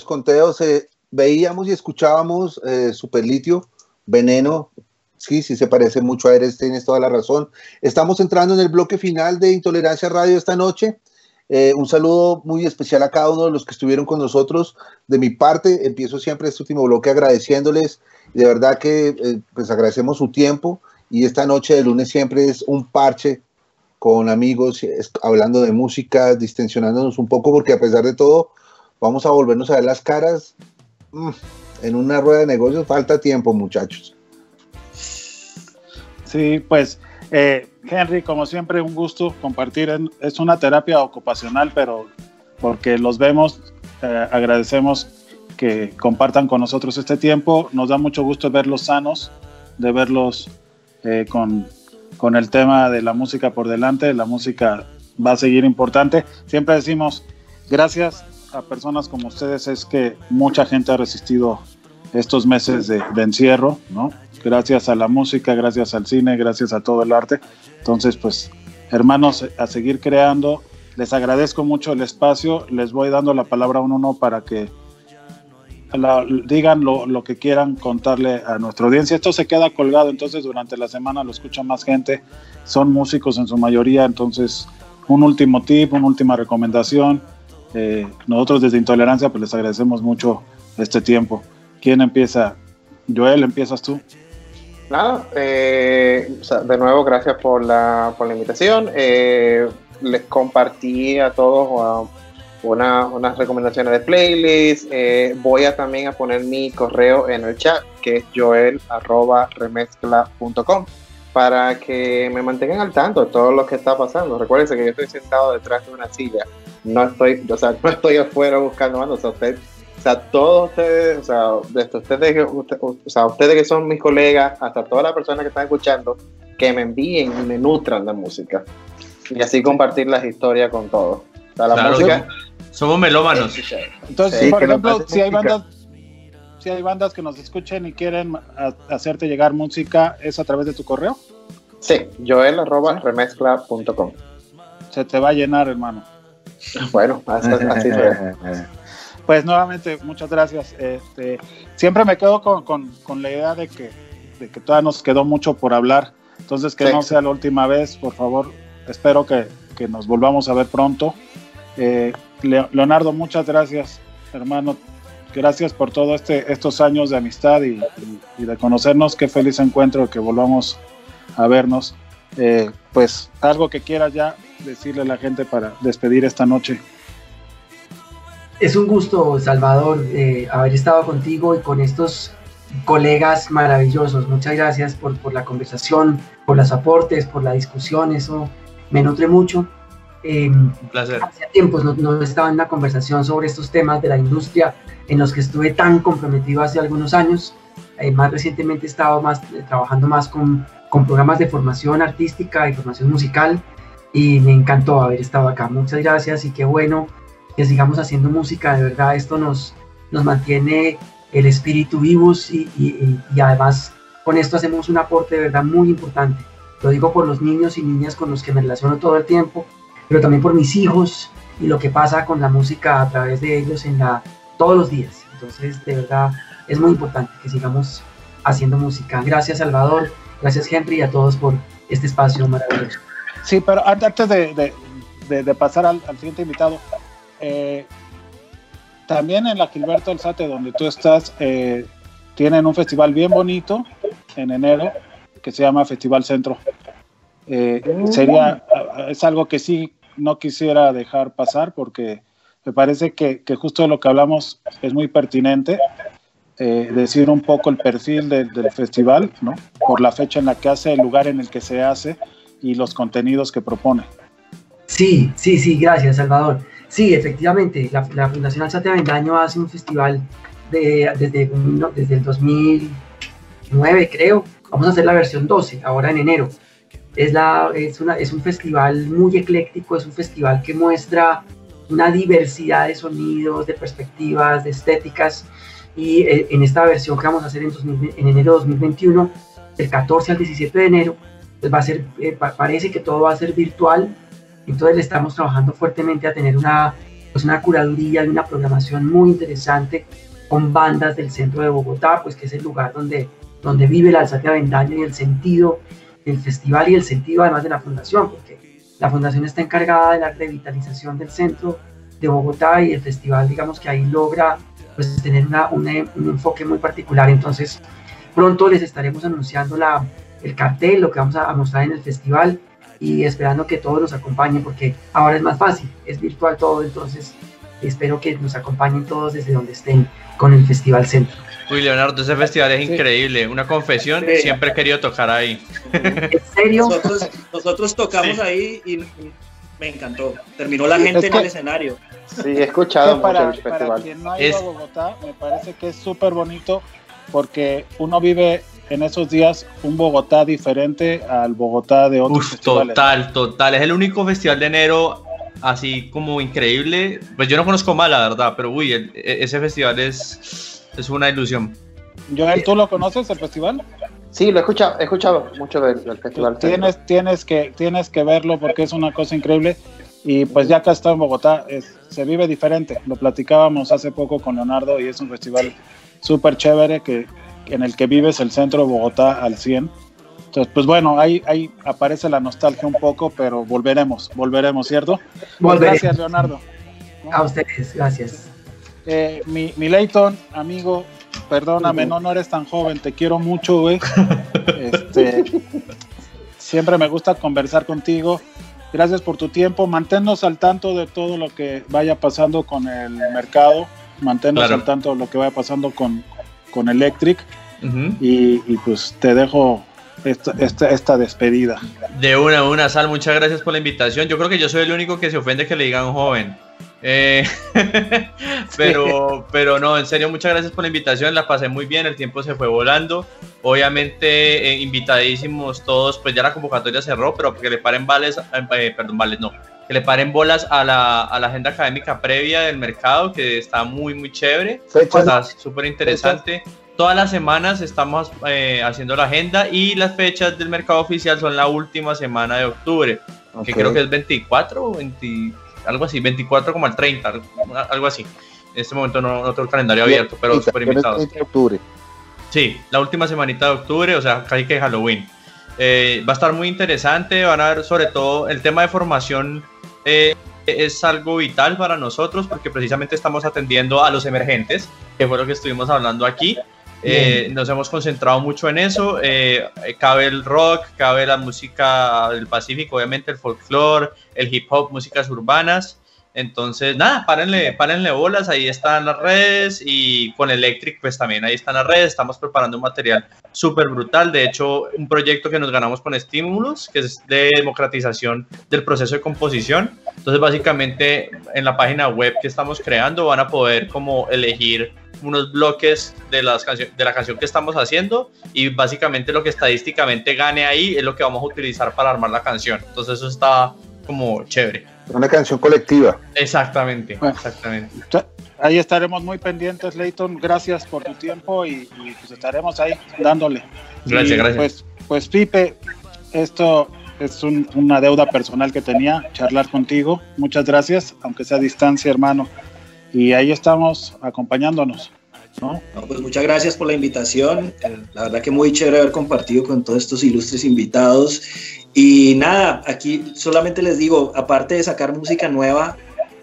Conteos, eh, veíamos y escuchábamos eh, Superlitio, Veneno. Sí, sí, se parece mucho a Eres, tienes toda la razón. Estamos entrando en el bloque final de Intolerancia Radio esta noche. Eh, un saludo muy especial a cada uno de los que estuvieron con nosotros. De mi parte, empiezo siempre este último bloque agradeciéndoles. De verdad que eh, pues agradecemos su tiempo y esta noche de lunes siempre es un parche con amigos, hablando de música, distensionándonos un poco, porque a pesar de todo, vamos a volvernos a ver las caras. Mm, en una rueda de negocios falta tiempo, muchachos. Sí, pues eh, Henry, como siempre, un gusto compartir. es una terapia ocupacional, pero porque los vemos, eh, agradecemos que compartan con nosotros este tiempo. Nos da mucho gusto verlos sanos, de verlos eh, con, con el tema de la música por delante. La música va a seguir importante. Siempre decimos, gracias a personas como ustedes es que mucha gente ha resistido estos meses de, encierro, ¿no? Gracias a la música, gracias al cine, gracias a todo el arte. Entonces, pues, hermanos, a seguir creando. Les agradezco mucho el espacio. Les voy dando la palabra uno a uno para que digan lo, lo que quieran contarle a nuestra audiencia. Esto se queda colgado, entonces durante la semana lo escucha más gente. Son músicos en su mayoría, entonces un último tip, una última recomendación. Eh, nosotros desde Intolerancia pues les agradecemos mucho este tiempo. ¿Quién empieza? Joel, ¿empiezas tú? Nada, eh, de nuevo, gracias por la, por la invitación. Eh, les compartí a todos una- unas recomendaciones de playlist. Eh, voy a también a poner mi correo en el chat, que es joel.remezcla.com, para que me mantengan al tanto de todo lo que está pasando. Recuerden que yo estoy sentado detrás de una silla. No estoy, o sea, no estoy afuera buscando bandas. O sea, usted- o sea, todos ustedes, o sea, desde ustedes, que- usted- o sea, ustedes que son mis colegas, hasta todas las personas que están escuchando, que me envíen y me nutran de música. Y así compartir las historias con todos. O sea, la Claro, música. Somos melómanos. Entonces, Sí, por ejemplo, si hay bandas, si hay bandas que nos escuchen y quieren a- hacerte llegar música, ¿es a través de tu correo? Sí, joel.remezcla.com. Se te va a llenar, hermano. Bueno, así, así fue. Pues nuevamente, muchas gracias. Este, siempre me quedo con, con- con la idea de que, de que todavía nos quedó mucho por hablar. Entonces, que Sí. no sea la última vez, por favor. Espero que, que nos volvamos a ver pronto. Eh, Leo- Leonardo, muchas gracias, hermano. Gracias por todos este, estos años de amistad y, y- y de conocernos. Qué feliz encuentro que volvamos a vernos. Eh, pues algo que quiera ya decirle a la gente para despedir esta noche. Es un gusto, Salvador, eh, haber estado contigo y con estos colegas maravillosos. Muchas gracias por, por la conversación, por los aportes, por la discusión. Eso me nutre mucho. Eh, Un placer. Hacía tiempos no, no estaba en una conversación sobre estos temas de la industria en los que estuve tan comprometido hace algunos años. Eh, más recientemente he estado más, eh, trabajando más con, con programas de formación artística y formación musical y me encantó haber estado acá. Muchas gracias y qué bueno que sigamos haciendo música. De verdad, esto nos, nos mantiene el espíritu vivos y, y- además con esto hacemos un aporte de verdad muy importante. Lo digo por los niños y niñas con los que me relaciono todo el tiempo, pero también por mis hijos y lo que pasa con la música a través de ellos en la, todos los días. Entonces, de verdad, es muy importante que sigamos haciendo música. Gracias, Salvador. Gracias, Henry, y a todos por este espacio maravilloso. Sí, pero an- antes de, pasar al, siguiente invitado, eh, también en la Gilberto Alzate, donde tú estás, eh, tienen un festival bien bonito en enero que se llama Festival Centro. Eh, sería, es algo que sí no quisiera dejar pasar porque me parece que, que justo lo que hablamos es muy pertinente. decir un poco el perfil del festival, ¿no? Por la fecha en la que hace, el lugar en el que se hace y los contenidos que propone. Sí, sí, sí, gracias, Salvador. Sí, efectivamente, la, la Fundación Alzate Avendaño hace un festival de, desde, no, desde el 2009, creo. Vamos a hacer la versión 12, ahora en enero. Es, la, es, una, es un festival muy ecléctico, es un festival que muestra una diversidad de sonidos, de perspectivas, de estéticas. Y eh, en esta versión que vamos a hacer en, 2000 en enero de 2021, del 14 al 17 de enero, pues va a ser, eh, pa- parece que todo va a ser virtual, entonces le estamos trabajando fuertemente a tener una, pues una curaduría y una programación muy interesante con bandas del centro de Bogotá, pues que es el lugar donde, donde vive el Alzate Avendaño y el sentido del festival y el sentido además de la fundación, porque la fundación está encargada de la revitalización del centro de Bogotá y el festival digamos que ahí logra pues tener una, una- un enfoque muy particular, entonces pronto les estaremos anunciando la, el cartel, lo que vamos a, a mostrar en el festival y esperando que todos nos acompañen porque ahora es más fácil, es virtual todo, entonces espero que nos acompañen todos desde donde estén con el Festival Centro. Uy, Leonardo, ese festival es increíble. Una confesión, Sí. siempre he querido tocar ahí. ¿En serio? Nosotros, nosotros tocamos Sí. ahí y me encantó. Terminó la gente Es en que- el escenario. Sí, he escuchado que para, mucho el para festival. quien no ha ido Es- a Bogotá, me parece que es súper bonito porque uno vive en esos días un Bogotá diferente al Bogotá de otros Uf, festivales. total, total. Es el único festival de enero así como increíble. Pues yo no conozco más, la verdad, pero uy, el- e- ese festival es, es una ilusión. Joel, ¿tú lo conoces el festival? Sí, lo he escuchado, he escuchado mucho del, del festival. Tienes, tienes, que, tienes que verlo porque es una cosa increíble. Y pues ya acá está en Bogotá, es- se vive diferente. Lo platicábamos hace poco con Leonardo y es un festival súper chévere que, en el que vives el centro de Bogotá al 100. Entonces, pues bueno, ahí, ahí aparece la nostalgia un poco, pero volveremos, volveremos, ¿cierto? Pues gracias, Leonardo. A ustedes, gracias. Eh, mi, mi Leighton, amigo, perdóname, no, no eres tan joven, te quiero mucho, güey. Este, siempre me gusta conversar contigo. Gracias por tu tiempo. Manténnos al tanto de todo lo que vaya pasando con el mercado. Manténnos Claro. al tanto de lo que vaya pasando con, con Electric. Y, y pues te dejo esta, esta, esta despedida. De una, una, Sal, muchas gracias por la invitación. Yo creo que yo soy el único que se ofende que le digan joven. Eh, pero, pero no, en serio, muchas gracias por la invitación. La pasé muy bien, el tiempo se fue volando. Obviamente, eh, invitadísimos todos, pues ya la convocatoria cerró, pero que le paren vales, eh, perdón, vales no, que le paren bolas a la, a la agenda académica previa del mercado, que está muy, muy chévere. Fechas. Está súper interesante. Todas las semanas estamos eh, haciendo la agenda y las fechas del mercado oficial son la última semana de octubre, que Ok. creo que es 24 o 20, algo así, 24 como al 30, algo así. En este momento no, no tengo el calendario abierto, pero súper invitados. 30 de octubre. Sí, la última semanita de octubre, o sea, casi que Halloween. Eh, va a estar muy interesante, van a ver sobre todo el tema de formación eh, es algo vital para nosotros porque precisamente estamos atendiendo a los emergentes, que fue lo que estuvimos hablando aquí. Eh, nos hemos concentrado mucho en eso. eh, cabe el rock, cabe la música del Pacífico, obviamente el folclore, el hip hop, músicas urbanas. Entonces, nada, párenle, párenle bolas, ahí están las redes y con Electric, pues también ahí están las redes. Estamos preparando un material súper brutal. De hecho, un proyecto que nos ganamos con Estímulos, que es de democratización del proceso de composición. Entonces, básicamente, en la página web que estamos creando van a poder como elegir unos bloques de, las de la canción que estamos haciendo y básicamente lo que estadísticamente gane ahí es lo que vamos a utilizar para armar la canción. Entonces, eso está como chévere. Una canción colectiva. Exactamente, Bueno. exactamente. Ahí estaremos muy pendientes, Leighton. Gracias por tu tiempo y, y, pues estaremos ahí dándole. Gracias, Y, gracias. Pues, pues Pipe, esto es un- una deuda personal que tenía, charlar contigo. Muchas gracias, aunque sea a distancia, hermano. Y ahí estamos acompañándonos. ¿No? No, pues muchas gracias por la invitación. Eh, La verdad que muy chévere haber compartido con todos estos ilustres invitados. Y nada, aquí solamente les digo, aparte de sacar música nueva,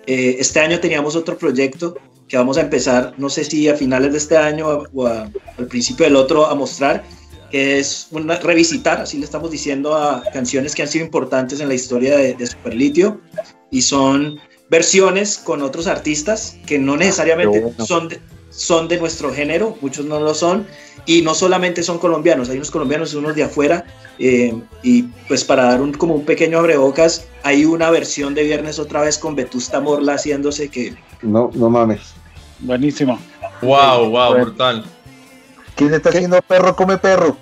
eh, este año teníamos otro proyecto que vamos a empezar, no sé si a finales de este año o a- al principio del otro, a mostrar, que es una, revisitar, así le estamos diciendo, a canciones que han sido importantes en la historia de, de Superlitio. Y son versiones con otros artistas que no necesariamente Qué bueno. son de, son de nuestro género, muchos no lo son, y no solamente son colombianos, hay unos colombianos y unos de afuera, eh, y pues para dar un, como un pequeño abrebocas, hay una versión de Viernes otra vez con Vetusta Morla haciéndose que No, no mames. Buenísimo. Wow, wow, Bueno. brutal. ¿Quién está haciendo perro come perro?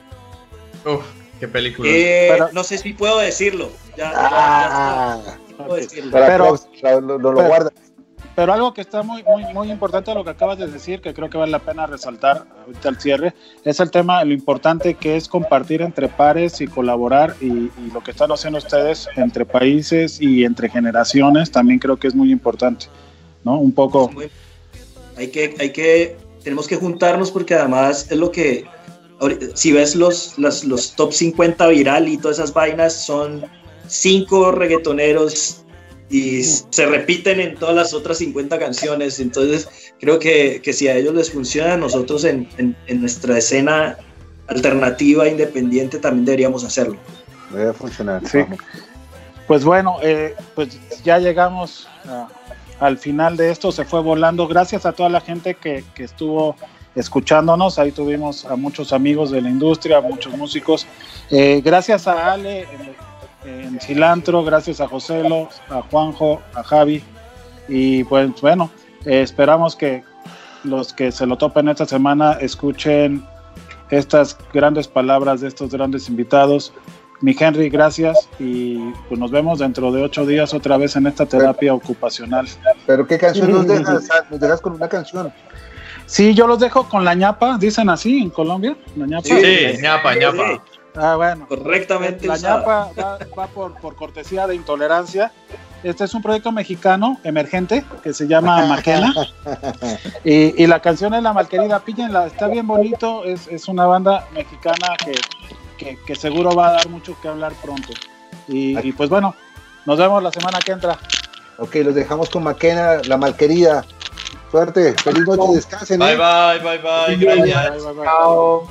Uf, qué película. eh, Pero- no sé si puedo decirlo. Ya, ya- ya Ah, puedo decirlo. Pero- Klaus, lo, lo- lo pero- guarda. Pero algo que está muy, muy, muy importante lo que acabas de decir, que creo que vale la pena resaltar ahorita al cierre, es el tema, lo importante que es compartir entre pares y colaborar y, y lo que están haciendo ustedes entre países y entre generaciones también creo que es muy importante, ¿no? Un poco, Muy- Hay que, hay que, tenemos que juntarnos porque además es lo que, si ves los, las- los top 50 viral y todas esas vainas, son cinco reggaetoneros y se repiten en todas las otras 50 canciones. Entonces, creo que, que si a ellos les funciona, nosotros en, en- en nuestra escena alternativa, independiente, también deberíamos hacerlo. Debe funcionar. Sí. vamos. Pues bueno, eh, pues ya llegamos a- al final de esto, se fue volando. Gracias a toda la gente que, que estuvo escuchándonos. Ahí tuvimos a muchos amigos de la industria, a muchos músicos. Eh, gracias a Ale en, en Cilantro, gracias a Joselo, a Juanjo, a Javi. Y pues bueno, eh, esperamos que los que se lo topen esta semana escuchen estas grandes palabras de estos grandes invitados. Mi Henry, gracias y pues nos vemos dentro de ocho días otra vez en esta terapia ocupacional. Pero qué canción nos dejas, Ah, nos dejas con una canción. Sí, yo los dejo con la ñapa, dicen así en Colombia, la ñapa. Sí, ñapa, ñapa. Ah, bueno. Correctamente La usada. ñapa va, va por, por cortesía de intolerancia. Este es un proyecto mexicano emergente que se llama Maquena. Y, y la canción es La Malquerida. Píllenla, está bien bonito. Es, es una banda mexicana que, que- que seguro va a dar mucho que hablar pronto. Y, y pues bueno, nos vemos la semana que entra. Ok, los dejamos con Maquena, la malquerida. Suerte, feliz noche, descansen. Bye, ¿eh? bye, bye, bye. Gracias. Bye, bye, bye. Chao.